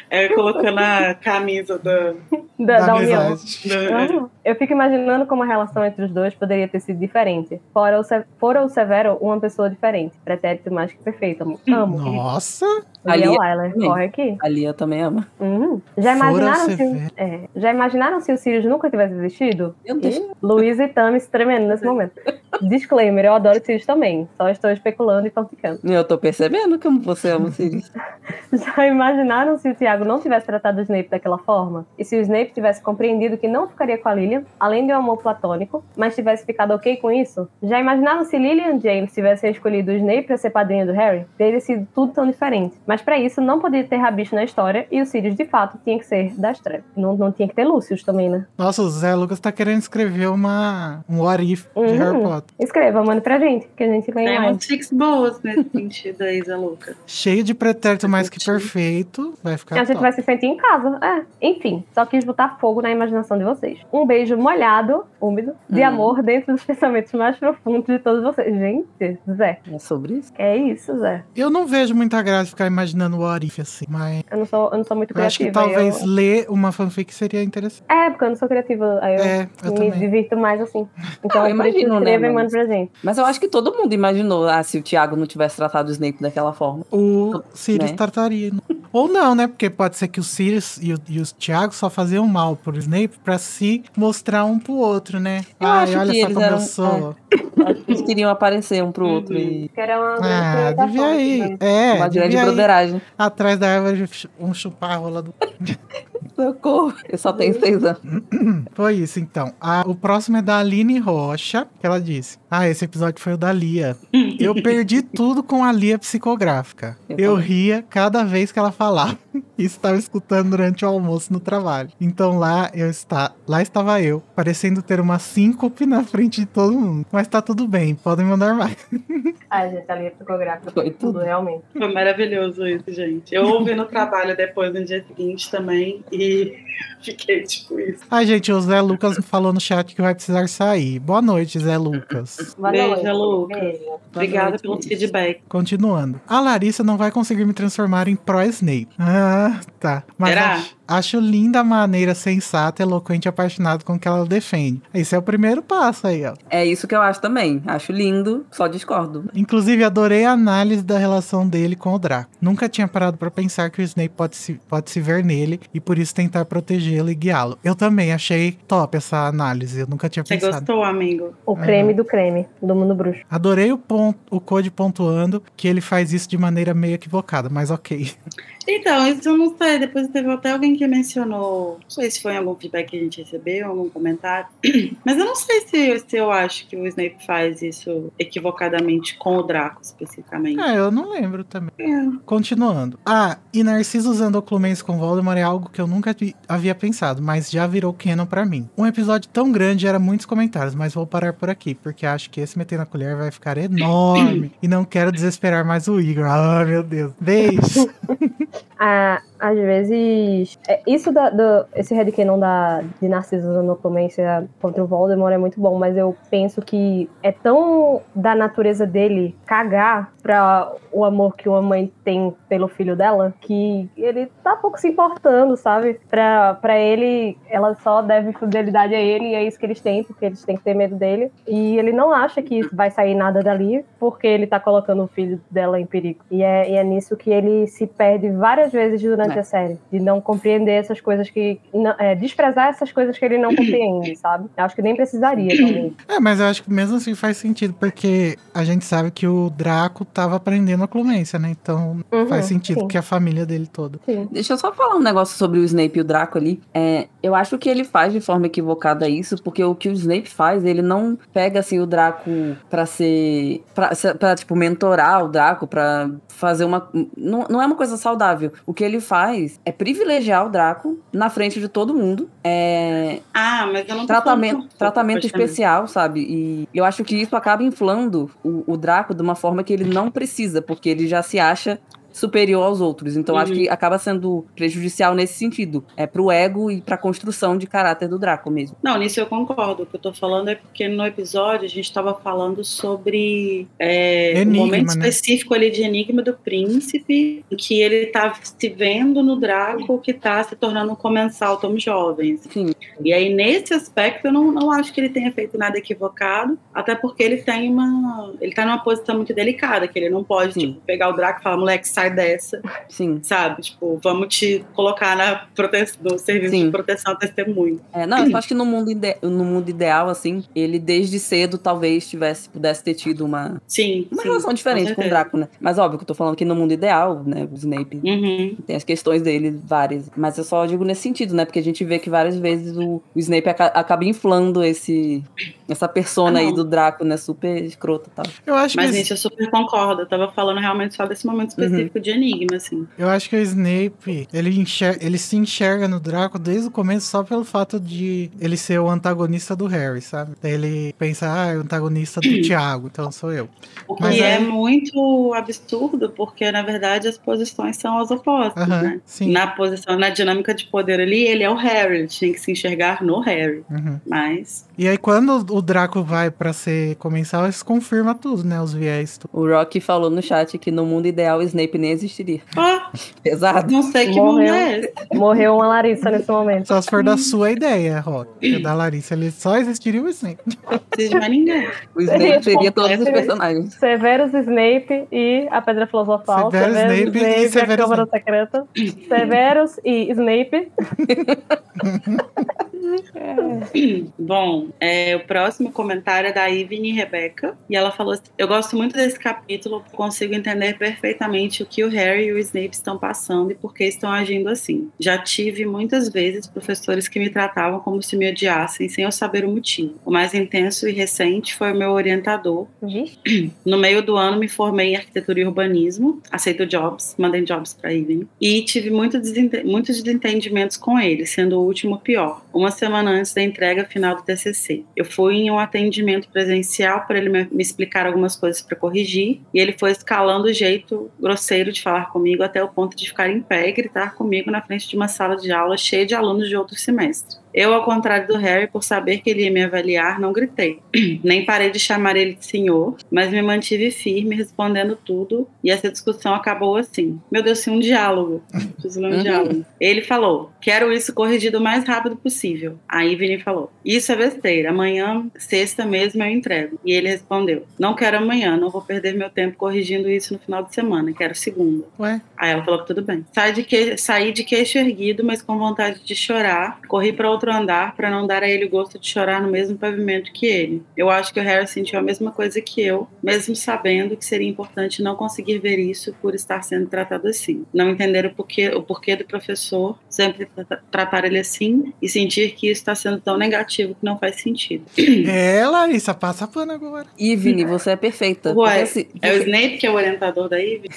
É colocando a camisa da. Da, da da união. Aham. Eu fico imaginando como a relação entre os dois poderia ter sido diferente. Fora o, Se- fora o Severo, uma pessoa diferente. Pretérito mais que perfeito, amor. Amo. Nossa! Ali Ali- Wyler, também. corre aqui. A Lia também ama. Uhum. Já Fora imaginaram se, é, já imaginaram se o Sirius nunca tivesse existido? Meu Deus. Ih, Luiz e Tami se tremendo nesse momento. Disclaimer, eu adoro Sirius também. Só estou especulando e fanficando. Eu tô percebendo como você ama o Sirius. Já imaginaram se o Tiago não tivesse tratado o Snape daquela forma? E se o Snape tivesse compreendido que não ficaria com a Lilian, além de um amor platônico, mas tivesse ficado ok com isso? Já imaginaram se Lilian James tivesse escolhido o Snape para ser padrinho do Harry? Teria sido tudo tão diferente. Mas para isso não podia ter rabicho na história e o Sirius de fato tinha que ser das trevas. Não, não tinha que ter Lúcius também, né? Nossa, o Zé Lucas tá querendo escrever uma, um what if de Uhum. Harry Potter. Escreva, mande pra gente, que a gente lê Tem mais. chicks boas nesse sentido aí, Zé Luca. Cheio de pretérito mais que perfeito. Vai ficar A gente top. vai se sentir em casa. É, enfim, só quis botar fogo na imaginação de vocês. Um beijo molhado, úmido, de Hum. amor dentro dos pensamentos mais profundos de todos vocês. Gente, Zé, É sobre isso. é isso, Zé. Eu não vejo muita graça ficar imaginando o what if assim, mas Eu não sou, eu não sou muito eu acho que criativa. talvez eu- ler uma fanfic seria interessante. É, porque eu não sou criativa. Aí eu É, eu me também. divirto mais assim. Então, Ah, é eu que imagino, né, escreva e mas- manda pra gente. Mas eu acho que todo mundo imaginou, ah, se o Thiago não tivesse tratado o Snape daquela forma. O Sirius Né? trataria. Ou não, né? Porque pode ser que o Sirius e o, e o Thiago só faziam mal pro Snape pra se mostrar um pro outro, né? Eu Ai, acho olha que só eles como eu eram- sou. Acho que eles queriam aparecer um pro outro e Que era uma Ah, devia ir. né? É, uma grande broderagem. atrás da árvore um chupar a rola do. Socorro. Eu só tenho seis anos. Foi isso, então. A- o próximo é da Aline Rocha, que ela disse: Ah, esse episódio foi o da Lia. Eu perdi tudo com a Lia psicográfica. Eu Eu ria cada vez que ela falava. E estava escutando durante o almoço no trabalho. Então lá eu está, lá estava eu, parecendo ter uma síncope na frente de todo mundo. Mas tá tudo bem, podem mandar mais. Ai, gente, ali é psicográfica. Foi Foi tudo, realmente. Foi maravilhoso isso, gente. Eu ouvi no trabalho depois no dia seguinte também e fiquei tipo isso. Ai, gente, o Zé Lucas falou no chat que vai precisar sair. Boa noite, Zé Lucas. Boa Beijo, noite. Lucas. Beijo. Obrigada noite, pelo beijo. feedback. Continuando. A Larissa não vai conseguir me transformar em pro Snape. Ah, tá. Mas Será? acho, acho linda a maneira sensata, eloquente e apaixonada com que ela defende. Esse é o primeiro passo aí, ó. É isso que eu acho também. Acho lindo, só discordo. Inclusive, adorei a análise da relação dele com o Draco. Nunca tinha parado pra pensar que o Snape pode se, pode se ver nele e por isso tentar protegê-lo e guiá-lo. Eu também achei top essa análise. Eu nunca tinha Você pensado. gostou, amigo? O creme do creme, do mundo bruxo. Adorei o, ponto, o Code pontuando que ele faz isso de maneira meio equivocada, mas ok. Então, isso eu não sei. Depois teve até alguém que mencionou. Não sei se foi em algum feedback que a gente recebeu, algum comentário. Mas eu não sei se, se eu acho que o Snape faz isso equivocadamente com o Draco, especificamente. É, eu não lembro também. É. Continuando. Ah, e Narciso usando Oclumense com Voldemort é algo que eu nunca vi- havia pensado, mas já virou canon pra mim. Um episódio tão grande gera muitos comentários, mas vou parar por aqui, porque acho que esse meter na colher vai ficar enorme. e não quero desesperar mais o Igor. Ah, meu Deus. Beijo. Ah, às vezes. É, isso da, do, esse headcanon da, de Narciso usando oclumência contra o Voldemort é muito bom, mas eu penso que é tão da natureza dele cagar pra o amor que uma mãe tem pelo filho dela que ele tá pouco se importando, sabe? Pra, pra ele, ela só deve fidelidade a ele e é isso que eles têm, porque eles têm que ter medo dele. E ele não acha que vai sair nada dali porque ele tá colocando o filho dela em perigo. E é, e é nisso que ele se perde várias vezes durante É. a série. De não compreender essas coisas que. não- é, desprezar essas coisas que ele não compreende, sabe? Eu acho que nem precisaria, talvez. É, mas eu acho que mesmo assim faz sentido, porque a gente sabe que o Draco tava aprendendo a Oclumência, né? Então Uhum, faz sentido sim. que a família dele toda. Sim. Deixa eu só falar um negócio sobre o Snape e o Draco ali. É, eu acho que ele faz de forma equivocada isso, porque o que o Snape faz, ele não pega assim o Draco pra ser. pra, pra, tipo, mentorar o Draco, pra fazer uma. Não, não é uma coisa saudável. O que ele faz é privilegiar o Draco na frente de todo mundo. É, Ah, mas eu não tratamento, tratamento terminar. especial, sabe? E eu acho que isso acaba inflando o, o Draco de uma forma que ele não precisa, porque ele já se acha superior aos outros. Então acho Uhum. que acaba sendo prejudicial nesse sentido. É pro ego e pra construção de caráter do Draco mesmo. Não, nisso eu concordo. O que eu tô falando é porque no episódio a gente tava falando sobre é, um Enigma, momento né? específico ali de Enigma do Príncipe, em que ele tá se vendo no Draco que tá se tornando um comensal tão jovem. Sim. E aí, nesse aspecto, eu não, não acho que ele tenha feito nada equivocado, até porque ele tem uma. Ele tá numa posição muito delicada, que ele não pode, tipo, pegar o Draco e falar, moleque, sai dessa, Sim. sabe? Tipo, vamos te colocar na prote... no serviço Sim. de proteção a testemunho. É, não, eu acho que no mundo, ide- no mundo ideal, assim, ele desde cedo talvez tivesse, pudesse ter tido uma, Sim. uma sim, relação diferente com o certeza. Draco, né? Mas óbvio que eu tô falando que no mundo ideal, né, o Snape Uhum. tem as questões dele várias. Mas eu só digo nesse sentido, né? Porque a gente vê que várias vezes o, o Snape aca- acaba inflando esse, essa persona Ah, aí do Draco, né? Super escrota e tal. Eu acho Mas que nisso eu super concordo. Eu tava falando realmente só desse momento específico de Enigma, assim. Eu acho que o Snape, ele, enxer- ele se enxerga no Draco desde o começo só pelo fato de ele ser o antagonista do Harry, sabe? Ele pensa, ah, é o antagonista do Tiago, então sou eu. O que é aí- muito absurdo, porque na verdade as posições são as opostas, né? sim. Na posição, na dinâmica de poder ali, ele é o Harry, ele tinha que se enxergar no Harry. Uhum. Mas. E aí quando o Draco vai pra ser comensal, isso confirma tudo, né? Os viés. tudo. O Rock falou no chat que no mundo ideal o Snape nem existiria. Ó, Pesado. não sei que Morreu. mundo é esse. Morreu uma Larissa nesse momento. Só se for da sua ideia, Rock. Da Larissa, ele só existiria o Snape. Não precisa de mais ninguém. O Snape seria todos os personagens. Severus Snape e a Pedra Filosofal. Severus Snape e e a Severus Câmara Secreta. Severus e Snape. Bom, é, o próximo comentário é da Ivy Rebeca. E ela falou assim: Eu gosto muito desse capítulo, consigo entender perfeitamente o que o Harry e o Snape estão passando e por que estão agindo assim. Já tive muitas vezes professores que me tratavam como se me odiassem sem eu saber o motivo. O mais intenso e recente foi o meu orientador. Vixe. No meio do ano me formei em arquitetura e urbanismo, aceito jobs, mandei jobs para Ivy. E tive muito desente- muitos desentendimentos com ele, sendo o último pior. Uma semana antes da entrega final do TCC. Eu fui em um atendimento presencial para ele me, me explicar algumas coisas para corrigir, e ele foi escalando o jeito grosseiro de falar comigo até o ponto de ficar em pé e gritar comigo na frente de uma sala de aula cheia de alunos de outro semestre. Eu, ao contrário do Harry, por saber que ele ia me avaliar, não gritei. Nem parei de chamar ele de senhor, mas me mantive firme, respondendo tudo, e essa discussão acabou assim. Meu Deus, sim, um diálogo. Preciso ler um Uhum. diálogo. Ele falou: Quero isso corrigido o mais rápido possível. Aí Vini falou: Isso é besteira, amanhã, sexta mesmo, eu entrego. E ele respondeu: Não quero amanhã, não vou perder meu tempo corrigindo isso no final de semana, quero segunda. Ué, Aí ela falou que tudo bem. Saí de, que... Saí de queixo erguido, mas com vontade de chorar. Corri para outro andar para não dar a ele o gosto de chorar no mesmo pavimento que ele. Eu acho que o Harry sentiu a mesma coisa que eu, mesmo sabendo que seria importante não conseguir ver isso por estar sendo tratado assim. Não entender o porquê, o porquê do professor sempre tra- tratar ele assim e sentir que isso está sendo tão negativo que não faz sentido. é, Larissa, passa pano agora. E, Vini, você é perfeita. Ué, Porque, assim, É o Snape que é o orientador da Ivy?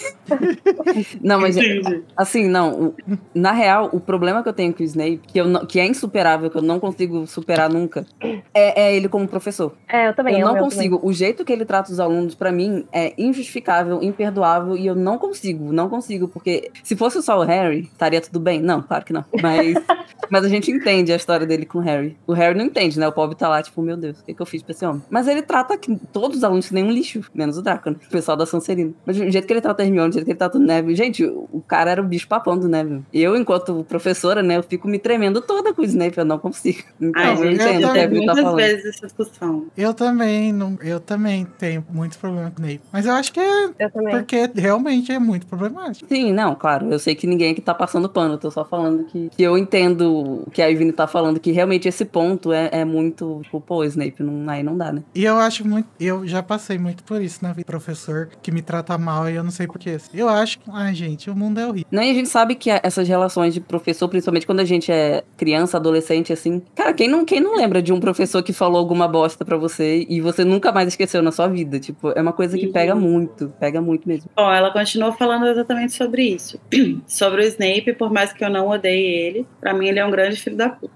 Não, mas Entendi. Assim, não. na real, o problema que eu tenho com o Snape, que, eu que é insuperável, que eu não consigo superar nunca, é, é ele como professor. É, eu também. eu não consigo. O jeito que ele trata os alunos, pra mim, é injustificável, imperdoável, e eu não consigo, não consigo, porque se fosse só o Harry, estaria tudo bem? Não, claro que não. Mas, mas a gente entende a história dele com o Harry. O Harry não entende, né? O pobre tá lá, tipo, meu Deus, o que, que eu fiz pra esse homem? Mas ele trata que- todos os alunos que nem um lixo, menos o Draco, né? O pessoal da Sonserina. Mas o jeito que ele trata a Hermione, o jeito que ele trata o Neville, gente, o o cara era o bicho papão do Neville. Eu, enquanto professora, né, eu fico me tremendo toda com o Snape, eu não consigo. Então, Ai, eu gente, entendo eu Evelyn tá muitas falando. vezes essa discussão. Eu também, não, eu também tenho muito problema com o Snape. Mas eu acho que é Eu também. porque realmente é muito problemático. Sim, não, claro. Eu sei que ninguém aqui tá passando pano. Eu tô só falando que, que eu entendo o que a Ivine tá falando, que realmente esse ponto é, é muito. Tipo, pô, Snape, não, aí não dá, né? E eu acho muito. Eu já passei muito por isso na vida. Professor que me trata mal e eu não sei porquê. Eu acho que. Ai, gente, o mundo é horrível. Não, e a gente sabe que essas relações de professor, principalmente quando a gente é criança, adolescente, adolescente, assim. Cara, quem não, quem não lembra de um professor que falou alguma bosta pra você e você nunca mais esqueceu na sua vida? Tipo, é uma coisa que pega muito, pega muito mesmo. Bom, ela continuou falando exatamente sobre isso. sobre o Snape, por mais que eu não odeie ele, pra mim ele é um grande filho da puta.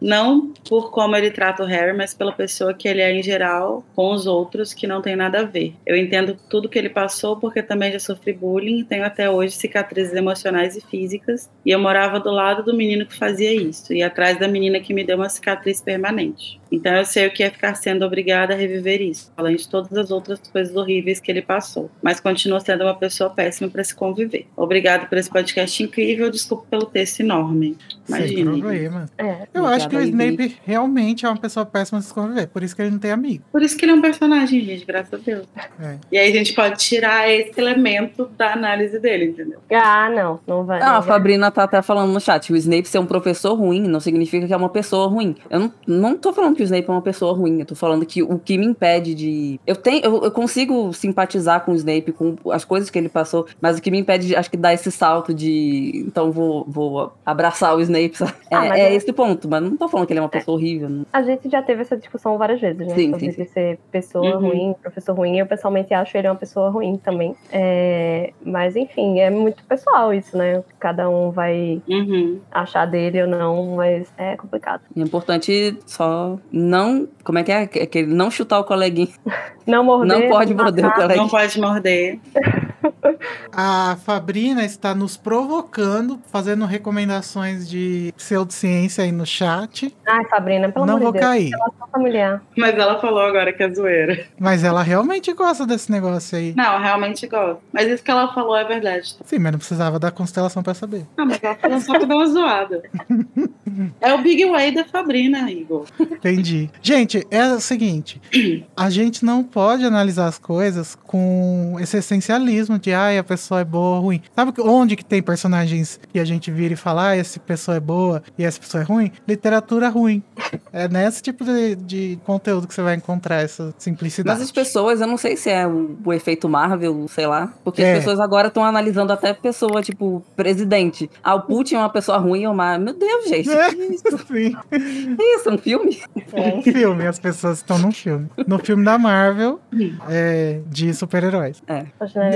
Não por como ele trata o Harry, mas pela pessoa que ele é em geral com os outros que não tem nada a ver. Eu entendo tudo que ele passou porque também já sofri bullying e tenho até hoje cicatrizes emocionais e físicas. E eu morava do lado do menino que fazia isso e atrás da menina que me deu uma cicatriz permanente. Então eu sei o que é ficar sendo obrigada a reviver isso, além de todas as outras coisas horríveis que ele passou. Mas continua sendo uma pessoa péssima para se conviver. Obrigado por esse podcast incrível, desculpa pelo texto enorme. Sem Imagina. problema. É. Eu acho que o Snape realmente é uma pessoa péssima de se conviver, por isso que ele não tem amigo. Por isso que ele é um personagem, gente, graças a Deus. É. E aí a gente pode tirar esse elemento da análise dele, entendeu? Ah, não, não vai. Não, não a. Fabrina tá até falando no chat, o Snape ser um professor ruim não significa que é uma pessoa ruim. Eu não, não tô falando que o Snape é uma pessoa ruim, eu tô falando que o que me impede de... Eu, tenho, eu, eu consigo simpatizar com o Snape, com as coisas que ele passou, mas o que me impede, de, acho que, dar esse salto de... Então vou, vou abraçar o Snape, sabe? Ah, é é eu- esse ponto, mas não tô falando que ele é uma pessoa horrível. não. A gente já teve essa discussão várias vezes, né? Sim, Sobre sim, sim. ele ser pessoa Uhum. ruim, professor ruim. Eu pessoalmente acho ele uma pessoa ruim também. É, Mas enfim, é muito pessoal isso, né? Cada um vai Uhum. achar dele ou não, mas é complicado. É importante só não... Como é que é? É que ele não chutar o coleguinha. Não morder. Não pode morder o coleguinha. Não pode morder. A Fabrina está nos provocando, fazendo recomendações de pseudociência aí no chat. Ai, Sabrina, pelo não amor vou de Deus. cair. Relação familiar. Mas ela falou agora que é zoeira. Mas ela realmente gosta desse negócio aí. Não, realmente gosto. Mas isso que ela falou é verdade. Sim, mas não precisava da constelação pra saber. Ah, mas ela falou só pra dar uma zoada. É o Big Way da Fabrina, Igor. Entendi. Gente, é o seguinte: a gente não pode analisar as coisas com esse essencialismo de ai, a pessoa é boa ou ruim. Sabe onde que tem personagens que a gente vira e fala, ah, essa pessoa é boa e essa pessoa é ruim? Literatura ruim. É nesse tipo de, de conteúdo que você vai encontrar essa simplicidade. Mas as pessoas, eu não sei se é o, o efeito Marvel, sei lá. Porque É. as pessoas agora estão analisando até pessoa, tipo, presidente. Ah, o Putin é uma pessoa ruim ou má. Meu Deus, gente. É, Que isso? sim. Que isso? Um filme? É um filme, as pessoas estão num filme. No filme da Marvel, é, de super-heróis.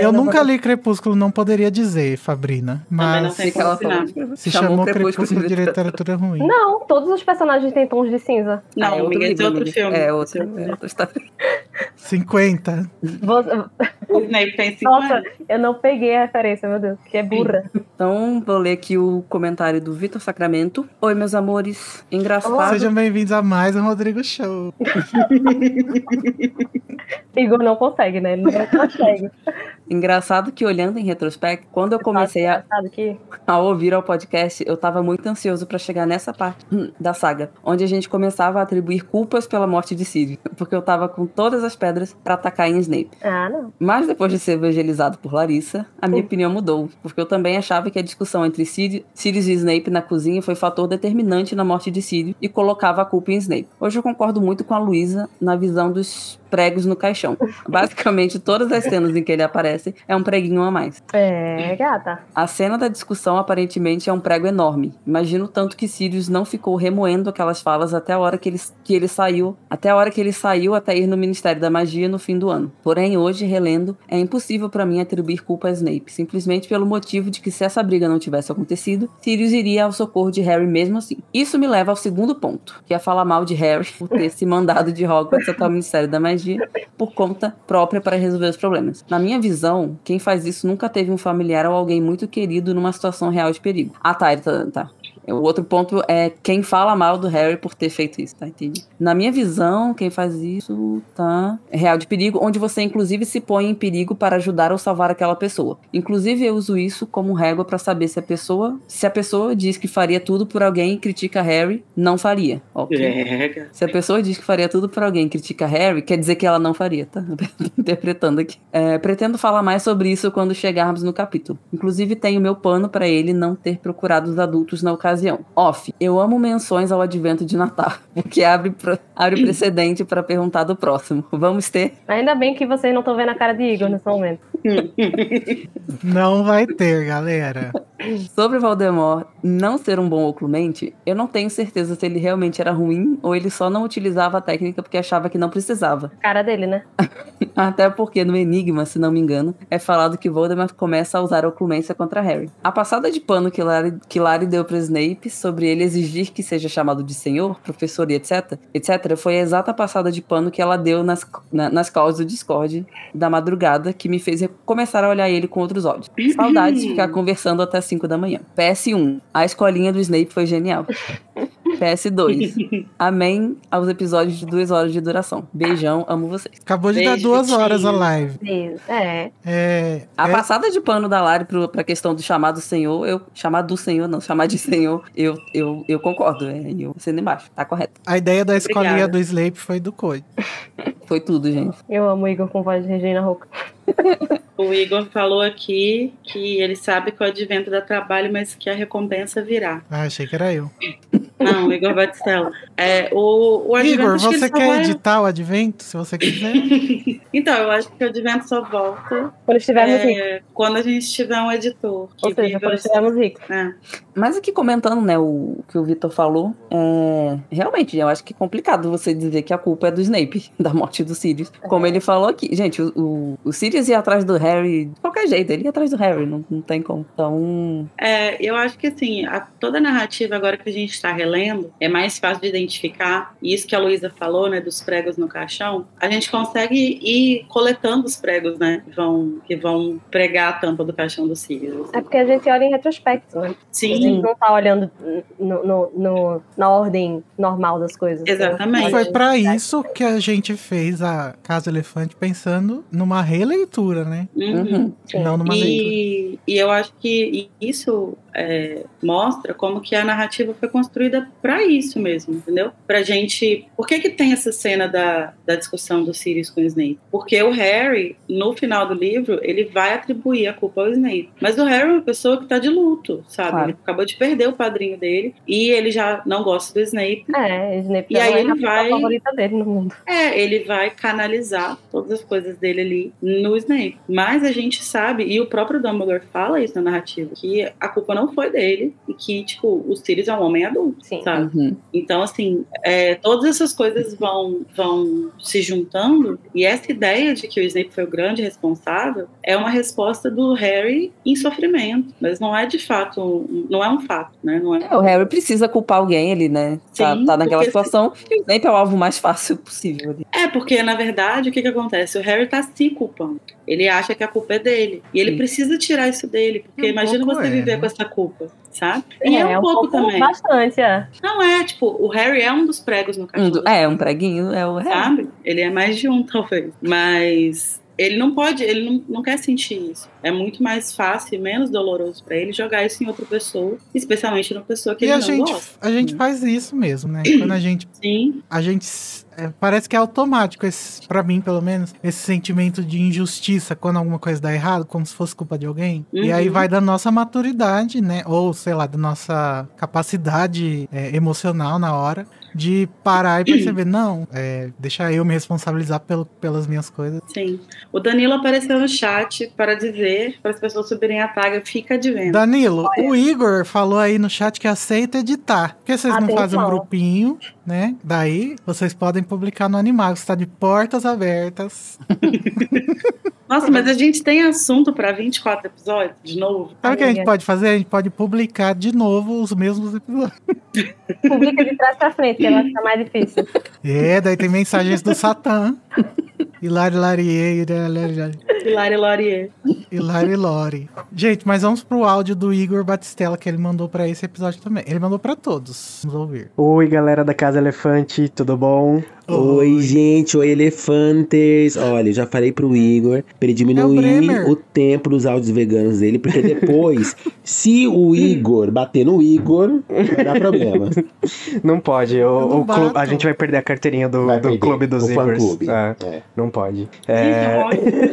Eu nunca li Crepúsculo, não poderia dizer, Fabrina. Não Mas tem O que ela falou? se Chamou chamou Crepúsculo Crepúsculo de literatura ruim. Não, todos os personagens têm tons de cinza. Não, Ah, é outro é livro, outro amiga. filme. É outro, é outro é outra história. 50. Você- O Snape tem 5 Nossa, eu não peguei a referência, meu Deus, que é burra. Então, vou ler aqui o comentário do Vitor Sacramento. Oi, meus amores. Engraçado. Sejam bem-vindos a mais um Rodrigo Show. Igor não consegue, né? Ele não consegue. Engraçado que olhando em retrospecto, quando eu comecei a, a ouvir ao podcast, eu tava muito ansioso pra chegar nessa parte hum, da saga, onde a gente começava a atribuir culpas pela morte de Sirius, porque eu tava com todas as pedras pra atacar em Snape. Ah, não. Mas depois de ser evangelizado por Larissa, a minha opinião mudou, porque eu também achava que a discussão entre Siri- Sirius e Snape na cozinha foi fator determinante na morte de Sirius e colocava a culpa em Snape. Hoje eu concordo muito com a Luísa na visão dos pregos no caixão. Basicamente, todas as cenas em que ele aparece é um preguinho a mais. É, gata. A cena da discussão aparentemente é um prego enorme. Imagino tanto que Sirius não ficou remoendo aquelas falas até a hora que ele, que ele saiu, até a hora que ele saiu até ir no Ministério da Magia no fim do ano. Porém, hoje, relendo, é impossível pra mim atribuir culpa a Snape, simplesmente pelo motivo de que se essa briga não tivesse acontecido, Sirius iria ao socorro de Harry mesmo assim. Isso me leva ao segundo ponto, que é falar mal de Harry por ter se mandado de Hogwarts até o Ministério da Magia por conta própria para resolver os problemas. Na minha visão, quem faz isso nunca teve um familiar ou alguém muito querido numa situação real de perigo. Ah, tá, ele tá. tá. O outro ponto é quem fala mal do Harry por ter feito isso, tá? Entendi. Na minha visão, quem faz isso, tá? É real de perigo, onde você inclusive se põe em perigo para ajudar ou salvar aquela pessoa. Inclusive, eu uso isso como régua para saber se a pessoa, se a pessoa diz que faria tudo por alguém e critica Harry, não faria. Ok. É, Se a pessoa diz que faria tudo por alguém e critica Harry, quer dizer que ela não faria, tá? Interpretando aqui. É, pretendo falar mais sobre isso quando chegarmos no capítulo. Inclusive, tenho meu pano pra ele não ter procurado os adultos na ocasião. Off, eu amo menções ao advento de Natal, porque abre, pro- abre precedente pra perguntar do próximo. Vamos ter? Ainda bem que vocês não estão vendo a cara de Igor nesse momento. Não vai ter, galera. Sobre Voldemort não ser um bom oclumente, eu não tenho certeza se ele realmente era ruim ou ele só não utilizava a técnica porque achava que não precisava. Cara dele, né? Até porque no Enigma, se não me engano, é falado que Voldemort começa a usar a oclumência contra Harry. A passada de pano que Lari, que Lari deu para Snape sobre ele exigir que seja chamado de senhor, professor e etc, etc, foi a exata passada de pano que ela deu nas, na, nas calls do Discord da madrugada que me fez começar a olhar ele com outros olhos. Saudades de ficar conversando até 5 da manhã. PS1. A escolinha do Snape foi genial. PS2. Amém aos episódios de duas horas de duração. Beijão, amo vocês. Acabou de dar Beijo, duas Vitinho. horas a live. É. É, A é- passada de pano da Lari pro, pra questão do chamado senhor, eu. Chamar do senhor, não, chamar de senhor, eu, eu, eu concordo. É, eu sendo embaixo, tá correto. a ideia da escolinha Obrigada. do Snape foi do Code. Foi tudo, gente. Eu amo o Igor com voz de Regina Roca. O Igor falou aqui que ele sabe que o advento dá trabalho, mas que a recompensa virá. Ah, achei que era eu. Não, o Igor Batistella. É, o, o Igor, que você só quer vai- editar o advento, se você quiser? Então, eu acho que o advento só volta Quando estivermos ricos. é, quando a gente tiver um editor. Que Ou seja, quando os- estivermos ricos. é. Mas aqui comentando, né, o que o Vitor falou, é, realmente, eu acho que é complicado você dizer que a culpa é do Snape, da morte do Sirius. Como ele falou aqui. Gente, o, o, o Sirius ia atrás do Harry de qualquer jeito, ele ia atrás do Harry, não, não tem como. Então, É, eu acho que assim, a- toda a narrativa agora que a gente está relendo é mais fácil de identificar. E isso que a Luísa falou, né, dos pregos no caixão, a gente consegue ir coletando os pregos, né, que vão, que vão pregar a tampa do caixão do Sirius. É porque a gente olha em retrospecto, né? A Sim, gente não tá olhando no, no- no- na ordem normal das coisas. Exatamente. E foi pra isso que a gente fez a Casa Elefante pensando numa releitura, né? Uhum. uhum. Não numa leitura. E, e eu acho que isso é, mostra como que a narrativa foi construída para isso mesmo, entendeu? Pra gente. Por que, que tem essa cena da, da discussão do Sirius com o Snape? Porque o Harry, no final do livro, ele vai atribuir a culpa ao Snape. Mas o Harry é uma pessoa que tá de luto, sabe? Claro. Ele acabou de perder o padrinho dele e ele já não gosta do Snape. É, Snape E já aí não é ele vai- favorita dele no mundo. É, ele vai canalizar todas as coisas dele ali no Snape. Mas a gente sabe, e o próprio Dumbledore fala isso na narrativa, que a culpa não foi dele e que, tipo, o Sirius é um homem adulto, Sim. sabe? Uhum. Então, assim, é, todas essas coisas vão, vão se juntando e essa ideia de que o Snape foi o grande responsável é uma resposta do Harry em sofrimento, mas não é de fato, não é um fato, né? Não é É, o Harry precisa culpar alguém, ele, né? Tá, Sim, tá naquela porque- situação e o Snape é o alvo mais fácil possível. ali. É, porque na verdade o que, que acontece? O Harry tá se culpando. Ele acha que a culpa é dele. E ele Sim. precisa tirar isso dele. Porque Um imagina pouco você é, viver né? com essa culpa, sabe? E é, um, pouco, também. Bastante, é. Não é, tipo, o Harry é um dos pregos no Um cachorro. do- é, um preguinho é o Harry. Sabe? Ele é mais de um, talvez. Mas ele não pode, ele não, não quer sentir isso. É muito mais fácil e menos doloroso pra ele jogar isso em outra pessoa, especialmente numa pessoa que E ele a não gente, gosta. a gente faz isso mesmo, né? Quando a gente Sim, a gente é, parece que é automático esse, para mim pelo menos esse sentimento de injustiça quando alguma coisa dá errado como se fosse culpa de alguém e aí Uhum. vai da nossa maturidade né ou sei lá da nossa capacidade é, emocional na hora de parar e perceber não é, deixa eu me responsabilizar pelo, pelas minhas coisas sim. O Danilo apareceu no chat para dizer para as pessoas subirem a taga, fica de venda. Danilo o Igor falou aí no chat que aceita editar por que vocês não fazem um Atenção. grupinho né daí vocês podem publicar no Animagos está de portas abertas Nossa, mas a gente tem assunto para 24 episódios, de novo. Sabe o que a gente Amiga. pode fazer? A gente pode publicar de novo os mesmos episódios. Publica de trás pra frente, que vai ficar mais difícil. É, daí tem mensagens do Satã. Hilari Larie, Hilari Laurier. Hilari Lori. Gente, mas vamos pro áudio do Igor Batistella que ele mandou pra esse episódio também. Ele mandou pra todos. Vamos ouvir. Oi, galera da Casa Elefante, tudo bom? Oi, gente, oi, elefantes. Olha, eu já falei pro Igor pra ele É o diminuir o tempo dos áudios veganos dele, porque depois, se o Igor bater no Igor, vai dar problema. Não pode, o, Eu não o clube- a gente vai perder a carteirinha do, Vai do perder, clube dos Igors. fã-clube. É, É. não pode. É,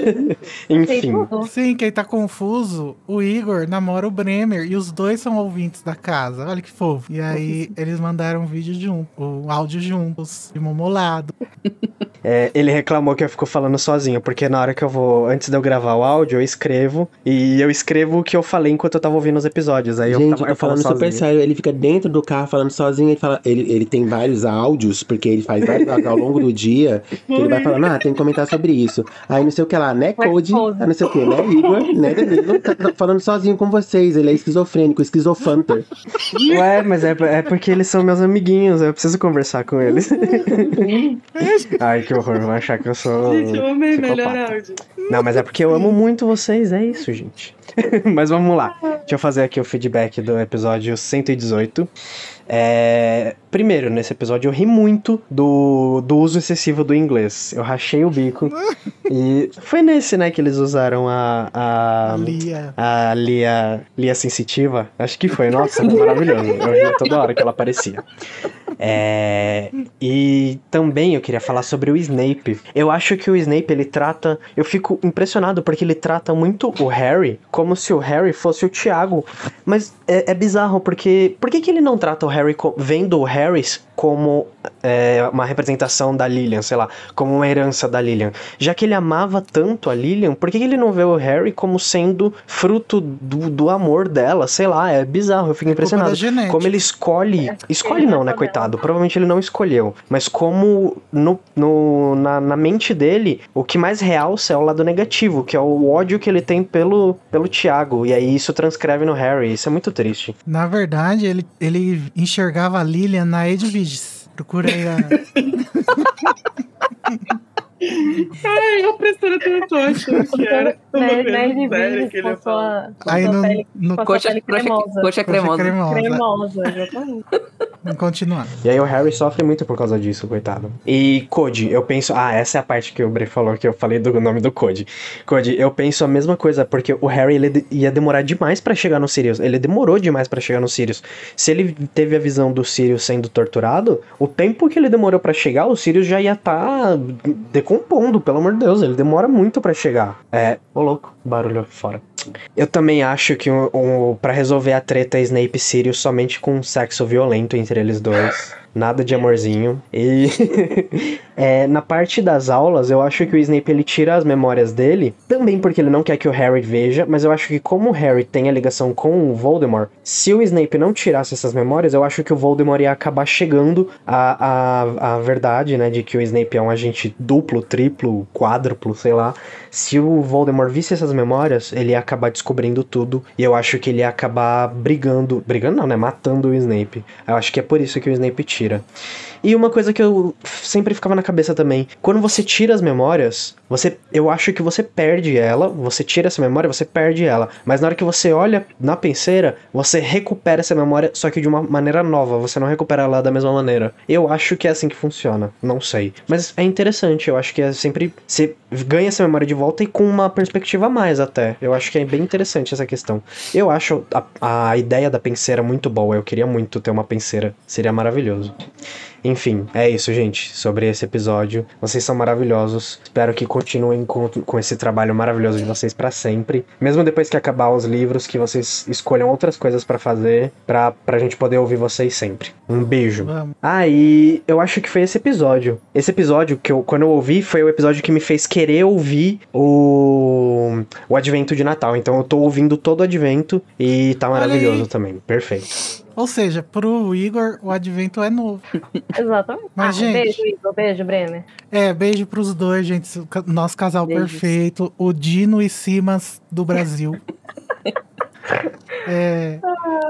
enfim. Sim, quem tá confuso, o Igor namora o Bremer e os dois são ouvintes da casa. Olha que fofo. E aí eles mandaram um vídeo junto, o áudio juntos, de momolado. É, ele reclamou que eu fico falando sozinho, porque na hora que eu vou, antes de eu gravar o áudio, eu escrevo, e eu escrevo o que eu falei enquanto eu tava ouvindo os episódios. Aí eu, Gente, tava, eu tô eu falo falando super sozinho. sério. Ele fica dentro do carro falando sozinho. Ele, fala, ele, ele tem vários áudios, porque ele faz vários áudios ao longo do dia. Que ele vai falando, ah, tem que comentar sobre isso. Aí não sei o que lá, né, Code? Ah, não sei o que, né, Igor? Né, Danilo? Tá, tá falando sozinho com vocês. Ele é esquizofrênico, esquizofanter. Ué, mas é, é porque eles são meus amiguinhos, eu preciso conversar com eles. Ai, que horror, vão achar que eu sou. Gente, eu amei psicopata. melhor áudio. Não, mas é porque eu amo muito vocês, é isso, gente. mas vamos lá. Deixa eu fazer aqui o feedback do episódio 118. É, Primeiro, nesse episódio eu ri muito do, do uso excessivo do inglês. Eu rachei o bico. e foi nesse, né, que eles usaram a. a... Lia. A Lia, Lia Sensitiva? Acho que foi. Nossa, maravilhoso. Eu ria toda hora que ela aparecia. É, e também eu queria falar sobre o Snape. Eu acho que o Snape ele trata. Eu fico impressionado porque ele trata muito o Harry como se o Harry fosse o Tiago. Mas é, é bizarro porque. Por que, que ele não trata o Harry co- vendo o Harry como é, uma representação da Lilian, sei lá, como uma herança da Lilian? Já que ele amava tanto a Lilian, por que, ele não vê o Harry como sendo fruto do, do amor dela? Sei lá, é bizarro, eu fico impressionado. da genética. Como ele escolhe. Escolhe não, né, coitado? Provavelmente ele não escolheu. Mas como no, no, na, na mente dele, o que mais realça é o lado negativo, que é o ódio que ele tem pelo, pelo Tiago. E aí isso transcreve no Harry. Isso é muito triste. Na verdade, ele, ele enxergava a Lilian na Edwiges. Procura aí a. Ai, a professora atenção achando que era Né, né, que ele Aí no, pele, no Coxa, cremosa. coxa cremosa. cremosa. Exatamente. Vamos continuar. E aí o Harry sofre muito por causa disso, coitado. E Code, eu penso. Ah, essa é a parte que o Bray falou que eu falei do nome do Code. Code, eu penso a mesma coisa, porque o Harry ele ia demorar demais pra chegar no Sirius. Ele demorou demais pra chegar no Sirius. Se ele teve a visão do Sirius sendo torturado, o tempo que ele demorou pra chegar, o Sirius já ia estar decompondo, pelo amor de Deus. Ele demora muito pra chegar. É. Ô louco, barulho fora. Eu também acho que o, o, para resolver a treta Snape Sirius somente com sexo violento entre eles dois. Nada de amorzinho. E é, na parte das aulas, eu acho que o Snape ele tira as memórias dele, também porque ele não quer que o Harry veja, mas eu acho que como o Harry tem a ligação com o Voldemort, se o Snape não tirasse essas memórias, eu acho que o Voldemort ia acabar chegando à, à, à verdade, né, de que o Snape é um agente duplo, triplo, quádruplo, sei lá. Se o Voldemort visse essas memórias, ele ia acabar descobrindo tudo, e eu acho que ele ia acabar brigando, brigando não, né, matando o Snape. Eu acho que é por isso que o Snape tira mentira. E uma coisa que eu sempre ficava na cabeça também, quando você tira as memórias, você, eu acho que você perde ela, você tira essa memória, você perde ela, mas na hora que você olha na penseira, você recupera essa memória, só que de uma maneira nova, você não recupera ela da mesma maneira. Eu acho que é assim que funciona, não sei. Mas é interessante, eu acho que é sempre você ganha essa memória de volta e com uma perspectiva a mais até. Eu acho que é bem interessante essa questão. Eu acho a, a ideia da penseira muito boa, eu queria muito ter uma penseira, seria maravilhoso. Enfim, é isso, gente, sobre esse episódio. Vocês são maravilhosos. Espero que continuem com, com esse trabalho maravilhoso de vocês pra sempre. Mesmo depois que acabar os livros, que vocês escolham outras coisas pra fazer, pra, pra gente poder ouvir vocês sempre. Um beijo. Vamos. Ah, e eu acho que foi esse episódio. Esse episódio que eu, quando eu ouvi, foi o episódio que me fez querer ouvir o, o Advento de Natal. Então eu tô ouvindo todo o Advento e tá maravilhoso aí. também. Perfeito. Ou seja, pro Igor, o advento é novo. Exatamente. Mas, Ah, gente- Beijo, Igor. Beijo, Brenner. É, beijo pros dois, gente. Nosso casal Beijos. perfeito. O Dino e Simas do Brasil. É,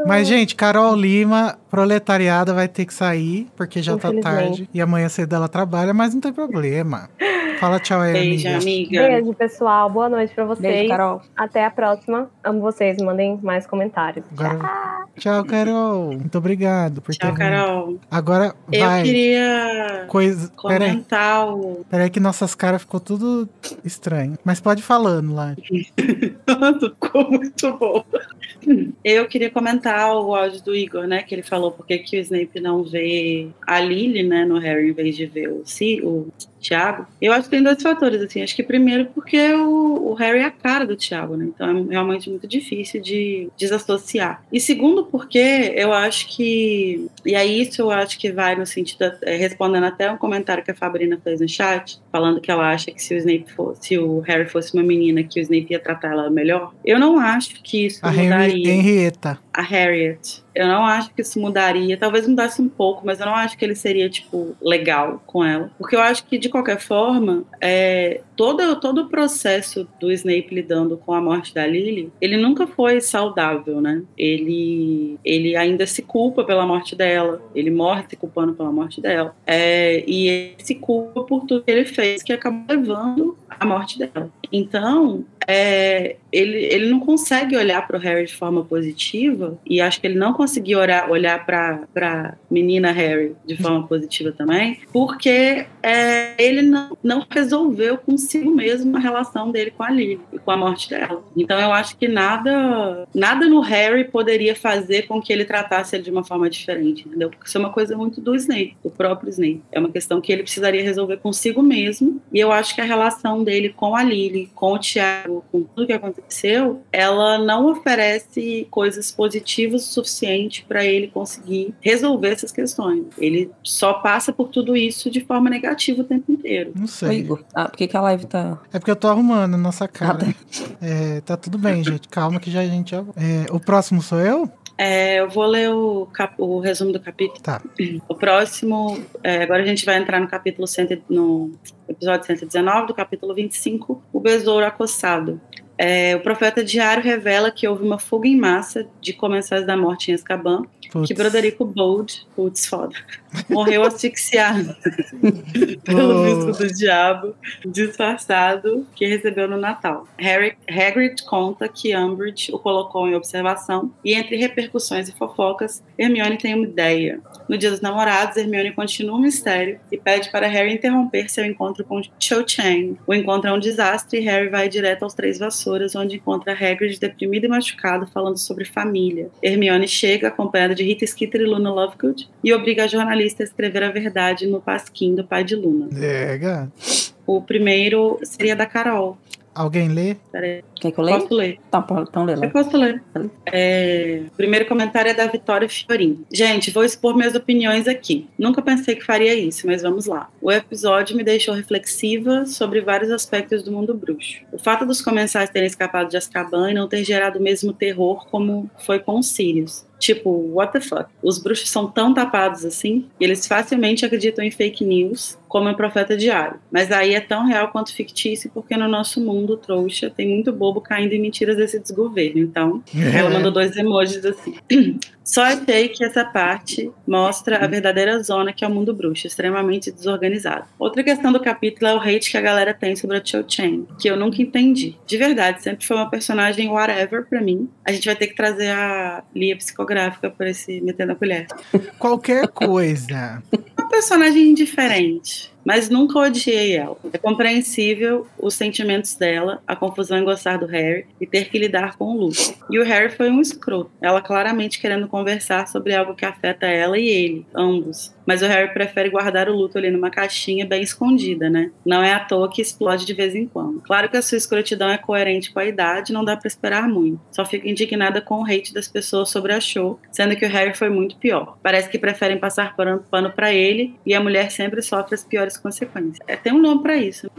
mas, gente, Carol Lima, proletariada, vai ter que sair, porque já tá tarde. E amanhã cedo ela trabalha, mas não tem problema. Fala tchau aí, Beijo, amiga. amiga. Beijo, pessoal. Boa noite pra vocês. Beijo, Carol. Até a próxima. Amo vocês. Mandem mais comentários. Agora- Tchau, Carol. Muito obrigado por Tchau, ter. Carol. Agora Eu vai. queria Coisa. Peraí, comentar o. peraí que nossas caras ficou tudo estranho. Mas pode ir falando lá. Ficou muito bom. Eu queria comentar o áudio do Igor, né? Que ele falou porque que o Snape não vê a Lily, né, no Harry, em vez de ver o, C, o Tiago. Eu acho que tem dois fatores, assim. Acho que primeiro porque o, o Harry é a cara do Tiago, né? Então é realmente muito difícil de desassociar. E segundo porque eu acho que... E aí isso eu acho que vai no sentido... é, respondendo até um comentário que a Fabrina fez no chat, falando que ela acha que se o Snape fosse... Se o Harry fosse uma menina, que o Snape ia tratar ela melhor. Eu não acho que isso A mudaria Henrietta. A Harriet. Eu não acho que isso mudaria. Talvez mudasse um pouco, mas eu não acho que ele seria, tipo, legal com ela. Porque eu acho que, de qualquer forma, é, todo, todo o processo do Snape lidando com a morte da Lily, ele nunca foi saudável, né? Ele, ele ainda se culpa pela morte dela. Ele morre se culpando pela morte dela. É, e ele se culpa por tudo que ele fez, que acabou levando à morte dela. Então, é, ele, ele não consegue olhar para o Harry de forma positiva, e acho que ele não conseguiu olhar, olhar para a menina Harry de forma positiva também, porque é, ele não, não resolveu consigo mesmo a relação dele com a Lily e com a morte dela. Então eu acho que nada, nada no Harry poderia fazer com que ele tratasse ele de uma forma diferente, entendeu? Porque isso é uma coisa muito do Snape, do próprio Snape. É uma questão que ele precisaria resolver consigo mesmo, e eu acho que a relação dele com a Lily, com o Tiago, com tudo que aconteceu, ela não oferece coisas positivas o suficiente para ele conseguir resolver essas questões. Ele só passa por tudo isso de forma negativa o tempo inteiro. Não Ô, sei. Igor, ah, por que, que a live tá. É porque eu tô arrumando a nossa Ah, cara. tá. É, tá tudo bem, gente. Calma que já a gente já. É, o próximo sou eu? É, eu vou ler o, cap- o resumo do capítulo. Tá. O próximo, é, agora a gente vai entrar no capítulo 100, no episódio 119 do capítulo 25, o besouro acossado. É, o profeta diário revela que houve uma fuga em massa de comensais da morte em Putz. que Broderico Bold, putz, foda, morreu asfixiado pelo Oh. bispo do diabo disfarçado que recebeu no Natal. Harry, Hagrid conta que Umbridge o colocou em observação e entre repercussões e fofocas, Hermione tem uma ideia. No dia dos namorados, Hermione continua o mistério e pede para Harry interromper seu encontro com Cho Chang. O encontro é um desastre e Harry vai direto aos Três Vassouras, onde encontra Hagrid deprimido e machucado, falando sobre família. Hermione chega acompanhada de Rita Skeeter e Luna Lovegood e obriga a jornalista a escrever a verdade no pasquim do pai de Luna. É. O primeiro seria da Carol. Alguém lê? Peraí, Quer que eu leia? posso ler? Tá, então lê Eu lá. posso ler. É, o primeiro comentário é da Vitória Fiorin. Gente, vou expor minhas opiniões aqui. Nunca pensei que faria isso, mas vamos lá. O episódio me deixou reflexiva sobre vários aspectos do mundo bruxo. O fato dos comensais terem escapado de Azkaban e não ter gerado o mesmo terror como foi com os Sirius. Tipo, what the fuck? Os bruxos são tão tapados assim, e eles facilmente acreditam em fake news, como o profeta diário. Mas aí é tão real quanto fictício, porque no nosso mundo, trouxa, tem muito bobo caindo em mentiras desse desgoverno. Então, ela mandou dois emojis assim. Só achei que essa parte mostra a verdadeira zona que é o mundo bruxo, extremamente desorganizado. Outra questão do capítulo é o hate que a galera tem sobre a Cho Chang, que eu nunca entendi. De verdade, sempre foi uma personagem whatever pra mim. A gente vai ter que trazer a Lia psicográfica por esse metendo a colher. Qualquer coisa. Uma personagem indiferente. Mas nunca odiei ela. É compreensível os sentimentos dela, a confusão em gostar do Harry e ter que lidar com o luto. E o Harry foi um escroto. Ela claramente querendo conversar sobre algo que afeta ela e ele, ambos. Mas o Harry prefere guardar o luto ali numa caixinha bem escondida, né? Não é à toa que explode de vez em quando. Claro que a sua escrotidão é coerente com a idade, não dá pra esperar muito. Só fico indignada com o hate das pessoas sobre a show, sendo que o Harry foi muito pior. Parece que preferem passar pano, pano pra ele e a mulher sempre sofre as piores consequências. É, tem um nome pra isso.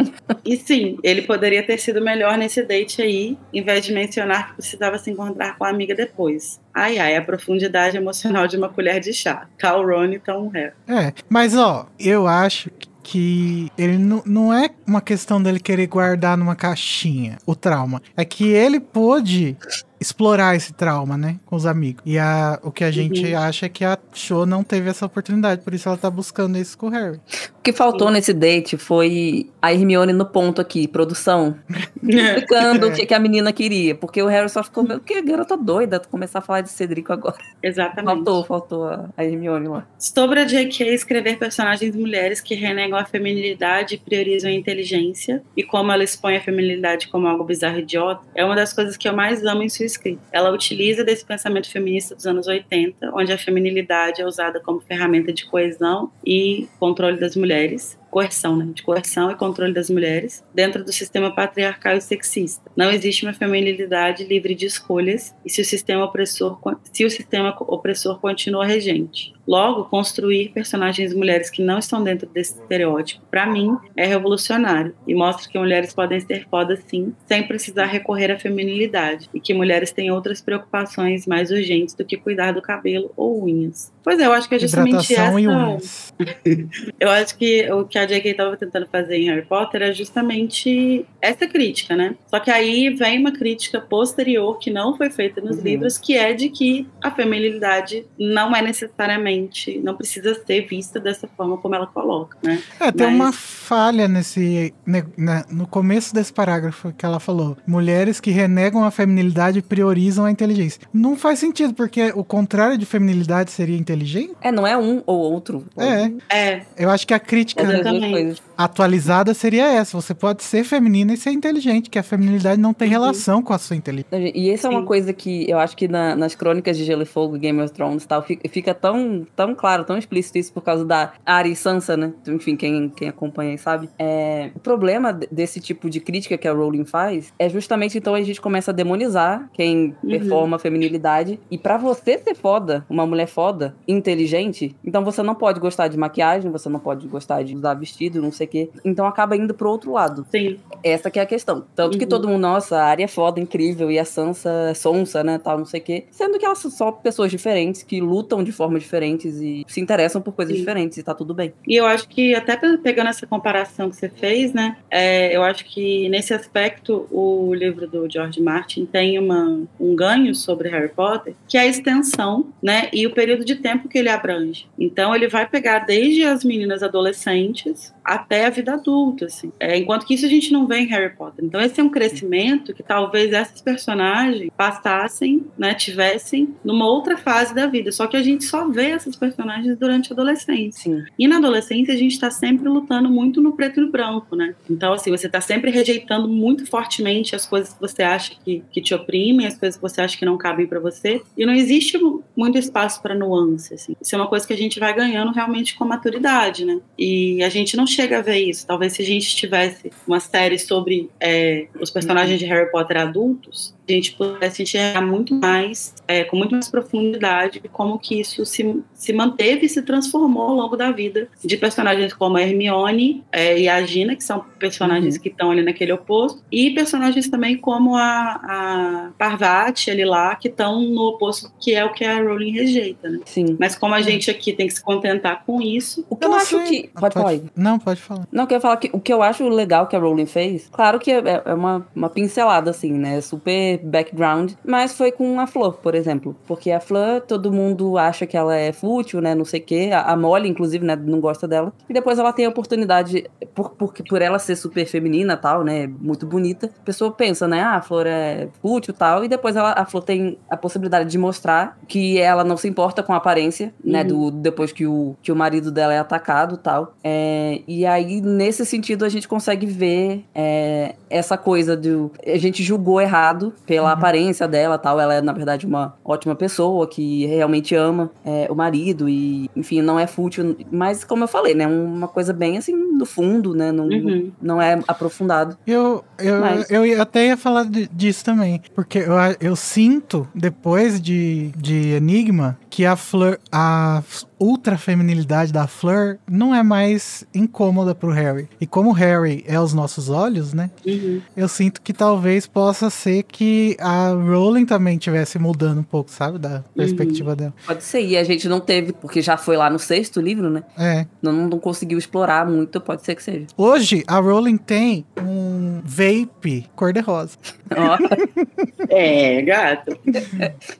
E sim, ele poderia ter sido melhor nesse date aí, em vez de mencionar que precisava se encontrar com a amiga depois. Ai, ai, a profundidade emocional de uma colher de chá. Cal Ron e Tom Harry. É, mas ó, eu acho que ele não, não é uma questão dele querer guardar numa caixinha o trauma. É que ele pôde explorar esse trauma, né? Com os amigos. E a, o que a gente Uhum. acha é que a Cho não teve essa oportunidade, por isso ela tá buscando isso com o Harry. O que faltou nesse date foi a Hermione no ponto aqui, produção, explicando o que, que a menina queria. Porque o Harry só ficou, meu, que garota doida, começar a falar de Cedrico agora. Exatamente. Faltou, faltou a, a Hermione lá. Sobre a J.K. escrever personagens mulheres que renegam a feminilidade e priorizam a inteligência, e como ela expõe a feminilidade como algo bizarro e idiota, é uma das coisas que eu mais amo em sua Ela utiliza desse pensamento feminista dos anos 80, onde a feminilidade é usada como ferramenta de coesão e controle das mulheres, coerção, né? De coerção e controle das mulheres dentro do sistema patriarcal e sexista. Não existe uma feminilidade livre de escolhas e se o sistema opressor se o sistema opressor continua regente. Logo, construir personagens mulheres que não estão dentro desse estereótipo, para mim, é revolucionário e mostra que mulheres podem ser fodas sim, sem precisar recorrer à feminilidade e que mulheres têm outras preocupações mais urgentes do que cuidar do cabelo ou unhas. Pois é, eu acho que é justamente essa. Eu acho que o que a J.K. estava tentando fazer em Harry Potter é justamente essa crítica, né? Só que aí vem uma crítica posterior que não foi feita nos Uhum. livros, que é de que a feminilidade não é necessariamente, não precisa ser vista dessa forma como ela coloca, né? É, tem Mas- uma falha nesse. ne- né, no começo desse parágrafo que ela falou. Mulheres que renegam a feminilidade priorizam a inteligência. Não faz sentido, porque o contrário de feminilidade seria inteligente? É, não é um ou outro. É. É, Eu acho que a crítica Exatamente. Atualizada seria essa. Você pode ser feminina e ser inteligente, que a feminilidade não tem Uhum. relação com a sua inteligência. E isso é uma Sim. coisa que eu acho que na- nas crônicas de Gelo e Fogo, Game of Thrones e tal, fica, fica tão, tão claro, tão explícito isso por causa da Arya e Sansa, né? Enfim, quem, quem acompanha aí sabe. É, o problema de- desse tipo de crítica que a Rowling faz é justamente então a gente começa a demonizar quem Uhum. performa a feminilidade. E pra você ser foda, uma mulher foda, inteligente, então você não pode gostar de maquiagem, você não pode gostar de usar vestido, não sei o quê. Então acaba indo pro outro lado. sim. Essa que é a questão. Tanto que Uhum. todo mundo, nossa, a área é foda, incrível, e a Sansa é sonsa, né, tal, não sei o quê. Sendo que elas são só pessoas diferentes, que lutam de formas diferentes e se interessam por coisas Sim. diferentes, e tá tudo bem. E eu acho que, até pe- pegando essa comparação que você fez, né? é, eu acho que nesse aspecto o livro do George Martin tem uma, um ganho sobre Harry Potter, que é a extensão, né? E o período de tempo que ele abrange. Então ele vai pegar desde as meninas adolescentes até a vida adulta, assim. É, enquanto que isso a gente não vê em Harry Potter. Então esse é um crescimento que talvez essas personagens passassem, né? Tivessem numa outra fase da vida. Só que a gente só vê essas personagens durante a adolescência. Sim. E na adolescência a gente está sempre lutando muito no preto e no branco, né? Então, assim, você está sempre rejeitando muito fortemente as coisas que você acha que, que te oprimem, as coisas que você acha que não cabem para você. E não existe mu- muito espaço para nuance, assim. Isso é uma coisa que a gente vai ganhando realmente com a maturidade, né? E a gente não chega a ver isso. Talvez se a gente tivesse uma série sobre é, os personagens de Harry Potter adultos, a gente pudesse enxergar muito mais, é, com muito mais profundidade, como que isso se, se manteve e se transformou ao longo da vida de personagens como a Hermione é, e a Gina, que são personagens que estão ali naquele oposto, e personagens também como a, a Parvati ali lá, que estão no oposto, que é o que a Rowling rejeita, né? Sim. Mas como a gente aqui tem que se contentar com isso, O que eu, não acho sei. que. Pode falar. aí. Não, pode falar. Não, eu quero falar que o que eu acho legal que a Rowling fez, claro que é, é uma, uma pincelada, assim, né? Super background, mas foi com a Flor, por exemplo. Porque a Flor, todo mundo acha que ela é fútil, né? Não sei o quê. A, a Molly, inclusive, né? Não gosta dela. E depois ela tem a oportunidade, por, por, por ela ser super feminina tal, né? Muito bonita, a pessoa pensa, né? Ah, a Flor é fútil tal. E depois ela, a Flor tem a possibilidade de mostrar que ela não se importa com a aparência, né? Do, depois que o, que o marido dela é atacado tal. É, e aí, nesse sentido, a gente consegue ver é, essa coisa do. A gente julgou errado pela aparência dela tal. Ela é, na verdade, uma ótima pessoa que realmente ama é, o marido e, enfim, não é fútil. Mas, como eu falei, né? Uma coisa bem assim, no fundo, né? Não, Uhum. não é aprofundado. Eu, eu, Mas- eu ia- até ia falar disso também. Porque eu, eu sinto, depois de, de Enigma, que a Fleur, a ultra feminilidade da Fleur não é mais incômoda pro Harry. E como o Harry é os nossos olhos, né? uhum, Eu sinto que talvez possa ser que a Rowling também tivesse mudando um pouco, sabe? Da perspectiva dela. Pode ser. E a gente não teve, porque já foi lá no sexto livro, né? É. Não, não conseguiu explorar muito, pode ser que seja. Hoje, a Rowling tem um, vape cor-de-rosa. Ó, É, gato.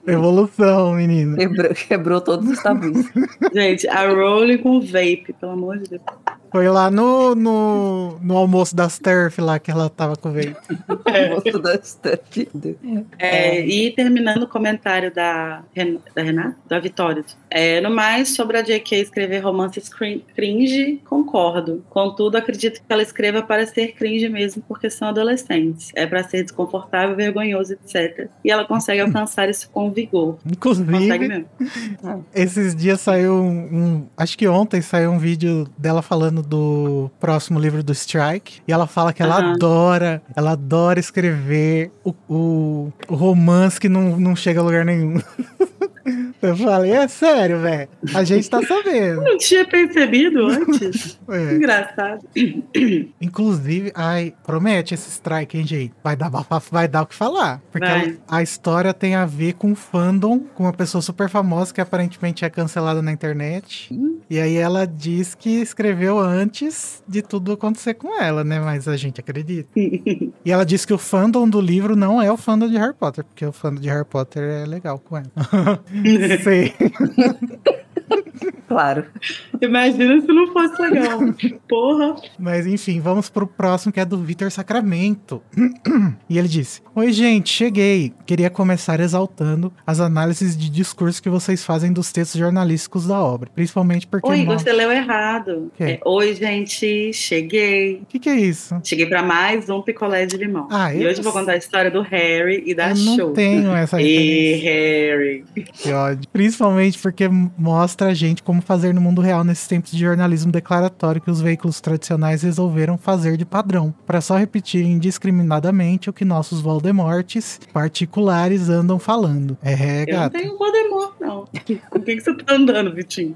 Evolução, menino. quebrou, quebrou todos os tabus. Gente, a Rowling com vape, pelo amor de Deus. Foi lá no, no, no almoço das Turf lá que ela tava com o vape. Moço da stuff. É, E terminando o comentário da, Ren- da Renata, da Vitória. É, no mais, sobre a JK escrever romances crin- cringe, concordo. Contudo, acredito que ela escreva para ser cringe mesmo, porque são adolescentes. É para ser desconfortável, vergonhoso, etc. E ela consegue alcançar isso com vigor. Consegue Inclusive, mesmo. Esses dias saiu um, um- Acho que ontem saiu um vídeo dela falando do próximo livro do Strike. E ela fala que ela Aham. adora, ela adora escrever o, o, o romance que não, não chega a lugar nenhum. Eu falei, é sério, velho. A gente tá sabendo. Não tinha percebido antes. É. Engraçado. Inclusive, ai, promete esse strike, hein, gente? Vai dar, vai dar o que falar. Porque ela- a história tem a ver com fandom, com uma pessoa super famosa que aparentemente é cancelada na internet. E aí ela diz que escreveu antes de tudo acontecer com ela, né? Mas a gente acredita. E ela diz que o fandom do livro não é o fandom de Harry Potter, porque o fandom de Harry Potter é legal com ela. Sei. Claro. Imagina se não fosse legal. Porra. Mas enfim, vamos pro próximo que é do Vitor Sacramento. e ele disse: Oi, gente, cheguei. Queria começar exaltando as análises de discurso que vocês fazem dos textos jornalísticos da obra. Principalmente porque. Oi, mo- você leu errado. Que? É, Oi, gente, cheguei. O que, que é isso? Cheguei pra mais um picolé de limão. Ah, e eu hoje eu vou contar a história do Harry e da Eu não Show. tenho essa E. Harry. Que ódio. Principalmente porque mostra a gente como fazer no mundo real nesses tempos de jornalismo declaratório que os veículos tradicionais resolveram fazer de padrão, para só repetir indiscriminadamente o que nossos Voldemortes particulares andam falando. É, Eu não gato. tenho Voldemort, não. Com quem que você tá andando, Vitinho?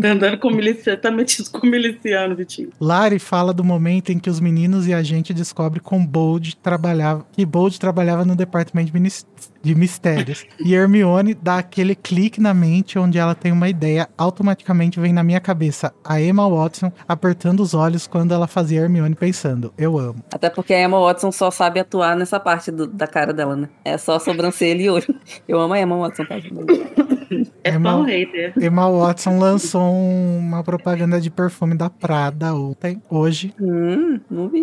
Tá andando com miliciano, tá metido com miliciano, Vitinho. Lari fala do momento em que os meninos e a gente descobre com Bold trabalhava, que Bold trabalhava no departamento de minis- de mistérios. E Hermione dá aquele clique na mente onde ela tem uma ideia, automaticamente vem na minha cabeça a Emma Watson apertando os olhos quando ela fazia Hermione pensando, eu amo. Até porque a Emma Watson só sabe atuar nessa parte do- da cara dela, né? É só sobrancelha e olho. Eu amo a Emma Watson, tá? É Emma- um hater. Emma Watson lançou um- uma propaganda de perfume da Prada ontem, hoje. Hum, não vi.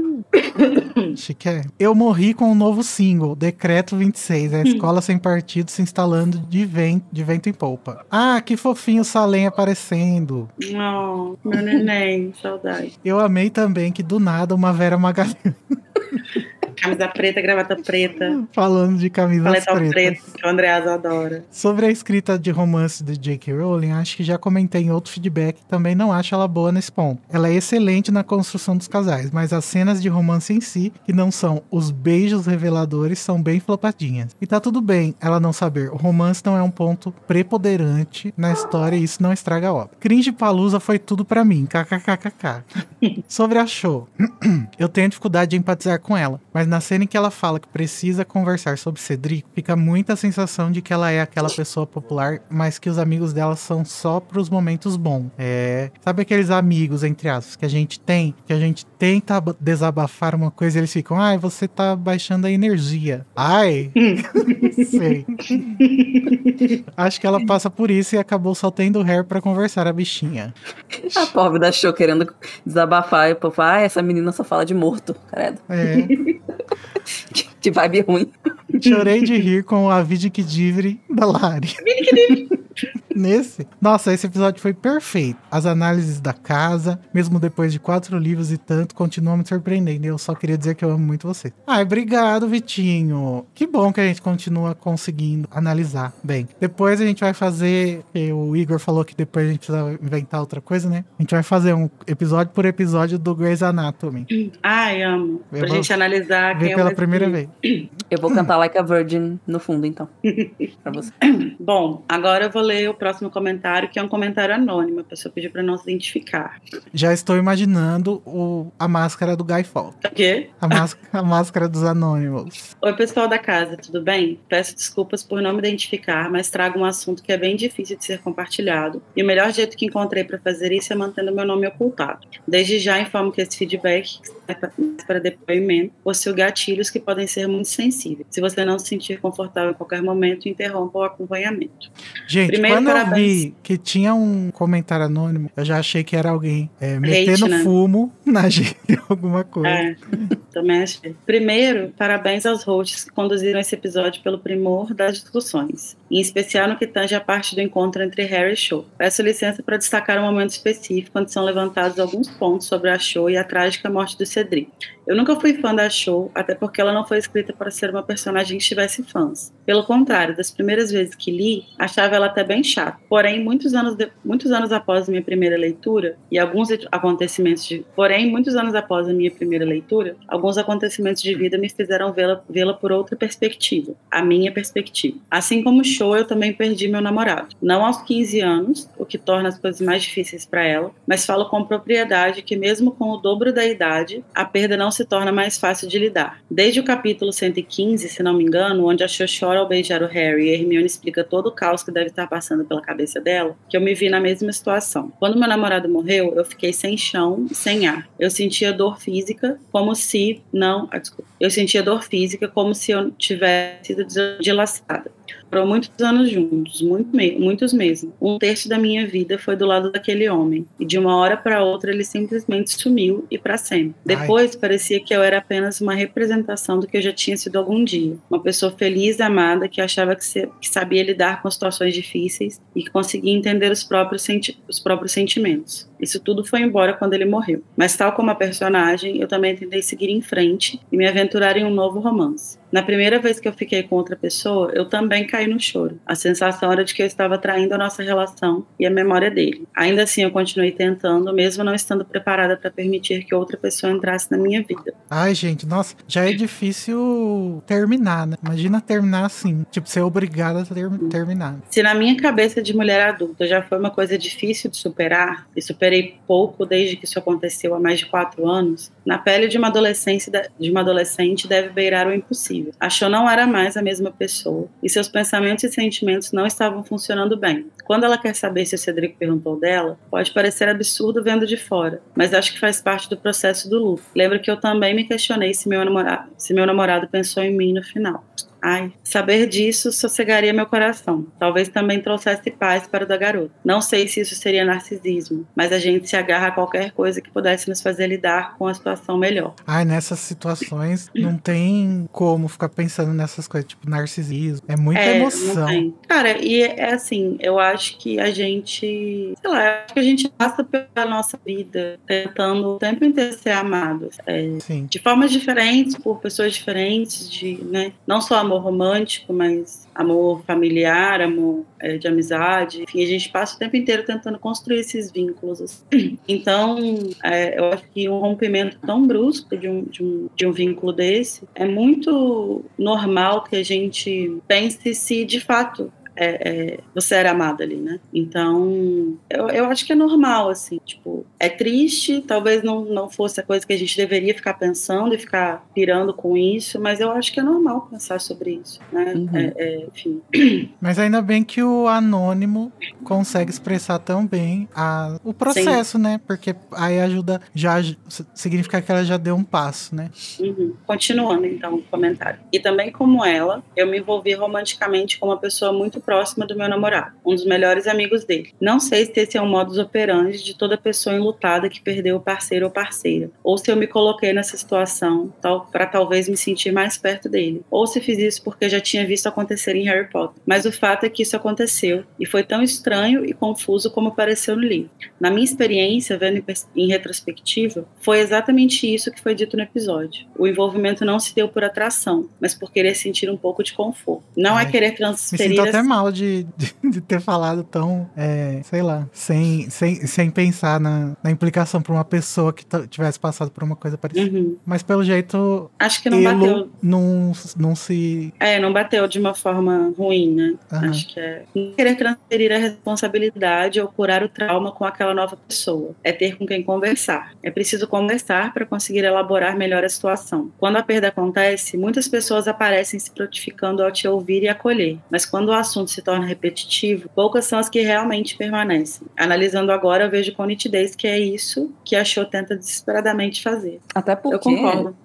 Chique é. Eu morri com um novo single, Decreto 26, a escola sem partido se instalando de vento, de vento em polpa. Ah, que fofinho o Salem aparecendo. Não, meu neném, saudade. Eu amei também que do nada uma Vera Magalhães Camisa preta, gravata preta, falando de camisas pretas. preto, que o Andreasa adora. Sobre a escrita de romance de J.K. Rowling, acho que já comentei em outro feedback, também não acho ela boa nesse ponto. Ela é excelente na construção dos casais, mas as cenas de romance em si, que não são os beijos reveladores, são bem flopadinhas. E tá tudo bem ela não saber, o romance não é um ponto preponderante na história e isso não estraga a obra. Cringe Palusa foi tudo pra mim, kkkk. Sobre a show, eu tenho dificuldade de empatizar com ela, mas na cena em que ela fala que precisa conversar sobre Cedric, fica muita sensação de que ela é aquela pessoa popular, mas que os amigos dela são só pros momentos bons. É. Sabe aqueles amigos, entre aspas, que a gente tem, que a gente tenta ab- desabafar uma coisa e eles ficam, ai, você tá baixando a energia. Ai! Sei. Acho que ela passa por isso e acabou só tendo o Harry pra conversar, a bichinha. A pobre da show querendo desabafar e o povo, ah, essa menina só fala de morto, credo. É. De vibe ruim. Chorei de rir com o Avid Kidivre da Lari. Nesse. Nossa, esse episódio foi perfeito. As análises da casa, mesmo depois de quatro livros e tanto, continuam me surpreendendo. Eu só queria dizer que eu amo muito você. Ai, obrigado, Vitinho. Que bom que a gente continua conseguindo analisar bem. Depois a gente vai fazer. O Igor falou que depois a gente precisa inventar outra coisa, né? A gente vai fazer um episódio por episódio do Grey's Anatomy. Ai, amo. Eu Pra gente analisar quem Ver é o pela mais primeira vez. Eu vou cantar Like a Virgin no fundo, então. Pra você. Bom, agora eu vou ler o próximo comentário, que é um comentário anônimo. A pessoa pediu pra não se identificar. Já estou imaginando o, a máscara do Guy Fawkes. O quê? A, más- a máscara dos Anônimos. Oi, pessoal da casa, tudo bem? Peço desculpas por não me identificar, mas trago um assunto que é bem difícil de ser compartilhado. E o melhor jeito que encontrei para fazer isso é mantendo meu nome ocultado. Desde já informo que esse feedback para depoimento, possui gatilhos que podem ser muito sensíveis. Se você não se sentir confortável em qualquer momento, interrompa o acompanhamento. Gente, Primeiro, quando eu parabéns. vi que tinha um comentário anônimo, eu já achei que era alguém é, metendo né? fumo na gente, alguma coisa. É, também achei. Primeiro, parabéns aos hosts que conduziram esse episódio pelo primor das discussões, em especial no que tange a parte do encontro entre Harry e Shaw. Peço licença para destacar um momento específico quando são levantados alguns pontos sobre a Shaw e a trágica morte do Cedric. Eu nunca fui fã da Shaw, até porque ela não foi escrita para ser uma personagem que tivesse fãs. Pelo contrário, das primeiras vezes que li, achava ela até bem chata. Porém, muitos anos, de- muitos anos após minha primeira leitura, e alguns acontecimentos de. Porém, muitos anos após a minha primeira leitura, alguns acontecimentos de vida me fizeram vê-la vê-la por outra perspectiva, a minha perspectiva. Assim como Shaw, eu também perdi meu namorado. Não aos 15 anos, o que torna as coisas mais difíceis para ela, mas falo com propriedade que, mesmo com o dobro da idade, a perda não se torna mais fácil de lidar. Desde o capítulo 115, se não me engano, onde a Cho chora ao beijar o Harry e Hermione explica todo o caos que deve estar passando pela cabeça dela, que eu me vi na mesma situação. Quando meu namorado morreu, eu fiquei sem chão, sem ar. Eu sentia dor física, como se não. Ah, desculpa. Eu sentia dor física como se eu tivesse sido dilacerada. Foram muitos anos juntos, muito me muitos mesmo. Um terço da minha vida foi do lado daquele homem. E de uma hora para outra ele simplesmente sumiu e para sempre. Depois parecia que eu era apenas uma representação do que eu já tinha sido algum dia. Uma pessoa feliz e amada que achava que, se, que sabia lidar com situações difíceis e que conseguia entender os próprios, os próprios sentimentos. Isso tudo foi embora quando ele morreu. Mas, tal como a personagem, eu também tentei seguir em frente e me aventurar em um novo romance. Na primeira vez que eu fiquei com outra pessoa, eu também caí no choro. A sensação era de que eu estava traindo a nossa relação e a memória dele. Ainda assim, eu continuei tentando, mesmo não estando preparada para permitir que outra pessoa entrasse na minha vida. Ai, gente, nossa, já é difícil terminar, né? Imagina terminar assim, tipo, ser obrigada a ter terminar. Se na minha cabeça de mulher adulta já foi uma coisa difícil de superar, e superei pouco desde que isso aconteceu há mais de quatro anos, na pele de uma, adolescência, de uma adolescente deve beirar o impossível. Achou não era mais a mesma pessoa, e seus pensamentos e sentimentos não estavam funcionando bem. Quando ela quer saber se o Cedrico perguntou dela, pode parecer absurdo vendo de fora, mas acho que faz parte do processo do luto. Lembro que eu também me questionei se meu namorado, se meu namorado pensou em mim no final. Ai, saber disso sossegaria meu coração. Talvez também trouxesse paz para o da garota. Não sei se isso seria narcisismo, mas a gente se agarra a qualquer coisa que pudesse nos fazer lidar com a situação melhor. Ai, nessas situações não tem como ficar pensando nessas coisas, tipo narcisismo. É muita É, emoção. Cara, e é assim, eu acho que a gente, sei lá, acho que a gente passa pela nossa vida tentando o tempo inteiro ser amados. É, Sim. de formas diferentes, por pessoas diferentes, de, né, não só amor romântico, mas amor familiar, amor é, de amizade. Enfim, a gente passa o tempo inteiro tentando construir esses vínculos. assim. Então, é, eu acho que um rompimento tão brusco de um, de, um, de um vínculo desse é muito normal que a gente pense se de fato é, é, você era amada ali, né? Então, eu, eu acho que é normal, assim, tipo, é triste, talvez não, não fosse a coisa que a gente deveria ficar pensando e ficar pirando com isso, mas eu acho que é normal pensar sobre isso, né? Uhum. É, é, enfim. Mas ainda bem que o anônimo consegue expressar tão bem a, o processo, né? Porque aí ajuda, já significa que ela já deu um passo, né? Uhum. Continuando, então, o comentário. E também como ela, eu me envolvi romanticamente com uma pessoa muito próxima do meu namorado, um dos melhores amigos dele. Não sei se esse é um modus operandi de toda pessoa enlutada que perdeu o parceiro ou parceira, ou se eu me coloquei nessa situação tal, para talvez me sentir mais perto dele, ou se fiz isso porque já tinha visto acontecer em Harry Potter. Mas o fato é que isso aconteceu e foi tão estranho e confuso como pareceu no livro. Na minha experiência, vendo em, retrospectiva, foi exatamente isso que foi dito no episódio. O envolvimento não se deu por atração, mas por querer sentir um pouco de conforto. Não Ai, é querer Me transferir sinto até mal de, de, de ter falado tão, é, sei lá, sem, sem, sem pensar na, na implicação pra uma pessoa que tivesse passado por uma coisa parecida. Uhum. Mas pelo jeito, Acho que não bateu. não, não se. É, não bateu de uma forma ruim, né? Aham. Acho que é não querer transferir a responsabilidade ou curar o trauma com aquela nova pessoa. É ter com quem conversar. É preciso conversar para conseguir elaborar melhor a situação. Quando a perda acontece, muitas pessoas aparecem se prontificando ao te ouvir e acolher. Mas quando o assunto assunto se torna repetitivo, poucas são as que realmente permanecem. Analisando agora, eu vejo com nitidez que é isso que a Show tenta desesperadamente fazer. Até porque,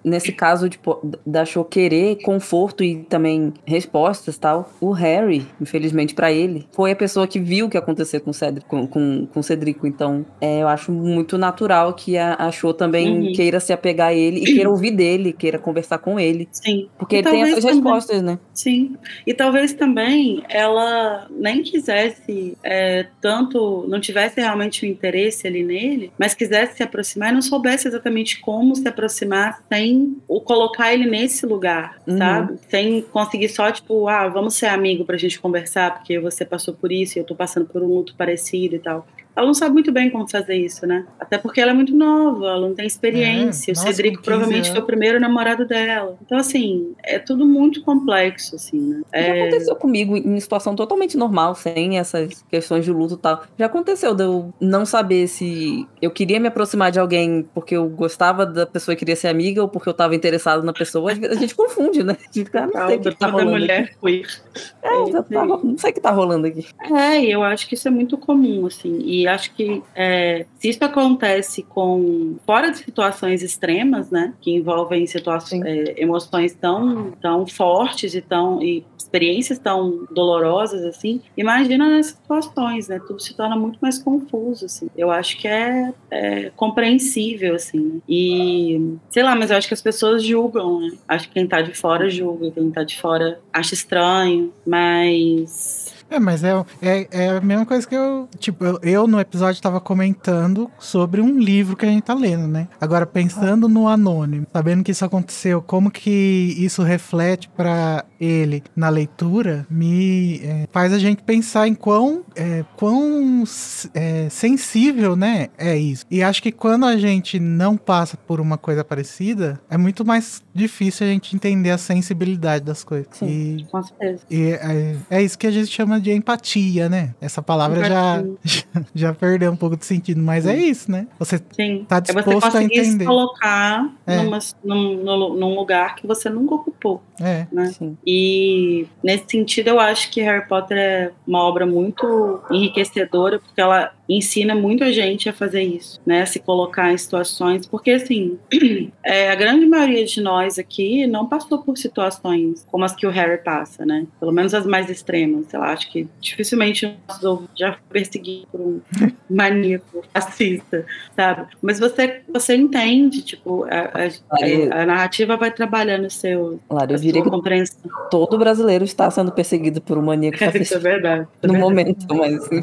nesse caso tipo, da Show querer conforto e também respostas tal, o Harry, infelizmente pra ele, foi a pessoa que viu o que aconteceu com o Cedric. Com, com, com Cedrico. Então, é, eu acho muito natural que a, a Show também Uhum. queira se apegar a ele e queira ouvir dele, queira conversar com ele. Sim. Porque E ele tem essas também- respostas, né? Sim. E talvez também ela nem quisesse é, tanto, não tivesse realmente o interesse ali nele, mas quisesse se aproximar e não soubesse exatamente como se aproximar sem o colocar ele nesse lugar, Uhum. sabe? Sem conseguir só, tipo, ah, vamos ser amigo pra gente conversar, porque você passou por isso e eu tô passando por um luto parecido e tal. Ela não sabe muito bem como fazer isso, né? Até porque ela é muito nova, ela não tem experiência. É, o nossa, Cedrico com 15 provavelmente foi o primeiro namorado dela. Então, assim, é tudo muito complexo, assim, né? Já É, aconteceu comigo em situação totalmente normal, sem essas questões de luto e tal. Já aconteceu de eu não saber se eu queria me aproximar de alguém porque eu gostava da pessoa e queria ser amiga ou porque eu tava interessado na pessoa. A gente confunde, né? A gente fica, ah, não sei o que tá toda rolando. mulher aqui. queer. É, já tá ro- não sei o que tá rolando aqui. É, eu acho que isso é muito comum, assim. E acho que é, se isso acontece com fora de situações extremas, né, que envolvem situações, é, emoções tão, tão fortes e tão e experiências tão dolorosas assim, imagina nessas situações, né? Tudo se torna muito mais confuso, assim. Eu acho que é, é compreensível, assim. né? E sei lá, mas eu acho que as pessoas julgam, né? Acho que quem tá de fora julga, quem tá de fora acha estranho, mas É, mas é, é, é a mesma coisa que eu. Tipo, eu, eu no episódio tava comentando sobre um livro que a gente tá lendo, né? Agora, pensando no anônimo, sabendo que isso aconteceu, como que isso reflete pra ele na leitura, me é, faz a gente pensar em quão, é, quão é, sensível, né? É isso. E acho que quando a gente não passa por uma coisa parecida, é muito mais difícil a gente entender a sensibilidade das coisas. Sim. E com certeza. e é, é isso que a gente chama de empatia, né? Essa palavra já, já, já perdeu um pouco de sentido, mas é isso, né? Você Sim. tá é você disposto a conseguir se entender. colocar É. numa- num, num- num lugar que você nunca ocupou. É. Né? Sim. E nesse sentido, eu acho que Harry Potter é uma obra muito enriquecedora, porque ela ensina muito a gente a fazer isso, né? A se colocar em situações. Porque, assim, é, a grande maioria de nós aqui não passou por situações como as que o Harry passa, né? Pelo menos as mais extremas. Sei lá, acho que dificilmente já foi perseguido por um maníaco fascista, sabe? Mas você, você entende, tipo, a, a- a narrativa vai trabalhando o seu, Claro, eu diria que compreensão. todo brasileiro está sendo perseguido por um maníaco Isso é fascista verdade. no momento, mas.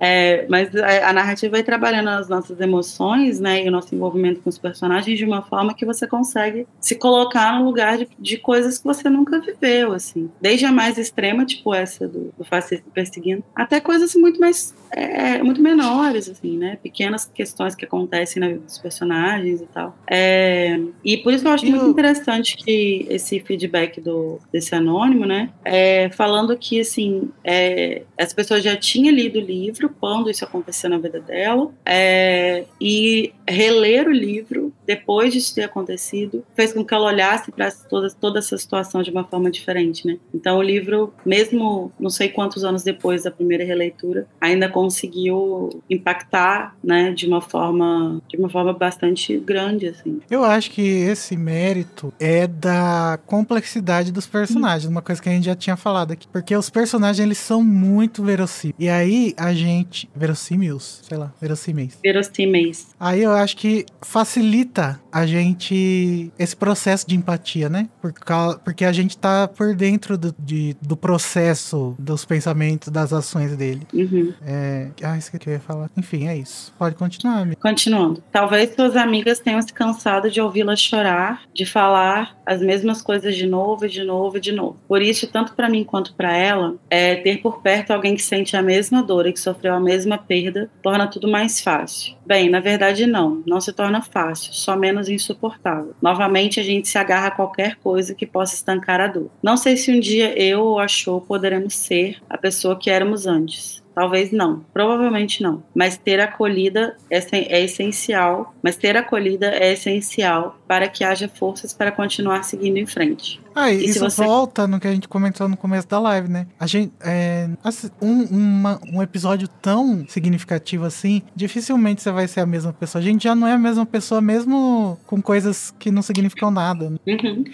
É, mas a, narrativa vai trabalhando as nossas emoções, né, e o nosso envolvimento com os personagens de uma forma que você consegue se colocar no lugar de, de coisas que você nunca viveu, assim. Desde a mais extrema, tipo essa do, do fascista perseguindo, até coisas muito mais, é, muito menores, assim, né, pequenas questões que acontecem na vida dos personagens e tal. É, e por isso eu acho muito interessante que esse feedback do, desse anônimo, né, é, falando que, assim, é, as pessoas já tinham lido o livro quando isso aconteceu na vida dela, é, e reler o livro depois disso ter acontecido fez com que ela olhasse para toda, toda essa situação de uma forma diferente, né? Então o livro, mesmo não sei quantos anos depois da primeira releitura, ainda conseguiu impactar, né, de uma forma, de uma forma bastante grande, assim. Eu acho que esse mérito é da complexidade dos personagens, uma coisa que a gente já tinha falado aqui. Porque os personagens, eles são muito verossímeis. E aí, a gente... Verossímeis? Sei lá, verossímeis. Verossímeis. Aí eu acho que facilita a gente esse processo de empatia, né? Por cau- porque a gente tá por dentro do, de- do processo dos pensamentos, das ações dele. Uhum. É... Ah, isso que eu ia falar. Enfim, é isso. Pode continuar, amigo. Continuando. Talvez suas amigas tenham se cansado de ouvi-la chorar, de falar as mesmas coisas de novo, e de novo e de novo. Por isso, tanto para mim quanto para ela, é, ter por perto alguém que sente a mesma dor e que sofreu a mesma perda torna tudo mais fácil. Bem, na verdade não, não se torna fácil, só menos insuportável. Novamente a gente se agarra a qualquer coisa que possa estancar a dor. Não sei se um dia eu ou a Show poderemos ser a pessoa que éramos antes. Talvez não, provavelmente não. Mas ter acolhida é, é essencial. Mas ter acolhida é essencial para que haja forças para continuar seguindo em frente. Ah, e isso você- volta no que a gente comentou no começo da live, né? A gente, é, assim, um, uma- um episódio tão significativo assim, dificilmente você vai ser a mesma pessoa. A gente já não é a mesma pessoa, mesmo com coisas que não significam nada. né? Uhum.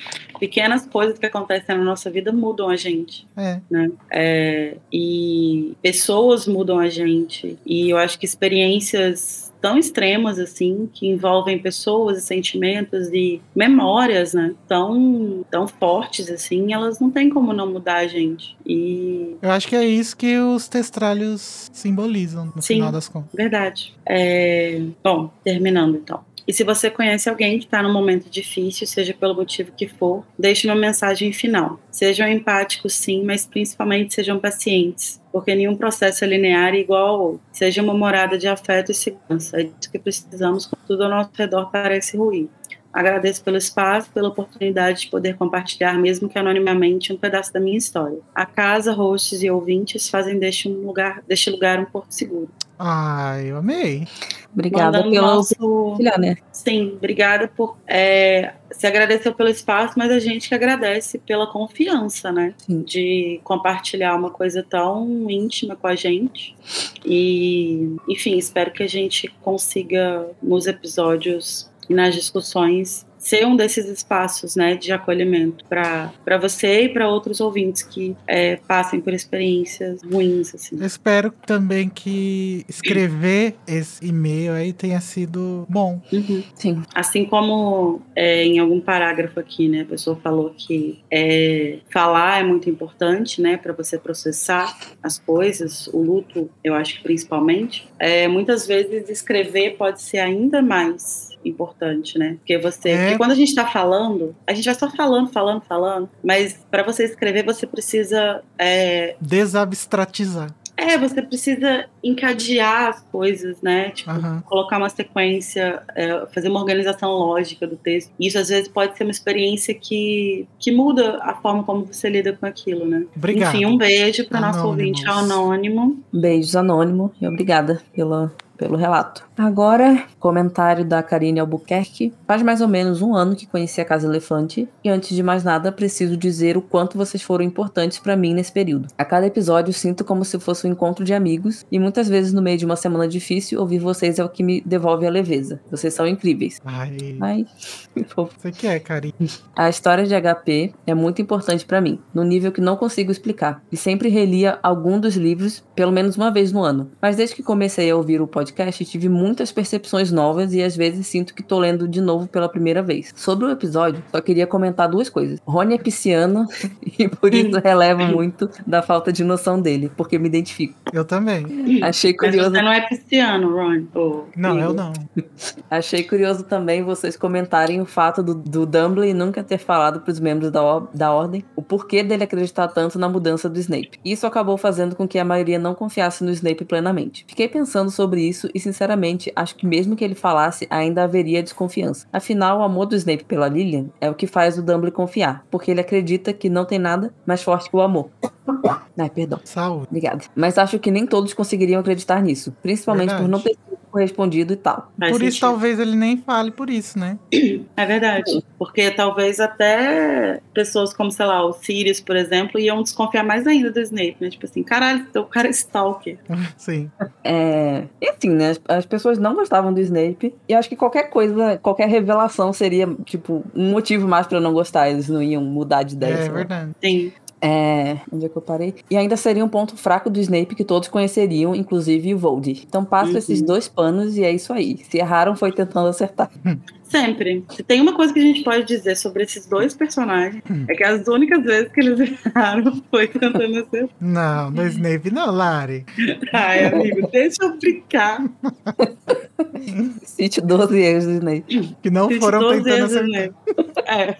Pequenas coisas que acontecem na nossa vida mudam a gente. É. né? É, e pessoas mudam a gente. E eu acho que experiências tão extremas assim, que envolvem pessoas e sentimentos e memórias, né? Tão, tão fortes assim, elas não tem como não mudar a gente. E Eu acho que é isso que os testralhos simbolizam, no Sim. final das contas. Verdade. É, Bom, terminando então. E se você conhece alguém que está num momento difícil, seja pelo motivo que for, deixe uma mensagem final. Sejam empáticos, sim, mas principalmente sejam pacientes, porque nenhum processo é linear igual ao outro. Seja uma morada de afeto e segurança. É disso que precisamos quando tudo ao nosso redor parece ruim. Agradeço pelo espaço, pela oportunidade de poder compartilhar, mesmo que anonimamente, um pedaço da minha história. A casa, hosts e ouvintes fazem deste, um lugar, deste lugar um porto seguro. Ai, eu amei. Obrigada Mandando pelo nosso- compartilhar, né? Sim, obrigada por. É, se agradeceu pelo espaço, mas a gente que agradece pela confiança, né? Sim. De compartilhar uma coisa tão íntima com a gente. E, enfim, espero que a gente consiga, nos episódios e nas discussões, ser um desses espaços né, de acolhimento para você e para outros ouvintes que é, passem por experiências ruins. Assim. Eu espero também que escrever esse e-mail aí tenha sido bom. Uhum. Sim. Assim como é, em algum parágrafo aqui, né, a pessoa falou que é, falar é muito importante, né, para você processar as coisas, o luto, eu acho que principalmente. É, muitas vezes escrever pode ser ainda mais importante, né? Porque você, É. porque quando a gente está falando, a gente vai só falando, falando, falando, mas para você escrever você precisa é, Desabstratizar. é, você precisa encadear as coisas, né? Tipo, Aham. colocar uma sequência, é, fazer uma organização lógica do texto. Isso às vezes pode ser uma experiência que, que muda a forma como você lida com aquilo, né? Obrigado. Enfim, um beijo para nosso ouvinte anônimo. Beijos anônimo e obrigada pela, pelo relato. Agora, comentário da Karine Albuquerque. Faz mais ou menos um ano que conheci a Casa Elefante e antes de mais nada preciso dizer o quanto vocês foram importantes pra mim nesse período. A cada episódio sinto como se fosse um encontro de amigos e muitas vezes no meio de uma semana difícil ouvir vocês é o que me devolve a leveza. Vocês são incríveis. Ai, Ai, você que é, carinho. A história de HP é muito importante pra mim, no nível que não consigo explicar, e sempre relia algum dos livros pelo menos uma vez no ano. Mas desde que comecei a ouvir o podcast, tive muitas percepções novas e às vezes sinto que tô lendo de novo pela primeira vez. Sobre o episódio, só queria comentar duas coisas. Rony é pisciano e por isso relevo muito da falta de noção dele, porque me identifico. Eu também. Achei Mas curioso. você não é pisciano, Ron. Ô, Não, eu não. Achei curioso também vocês comentarem o fato do, do Dumbledore nunca ter falado para os membros da, or- da Ordem o porquê dele acreditar tanto na mudança do Snape. Isso acabou fazendo com que a maioria não confiasse no Snape plenamente. Fiquei pensando sobre isso e, sinceramente, acho que mesmo que ele falasse, ainda haveria desconfiança. Afinal, o amor do Snape pela Lilian é o que faz o Dumbledore confiar, porque ele acredita que não tem nada mais forte que o amor. Ai, perdão. Saúde. Obrigada. Mas acho que nem todos conseguiriam acreditar nisso, principalmente por Verdade. não ter sido correspondido e tal. Faz por isso, sentido. talvez ele nem fale por isso, né? É verdade. Porque talvez até pessoas como, sei lá, o Sirius, por exemplo, iam desconfiar mais ainda do Snape, né? Tipo assim, caralho, o cara é stalker. Sim. É, e assim, né? as- As pessoas não gostavam do Snape. E acho que qualquer coisa, qualquer revelação seria, tipo, um motivo mais pra não gostar. Eles não iam mudar de ideia. É lá. verdade. Sim. É, onde é que eu parei? E ainda seria um ponto fraco do Snape que todos conheceriam, inclusive o Voldy. Então passo Uhum. esses dois panos e é isso aí. Se erraram, foi tentando acertar. Sempre. Se tem uma coisa que a gente pode dizer sobre esses dois personagens, é que as únicas vezes que eles erraram foi tentando acertar. Não, do Snape não, Lari. Ai, amigo, deixa eu brincar. Cite 12 erros do Snape. Que não Gente, foram 12 tentando acertar. É.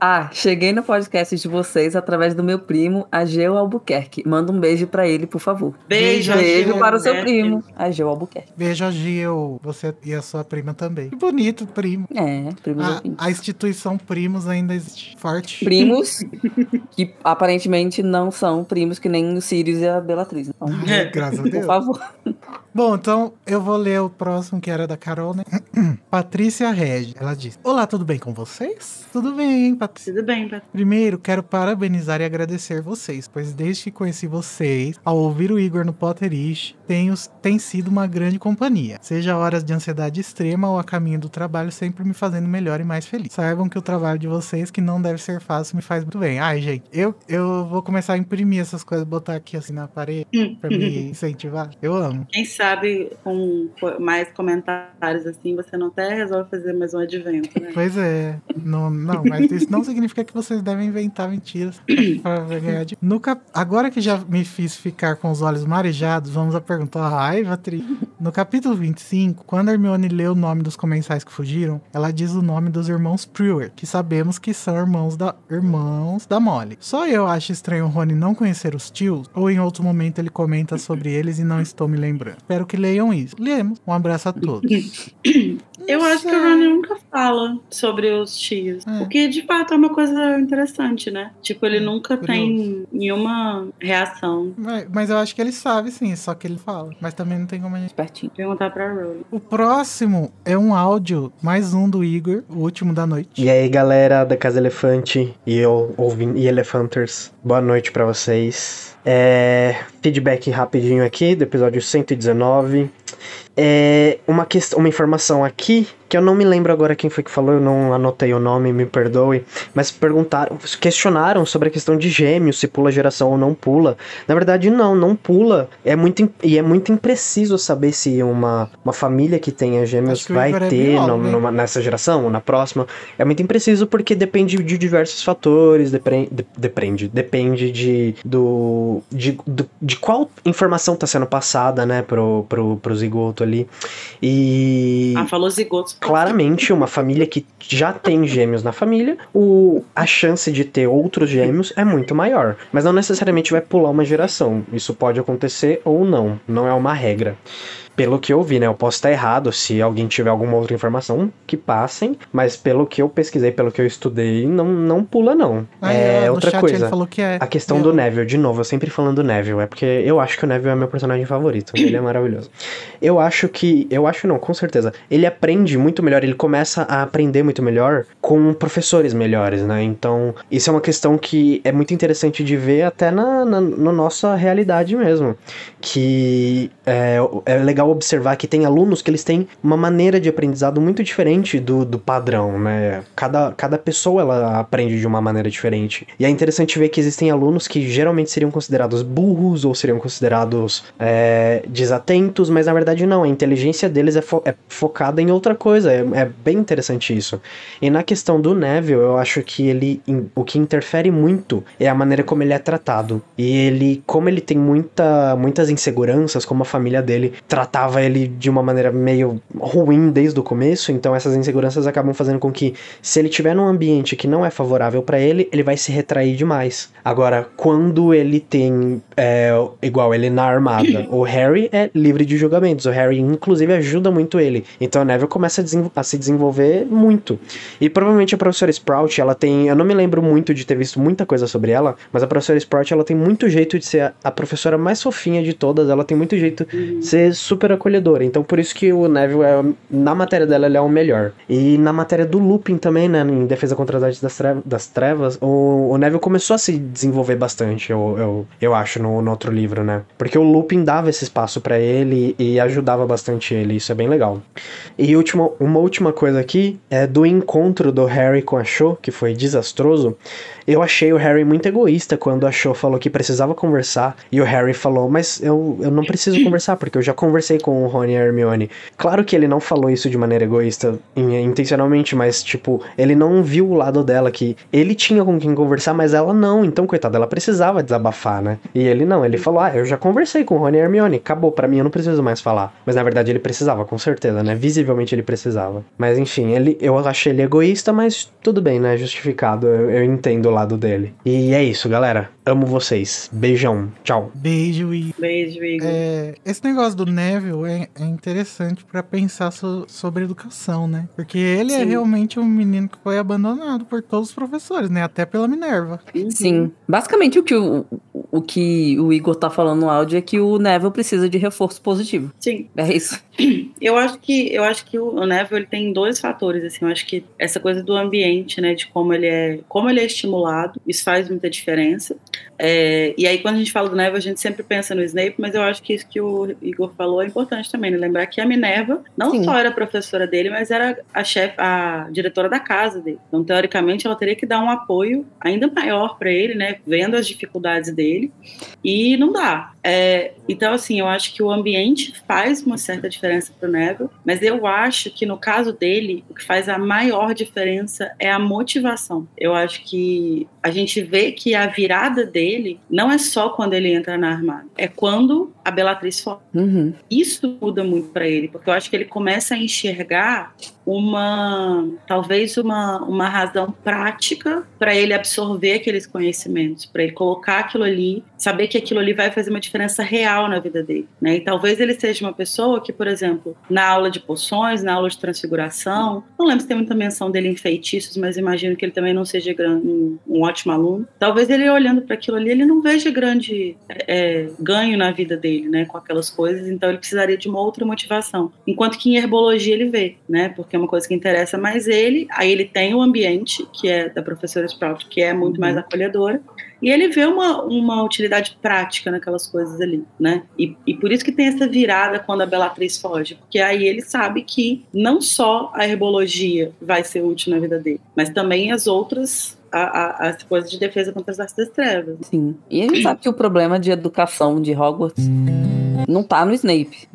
Ah, cheguei no podcast de vocês através do meu primo, Ageu Albuquerque. Manda um beijo pra ele, por favor. Beijo, Beijo Ageu para o seu Albuquerque. primo, Ageu Albuquerque. Beijo, Gil. Você e a sua prima também. Que bonito, primo. É, primos A, a instituição Primos ainda existe forte. Primos que aparentemente não são primos que nem o Sirius e a Belatriz. Então, Ai, graças a por Deus. favor. Bom, então eu vou ler o próximo que era da Carol, né? Patrícia Regi. Ela diz: Olá, tudo bem com vocês? Tudo bem, hein, Patrícia? Tudo bem, Patrícia. Primeiro, quero parabenizar e agradecer vocês, pois desde que conheci vocês, ao ouvir o Igor no Potterish, tenho, tem sido uma grande companhia. Seja horas de ansiedade extrema ou a caminho do trabalho, sempre me fazendo melhor e mais feliz. Saibam que o trabalho de vocês, que não deve ser fácil, me faz muito bem. Ai, gente, eu, eu vou começar a imprimir essas coisas, botar aqui assim na parede, pra me incentivar. Eu amo. Quem sabe com co- mais comentários assim, você não até resolve fazer mais um advento, né? Pois é. Não, não, mas isso não significa que vocês devem inventar mentiras pra ganhar de... cap... Agora que já me fiz ficar com os olhos marejados, vamos pergunta raiva, Tri. No capítulo 25, quando a Hermione lê o nome dos comensais que fugiram, ela diz o nome dos irmãos Brewer, que sabemos que são irmãos da, irmãos da Molly. Só eu acho estranho o Rony não conhecer os tios, ou em outro momento ele comenta sobre eles e não estou me lembrando. Espero que leiam isso. Lemos. Um abraço a todos. Eu acho que o Ronnie nunca fala sobre os tios. É. O que de fato é uma coisa interessante, né? Tipo, ele nunca curioso. tem nenhuma reação. Mas, mas eu acho que ele sabe, sim, só que ele fala. Mas também não tem como a gente. Pertinho. Perguntar pra Rowling. O próximo é um áudio, mais um do Igor, o último da noite. E aí, galera da Casa Elefante e eu ouvindo e Elefanters, boa noite pra vocês. É, feedback rapidinho aqui do episódio 119. É, uma, quest- uma informação aqui que eu não me lembro agora quem foi que falou, eu não anotei o nome, me perdoe, mas perguntaram, questionaram sobre a questão de gêmeos, se pula geração ou não pula. Na verdade, não, não pula. É muito, e é muito impreciso saber se uma, uma família que tenha gêmeos que vai é ter biólogo, no- numa- nessa geração ou na próxima. É muito impreciso porque depende de diversos fatores, depre- de- depende, depende de, do, de, do- de qual informação está sendo passada, né, pro, pro, pro zigoto ali. E Ah, falou zigotos. claramente uma família que já tem gêmeos na família, o, a chance de ter outros gêmeos é muito maior. Mas não necessariamente vai pular uma geração. Isso pode acontecer ou não. Não é uma regra. Pelo que eu vi, né? Eu posso estar errado. Se alguém tiver alguma outra informação, que passem. Mas pelo que eu pesquisei, pelo que eu estudei, não, não pula, não. Aí, é no outra chat coisa. ele falou que é. A questão do Neville, de novo, eu sempre falando do Neville, é porque eu acho que o Neville é meu personagem favorito. Ele é maravilhoso. Eu acho que. Eu acho não, com certeza. Ele aprende muito melhor, ele começa a aprender muito melhor com professores melhores, né? Então, isso é uma questão que é muito interessante de ver até na, na, na nossa realidade mesmo. Que é, é legal observar que tem alunos que eles têm uma maneira de aprendizado muito diferente do, do padrão, né? Cada, cada pessoa ela aprende de uma maneira diferente. E é interessante ver que existem alunos que geralmente seriam considerados burros ou seriam considerados é, desatentos, mas na verdade não. A inteligência deles é, fo- é focada em outra coisa. É, é bem interessante isso. E na questão do Neville, eu acho que ele o que interfere muito é a maneira como ele é tratado. E ele, como ele tem muita, muitas inseguranças, como a família dele tratava ele de uma maneira meio ruim desde o começo, então essas inseguranças acabam fazendo com que se ele tiver num ambiente que não é favorável pra ele, ele vai se retrair demais. Agora, quando ele tem é, igual ele na armada, o Harry é livre de julgamentos, o Harry inclusive ajuda muito ele. Então a Neville começa a, a se desenvolver muito. E provavelmente a professora Sprout, ela tem, eu não me lembro muito de ter visto muita coisa sobre ela, mas a professora Sprout, ela tem muito jeito de ser a, a professora mais fofinha de todas, ela tem muito jeito de ser super acolhedora. Então por isso que o Neville é, na matéria dela ele é o melhor. E na matéria do Lupin também, né, em Defesa contra as Artes das Trevas, das trevas o, o Neville começou a se desenvolver bastante, eu, eu, eu acho, no, no outro livro, né? Porque o Lupin dava esse espaço pra ele e ajudava bastante ele, isso é bem legal. E última, uma última coisa aqui é do encontro do Harry com a Cho, que foi desastroso. Eu achei o Harry muito egoísta quando a Cho falou que precisava conversar e o Harry falou: Mas eu, eu não preciso conversar, porque eu já conversei com o Rony Hermione. Claro que ele não falou isso de maneira egoísta, in- intencionalmente, mas, tipo, ele não viu o lado dela, que ele tinha com quem conversar, mas ela não. Então, coitada, ela precisava desabafar, né? E ele não, ele falou, ah, eu já conversei com o Rony Hermione, acabou, pra mim eu não preciso mais falar. Mas, na verdade, ele precisava, com certeza, né? Visivelmente ele precisava. Mas, enfim, ele, eu achei ele egoísta, mas tudo bem, né? Justificado, eu, eu entendo o lado dele. E é isso, galera. Amo vocês. Beijão. Tchau. Beijo e Beijo, Igor. É, esse negócio do Neville é, é interessante pra pensar so- sobre educação, né? Porque ele é Sim. realmente um menino que foi abandonado por todos os professores, né? Até pela Minerva. Sim. Basicamente, o que o, o que o Igor tá falando no áudio é que o Neville precisa de reforço positivo. Sim. É isso. Eu acho que eu acho que o Neville ele tem dois fatores assim. Eu acho que essa coisa do ambiente, né, de como ele é, como ele é estimulado, isso faz muita diferença. É, e aí quando a gente fala do Neville, a gente sempre pensa no Snape, mas eu acho que isso que o Igor falou é importante também, né? lembrar que a Minerva não Sim. só era professora dele, mas era a chefe, a diretora da casa dele. Então teoricamente ela teria que dar um apoio ainda maior para ele, né, vendo as dificuldades dele. E não dá. É, então, assim, eu acho que o ambiente faz uma certa diferença para o Neville, mas eu acho que no caso dele, o que faz a maior diferença é a motivação. Eu acho que a gente vê que a virada dele não é só quando ele entra na armada, é quando a Bellatrix foge. Uhum. Isso muda muito para ele, porque eu acho que ele começa a enxergar uma talvez uma, uma razão prática para ele absorver aqueles conhecimentos, para ele colocar aquilo ali, saber que aquilo ali vai fazer uma diferença real na vida dele, né? E talvez ele seja uma pessoa que, por exemplo, na aula de poções, na aula de transfiguração, não lembro se tem muita menção dele em feitiços, mas imagino que ele também não seja um, um ótimo aluno. Talvez ele olhando para aquilo ali, ele não veja grande é, ganho na vida dele, né, com aquelas coisas, então ele precisaria de uma outra motivação. Enquanto que em herbologia ele vê, né, porque é uma coisa que interessa mais ele, aí ele tem o ambiente, que é da professora Sprout, que é muito mais acolhedora, e ele vê uma, uma utilidade prática naquelas coisas ali, né? E, e por isso que tem essa virada quando a Bellatrix foge, porque aí ele sabe que não só a herbologia vai ser útil na vida dele, mas também as outras, as coisas de defesa contra as artes das trevas. Sim. E a gente sabe que o problema de educação de Hogwarts não tá no Snape.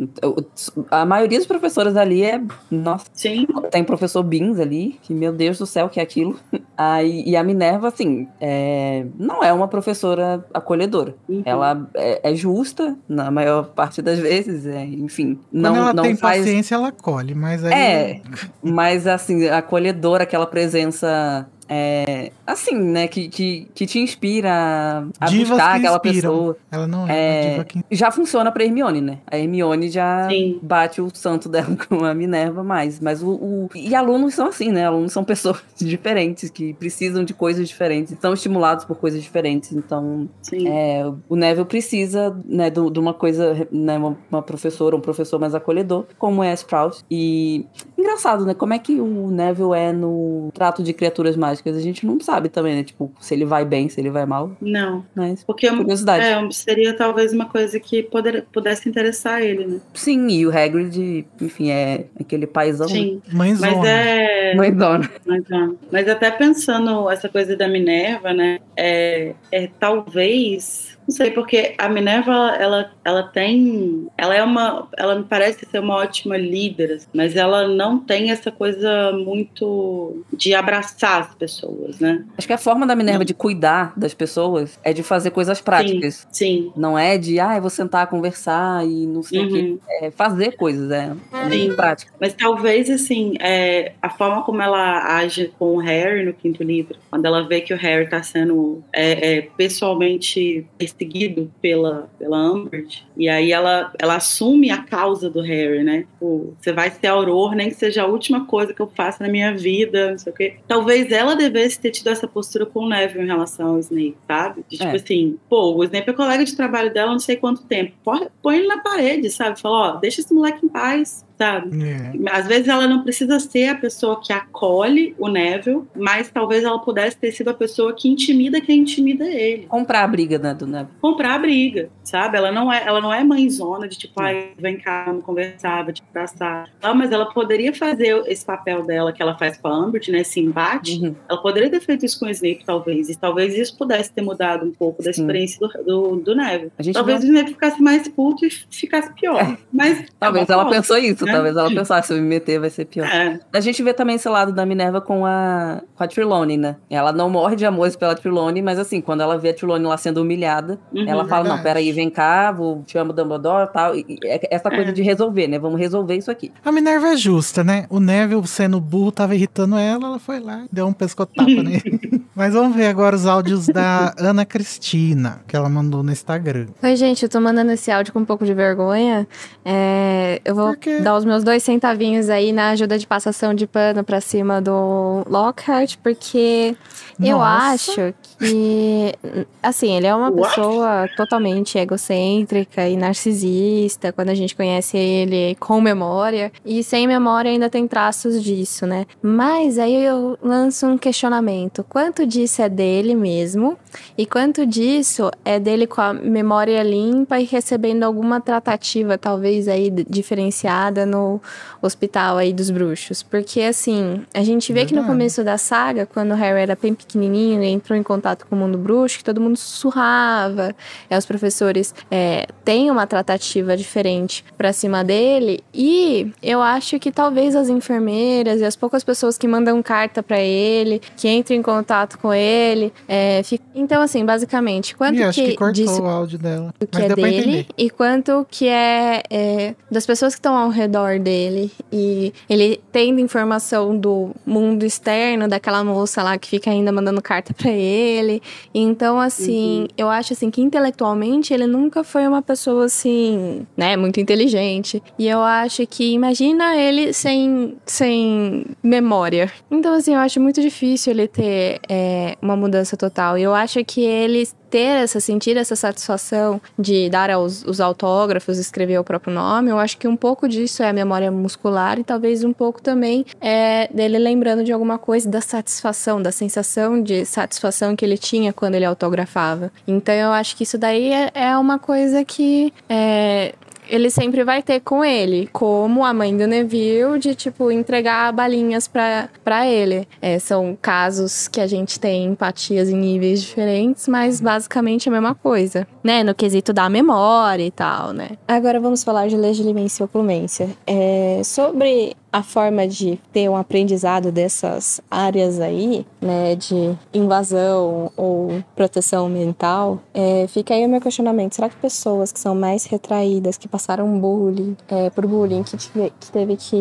A maioria dos professores ali é. Nossa, Sim, tem o professor Beans ali, que meu Deus do céu, que é aquilo. Aí, e a Minerva, assim, é, não é uma professora acolhedora. Uhum. Ela é, é justa, na maior parte das vezes, é, enfim. Não, Quando ela não tem faz. paciência, ela colhe, mas aí. É, mas assim, acolhedora, aquela presença. É, assim, né, que, que, que te inspira a- Divas buscar que aquela inspiram. pessoa. Ela não é, É, uma diva que já funciona pra Hermione, né? A Hermione já Sim. bate o santo dela com a Minerva mais. Mas o, o- E alunos são assim, né? Alunos são pessoas diferentes, que precisam de coisas diferentes, são estimulados por coisas diferentes. Então, sim. é, o Neville precisa, né, de uma coisa, né, uma, uma professora, um professor mais acolhedor, como é a Sprout. E engraçado, né? Como é que o Neville é no trato de criaturas mágicas? A gente não sabe também, né? Tipo, se ele vai bem, se ele vai mal. Não, Mas, porque curiosidade. é, seria talvez uma coisa que poder, pudesse interessar ele, né? Sim, e o Hagrid, enfim, é aquele paizão. Sim. mãezona. Mas é. Mãe dona. Mas, não. Mas até pensando essa coisa da Minerva, né? É, é talvez. Não sei, porque a Minerva, ela, ela tem. Ela é uma. Ela me parece ser uma ótima líder, assim, mas ela não tem essa coisa muito de abraçar as pessoas, né? Acho que a forma da Minerva de cuidar das pessoas é de fazer coisas práticas. Sim. Não é de, ah, eu vou sentar, conversar e não sei o quê. Uhum. É fazer coisas, é, é Sim. muito prático. Mas talvez, assim, é, a forma como ela age com o Harry no quinto livro, quando ela vê que o Harry está sendo é, é, pessoalmente perseguido pela, pela Umbridge, e aí ela, ela assume a causa do Harry, né? Tipo, você vai ser auror, nem que seja a última coisa que eu faça na minha vida, não sei o quê. Talvez ela devesse ter tido essa postura com o Neville em relação ao Snape, sabe? De, tipo É. assim, pô, o Snape é colega de trabalho dela não sei quanto tempo. Põe, põe ele na parede, sabe? Fala, ó, deixa esse moleque em paz. Sabe? É. Às vezes ela não precisa ser a pessoa que acolhe o Neville, mas talvez ela pudesse ter sido a pessoa que intimida quem intimida ele. Comprar a briga, né, do Neville. Comprar a briga, sabe? Ela não é, ela não é mãezona de tipo, ai, vem cá, vamos conversar, vou te abraçar. Não, mas ela poderia fazer esse papel dela que ela faz com a Umbridge, né? Esse embate. Uhum. Ela poderia ter feito isso com o Snape, talvez. E talvez isso pudesse ter mudado um pouco da experiência do, do, do Neville. A gente Talvez não- o Snape ficasse mais puto e ficasse pior. Mas Talvez é ela pensou isso, né? talvez ela pensou, ah, se eu me meter vai ser pior. É. A gente vê também esse lado da Minerva com a, com a Trelawney, né? Ela não morre de amores pela Trelawney, mas assim, quando ela vê a Trelawney lá sendo humilhada, Uhum. ela fala, não, verdade. peraí, vem cá, vou, te amo Dumbledore e tal. E, e é essa coisa É. de resolver, né? Vamos resolver isso aqui. A Minerva é justa, né? O Neville, sendo burro, tava irritando ela, ela foi lá, deu um pescotapa nele. Mas vamos ver agora os áudios da Ana Cristina, que ela mandou no Instagram. Oi, gente, eu tô mandando esse áudio com um pouco de vergonha. É, eu vou quê? Dar os meus dois centavinhos aí na ajuda de passação de pano pra cima do Lockhart, porque eu Nossa. acho que, assim, ele é uma What? pessoa totalmente egocêntrica e narcisista, quando a gente conhece ele com memória, e sem memória ainda tem traços disso, né? Mas aí eu lanço um questionamento: quanto disso é dele mesmo? E quanto disso é dele com a memória limpa e recebendo alguma tratativa, talvez aí diferenciada no hospital aí dos bruxos? Porque assim, a gente vê que no Verdade. começo da saga, quando o Harry era pequenininho entrou em contato com o mundo bruxo, que todo mundo sussurrava, e os professores é, têm uma tratativa diferente pra cima dele. E eu acho que talvez as enfermeiras e as poucas pessoas que mandam carta pra ele, que entram em contato com ele, é, fi- então assim, basicamente, quanto e acho que, que, cortou disso o áudio dela. que Mas é dele e quanto que é, é, das pessoas que estão ao redor dele. E ele tendo informação do mundo externo, daquela moça lá que fica ainda mandando carta pra ele. Então, assim, eu acho assim que intelectualmente ele nunca foi uma pessoa assim, né, muito inteligente. E eu acho que imagina ele sem, sem memória. Então, assim, eu acho muito difícil ele ter é, uma mudança total. E eu acho que ele ter essa, sentir essa satisfação de dar aos, os autógrafos, escrever o próprio nome, eu acho que um pouco disso é a memória muscular e talvez um pouco também é dele lembrando de alguma coisa da satisfação, da sensação de satisfação que ele tinha quando ele autografava. Então eu acho que isso daí é, é uma coisa que é, ele sempre vai ter com ele, como a mãe do Neville, de tipo entregar balinhas pra ele. É, são casos que a gente tem empatias em níveis diferentes, mas basicamente a mesma coisa, né? No quesito da memória e tal, né? Agora vamos falar de legilimência e oclumência. É, sobre a forma de ter um aprendizado dessas áreas aí, né, de invasão ou proteção mental, é, fica aí o meu questionamento. Será que pessoas que são mais retraídas, que passaram bullying, é, por bullying, que, tive- que teve que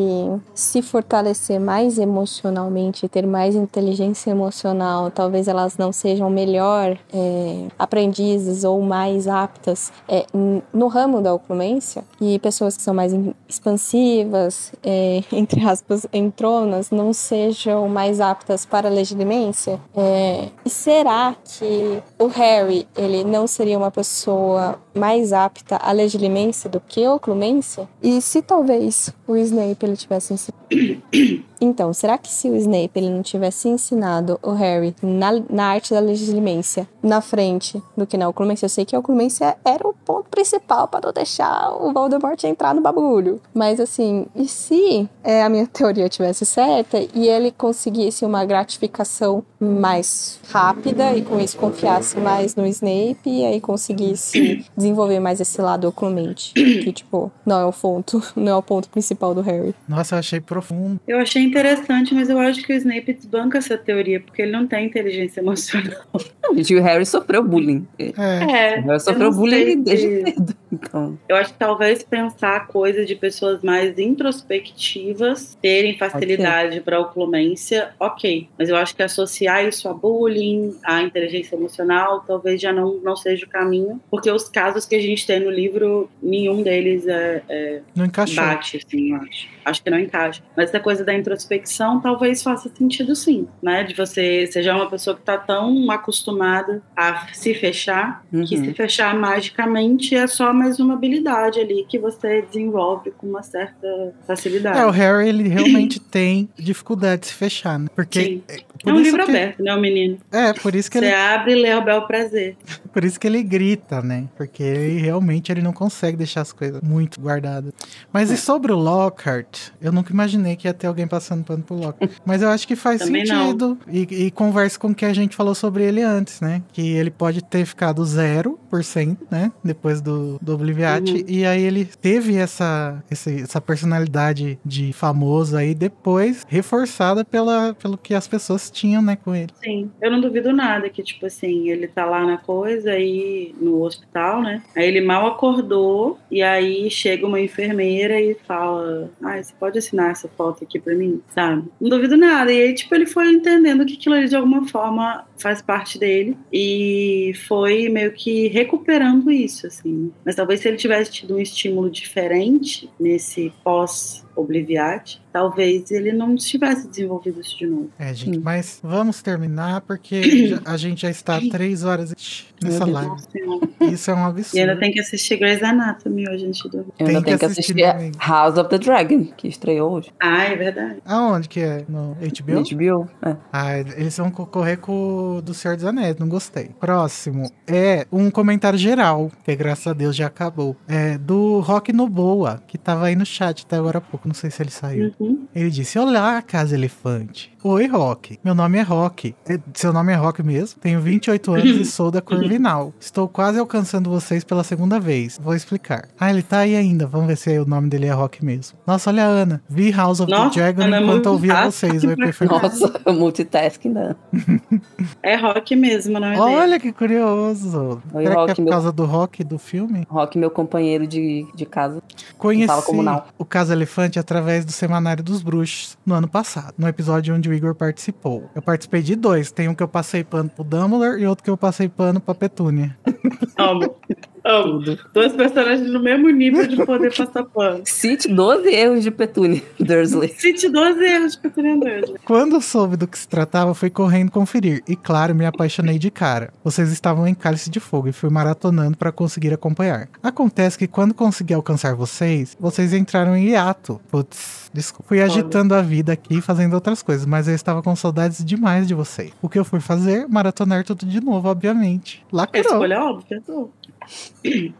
se fortalecer mais emocionalmente, ter mais inteligência emocional, talvez elas não sejam melhor é, aprendizes ou mais aptas é, no ramo da oclumência? E pessoas que são mais expansivas, é, entre aspas, entronas, não sejam mais aptas para a legilimência? É, e será que o Harry, ele não seria uma pessoa mais apta à legilimência do que a oclumência? E se talvez o Snape ele tivesse. Então, será que se o Snape ele não tivesse ensinado o Harry na, na arte da legilimência na frente do que na oclumência? Eu sei que a oclumência era o ponto principal para não deixar o Voldemort entrar no bagulho. Mas assim, e se é, a minha teoria tivesse certa e ele conseguisse uma gratificação mais rápida e com isso confiasse mais no Snape e aí conseguisse desenvolver mais esse lado oclumente, que tipo, não é o ponto, não é o ponto principal do Harry. Nossa, eu achei profundo. Eu achei interessante, mas eu acho que o Snape desbanca essa teoria, porque ele não tem inteligência emocional. Não, gente, o Harry sofreu bullying. É. É, O Harry eu sofreu bullying desde cedo. Então, Eu acho que talvez pensar coisa de pessoas mais introspectivas terem facilidade para oclumência, ok. Mas eu acho que associar isso a bullying, a inteligência emocional, talvez já não, não seja o caminho, porque os casos que a gente tem no livro, nenhum deles é, é Não encaixou. bate, assim, eu acho. Acho que não encaixa. Mas essa coisa da introspecção talvez faça sentido sim, né? De você seja uma pessoa que tá tão acostumada a se fechar, que Uhum. se fechar magicamente é só mais uma habilidade ali que você desenvolve com uma certa facilidade. É, o Harry, ele realmente tem dificuldade de se fechar, né? Porque. Sim. É, É por um livro que- aberto, né, o menino? É, por isso que Você ele. abre e lê o bel prazer. Por isso que ele grita, né? Porque ele, realmente ele não consegue deixar as coisas muito guardadas. Mas É. e sobre o Lockhart? Eu nunca imaginei que ia ter alguém passando pano pro Lockhart. Mas eu acho que faz Também sentido. E, e conversa com o que a gente falou sobre ele antes, né? Que ele pode ter ficado 0%, né? Depois do, do Obliviate. Uhum. E aí ele teve essa, esse- essa personalidade de famoso aí depois, reforçada pela, pelo que as pessoas tinham, né, com ele. Sim, eu não duvido nada que, tipo assim, ele tá lá na coisa aí no hospital, né? Aí ele mal acordou e aí chega uma enfermeira e fala: Ah, você pode assinar essa foto aqui pra mim, sabe? Não duvido nada. E aí, tipo, ele foi entendendo que aquilo ali de alguma forma faz parte dele e foi meio que recuperando isso, assim. Mas talvez se ele tivesse tido um estímulo diferente nesse pós-obliviate, talvez ele não tivesse desenvolvido isso de novo. É, gente, mas vamos terminar porque a gente já está três horas nessa live. do. Isso é um absurdo. E ainda tem que assistir Grey's Anatomy hoje antes de dormir. Eu Tem ainda que tenho que assistir assistir. House of the Dragon, que estreou hoje. Ah, é verdade. Aonde que é? No HBO? No HBO. É. Ah, eles vão concorrer com do Senhor dos Anéis, não gostei. Próximo é um comentário geral, que graças a Deus já acabou. É do Rock no Boa, que tava aí no chat até agora há pouco, não sei se ele saiu. Uhum. Ele disse: Olá, Casa Elefante. Oi, Rock. Meu nome é Rock. É, Seu nome é Rock mesmo? Tenho 28 anos e sou da Corvinal. Estou quase alcançando vocês pela segunda vez. Vou explicar. Ah, ele tá aí ainda. Vamos ver se o nome dele é Rock mesmo. Nossa, olha a Ana. Vi House of Nossa, the Dragon Ana é enquanto muito ouvia vocês. O EP foi Nossa, multitasking da. É rock mesmo, não é dele. Olha que curioso. Oi, Será Rock, que é por meu- causa do rock do filme? Rock, meu companheiro de, de casa. Conheci o Caso Elefante através do Semanário dos Bruxos no ano passado, no episódio onde o Igor participou. Eu participei de dois. Tem um que eu passei pano pro Dumbledore e outro que eu passei pano pra Petúnia. Amo. Amo. Dois personagens no mesmo nível de poder passar pano. Cite 12 erros de Petunia Dursley. Cite 12 erros de Petunia Dursley. Quando soube do que se tratava, fui correndo conferir. E claro, me apaixonei de cara. Vocês estavam em Cálice de Fogo e fui maratonando para conseguir acompanhar. Acontece que quando consegui alcançar vocês, vocês entraram em hiato. Putz, desculpa. Fui agitando a vida aqui, fazendo outras coisas, mas eu estava com saudades demais de vocês. O que eu fui fazer? Maratonar tudo de novo, obviamente. Lacrou. Escolha óbvia. tô.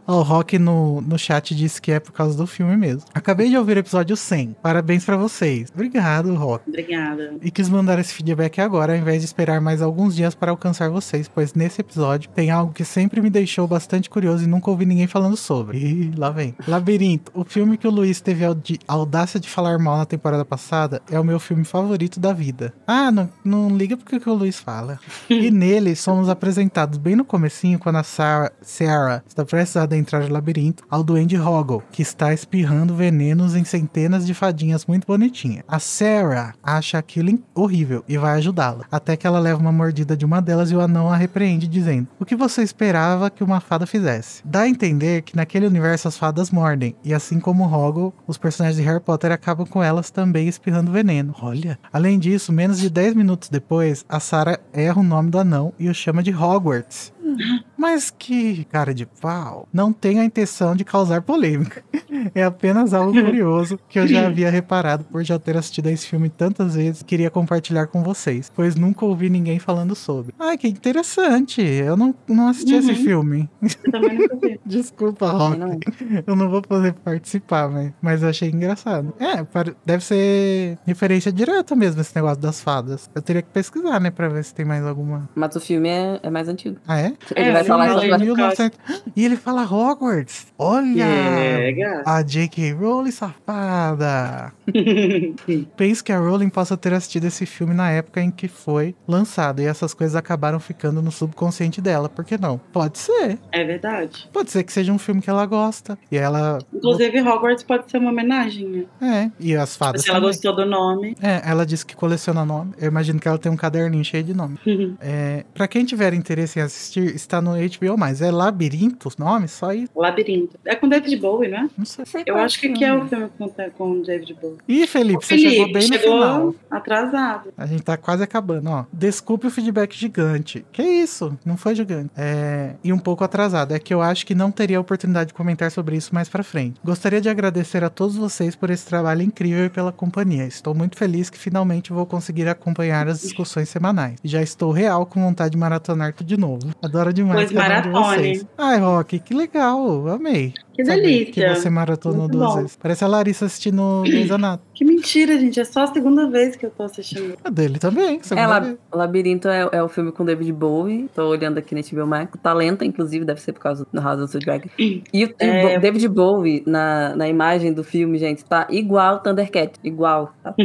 O Rock no, no chat disse que é por causa do filme mesmo. Acabei de ouvir o episódio 100. Parabéns pra vocês. Obrigado, Rock. Obrigada. E quis mandar esse feedback agora, ao invés de esperar mais alguns dias para alcançar vocês, pois nesse episódio tem algo que sempre me deixou bastante curioso e nunca ouvi ninguém falando sobre. Ih, lá vem. Labirinto, o filme que o Luiz teve a audácia de falar mal na temporada passada, é o meu filme favorito da vida. Ah, não, não liga porque que o Luiz fala. e nele somos apresentados bem no comecinho, quando a Sarah, Sarah está prestes a adentrar o labirinto, ao duende Hoggle, que está espirrando venenos em centenas de fadinhas muito bonitinhas. A Sarah acha aquilo horrível e vai ajudá-la, até que ela leva uma mordida de uma delas e o anão a repreende, dizendo: O que você esperava que uma fada fizesse? Dá a entender que naquele universo as fadas mordem, e assim como Hoggle, os personagens de Harry Potter acabam com elas também espirrando veneno. Olha. Além disso, menos de 10 minutos depois, a Sarah erra o nome do anão e o chama de Hogwarts. Mas que cara de pau. Não tem a intenção de causar polêmica. É apenas algo curioso que eu já havia reparado por já ter assistido a esse filme tantas vezes e queria compartilhar com vocês, pois nunca ouvi ninguém falando sobre. Ai, que interessante. Eu não, não assisti esse Uhum. filme. Eu também nunca vi. Desculpa, Rock. Não. Eu não vou poder participar, mas, mas eu achei engraçado. É, deve ser referência direta mesmo esse negócio das fadas. Eu teria que pesquisar, né, pra ver se tem mais alguma. Mas o filme é, é mais antigo. Ah, é? Ele É, vai falar vai- 1900. E ele fala Hogwarts. Olha! Gato. A J.K. Rowling safada. Penso que a Rowling possa ter assistido esse filme na época em que foi lançado e essas coisas acabaram ficando no subconsciente dela. Por que não? Pode ser. É verdade. Pode ser que seja um filme que ela gosta. E ela. Inclusive, Hogwarts pode ser uma homenagem, né? É. E as fadas. Se ela também. gostou do nome. É, ela disse que coleciona nome. Eu imagino que ela tem um caderninho cheio de nome. É, para quem tiver interesse em assistir, está no HBO. É Labirinto os nomes? Só aí. Labirinto. É com David Bowie, né? Não sei. Eu acho que, que é o filme com, com David Bowie. Ih, Felipe, Ô, você chegou bem no chegou final. atrasado. A gente tá quase acabando, ó. Desculpe o feedback gigante. Que isso? Não foi gigante. É... E um pouco atrasado. É que eu acho que não teria oportunidade de comentar sobre isso mais pra frente. Gostaria de agradecer a todos vocês por esse trabalho incrível e pela companhia. Estou muito feliz que finalmente vou conseguir acompanhar as discussões semanais. Já estou real com vontade de maratonar tudo de novo. Adoro demais Pois cada um de maratone. Ai, Rock, que legal. Amei. Que delícia. Que você maratonou Muito duas bom. vezes. Parece a Larissa assistindo Grey's Anatomy. Que mentira, gente. É só a segunda vez que eu tô assistindo. A dele também. É, segunda La- vez. Labirinto é, é o filme com David Bowie. Tô olhando aqui na HBO Max. Talenta, inclusive, deve ser por causa do House of the Dragon. E o É. David Bowie, na, na imagem do filme, gente, tá igual Thundercat. Igual. Tá.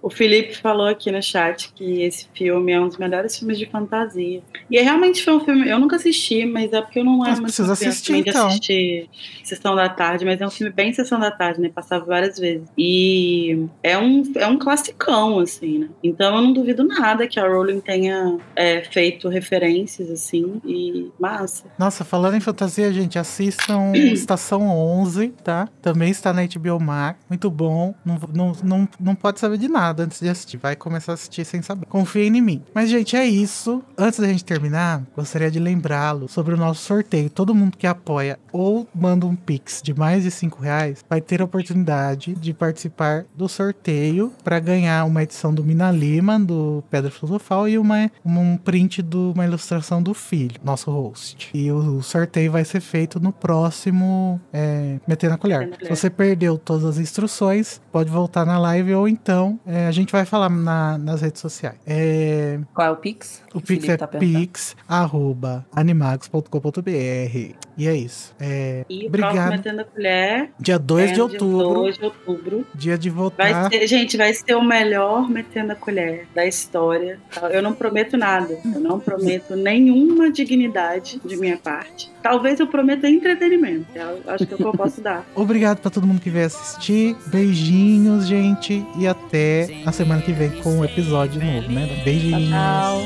O Felipe falou aqui no chat que esse filme é um dos melhores filmes de fantasia. E é, realmente foi um filme. Eu nunca assisti, mas é porque eu não Mas era muito precisa assistir, então. assistir Sessão da Tarde, mas é um filme bem Sessão da Tarde, né? Passava várias vezes. E é um, é um classicão, assim, né? Então eu não duvido nada que a Rowling tenha é, feito referências, assim, e massa. Nossa, falando em fantasia, gente, assistam Estação 11, tá? Também está na HBO Max. Muito bom. Não, não, não, não pode saber de nada antes de assistir. Vai começar a assistir sem saber. Confiem em mim. Mas, gente, é isso. Antes da gente terminar, gostaria de lembrá-lo sobre o nosso sorteio. Todo mundo que apoia ou manda um Pix de mais de 5 reais vai ter a oportunidade de participar do sorteio para ganhar uma edição do Mina Lima, do Pedra Filosofal, e uma, um print de uma ilustração do filho, nosso host. E o sorteio vai ser feito no próximo é, Metendo a Colher. Se você perdeu todas as instruções, pode voltar na live ou então é, a gente vai falar na- nas redes sociais. É, Qual é o Pix? o O Pix é tá pix, arroba, animagos.com.br. E é isso. É, E o próximo obrigado. Metendo a Colher Dia 2 é de outubro, 2 de outubro. dia de Vai votar. ser, gente, vai ser o melhor metendo a colher da história. Eu não prometo nada. Eu não prometo nenhuma dignidade de minha parte. Talvez eu prometa entretenimento. Eu acho que é o que eu posso dar. Obrigado pra todo mundo que veio assistir. Beijinhos, gente. E até a semana que vem com um episódio novo, né? Beijinhos. Tchau.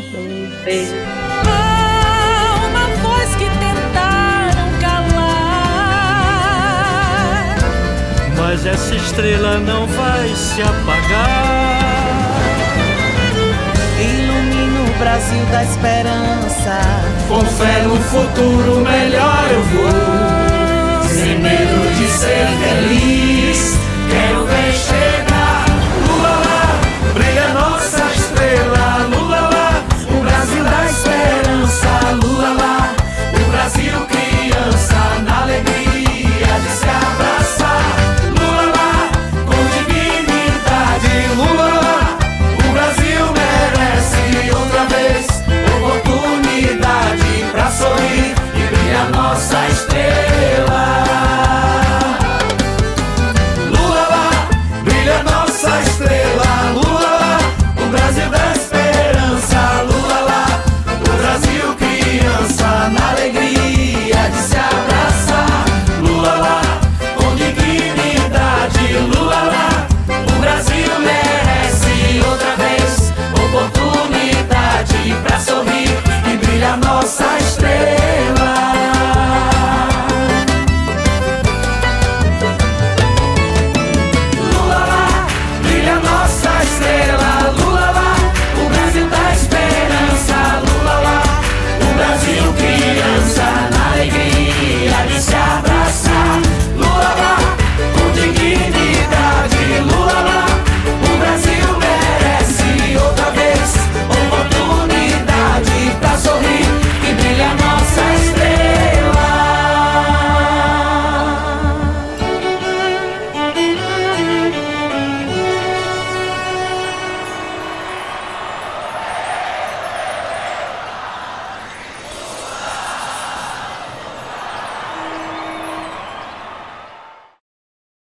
Beijo. Há mas essa estrela não vai se apagar. Ilumina o Brasil da esperança. Com fé no futuro melhor eu vou. Sem medo de ser feliz, quero ver chegar. Lula lá, brilha nossa estrela. Lula lá, o Brasil da esperança. Lula lá, o Brasil que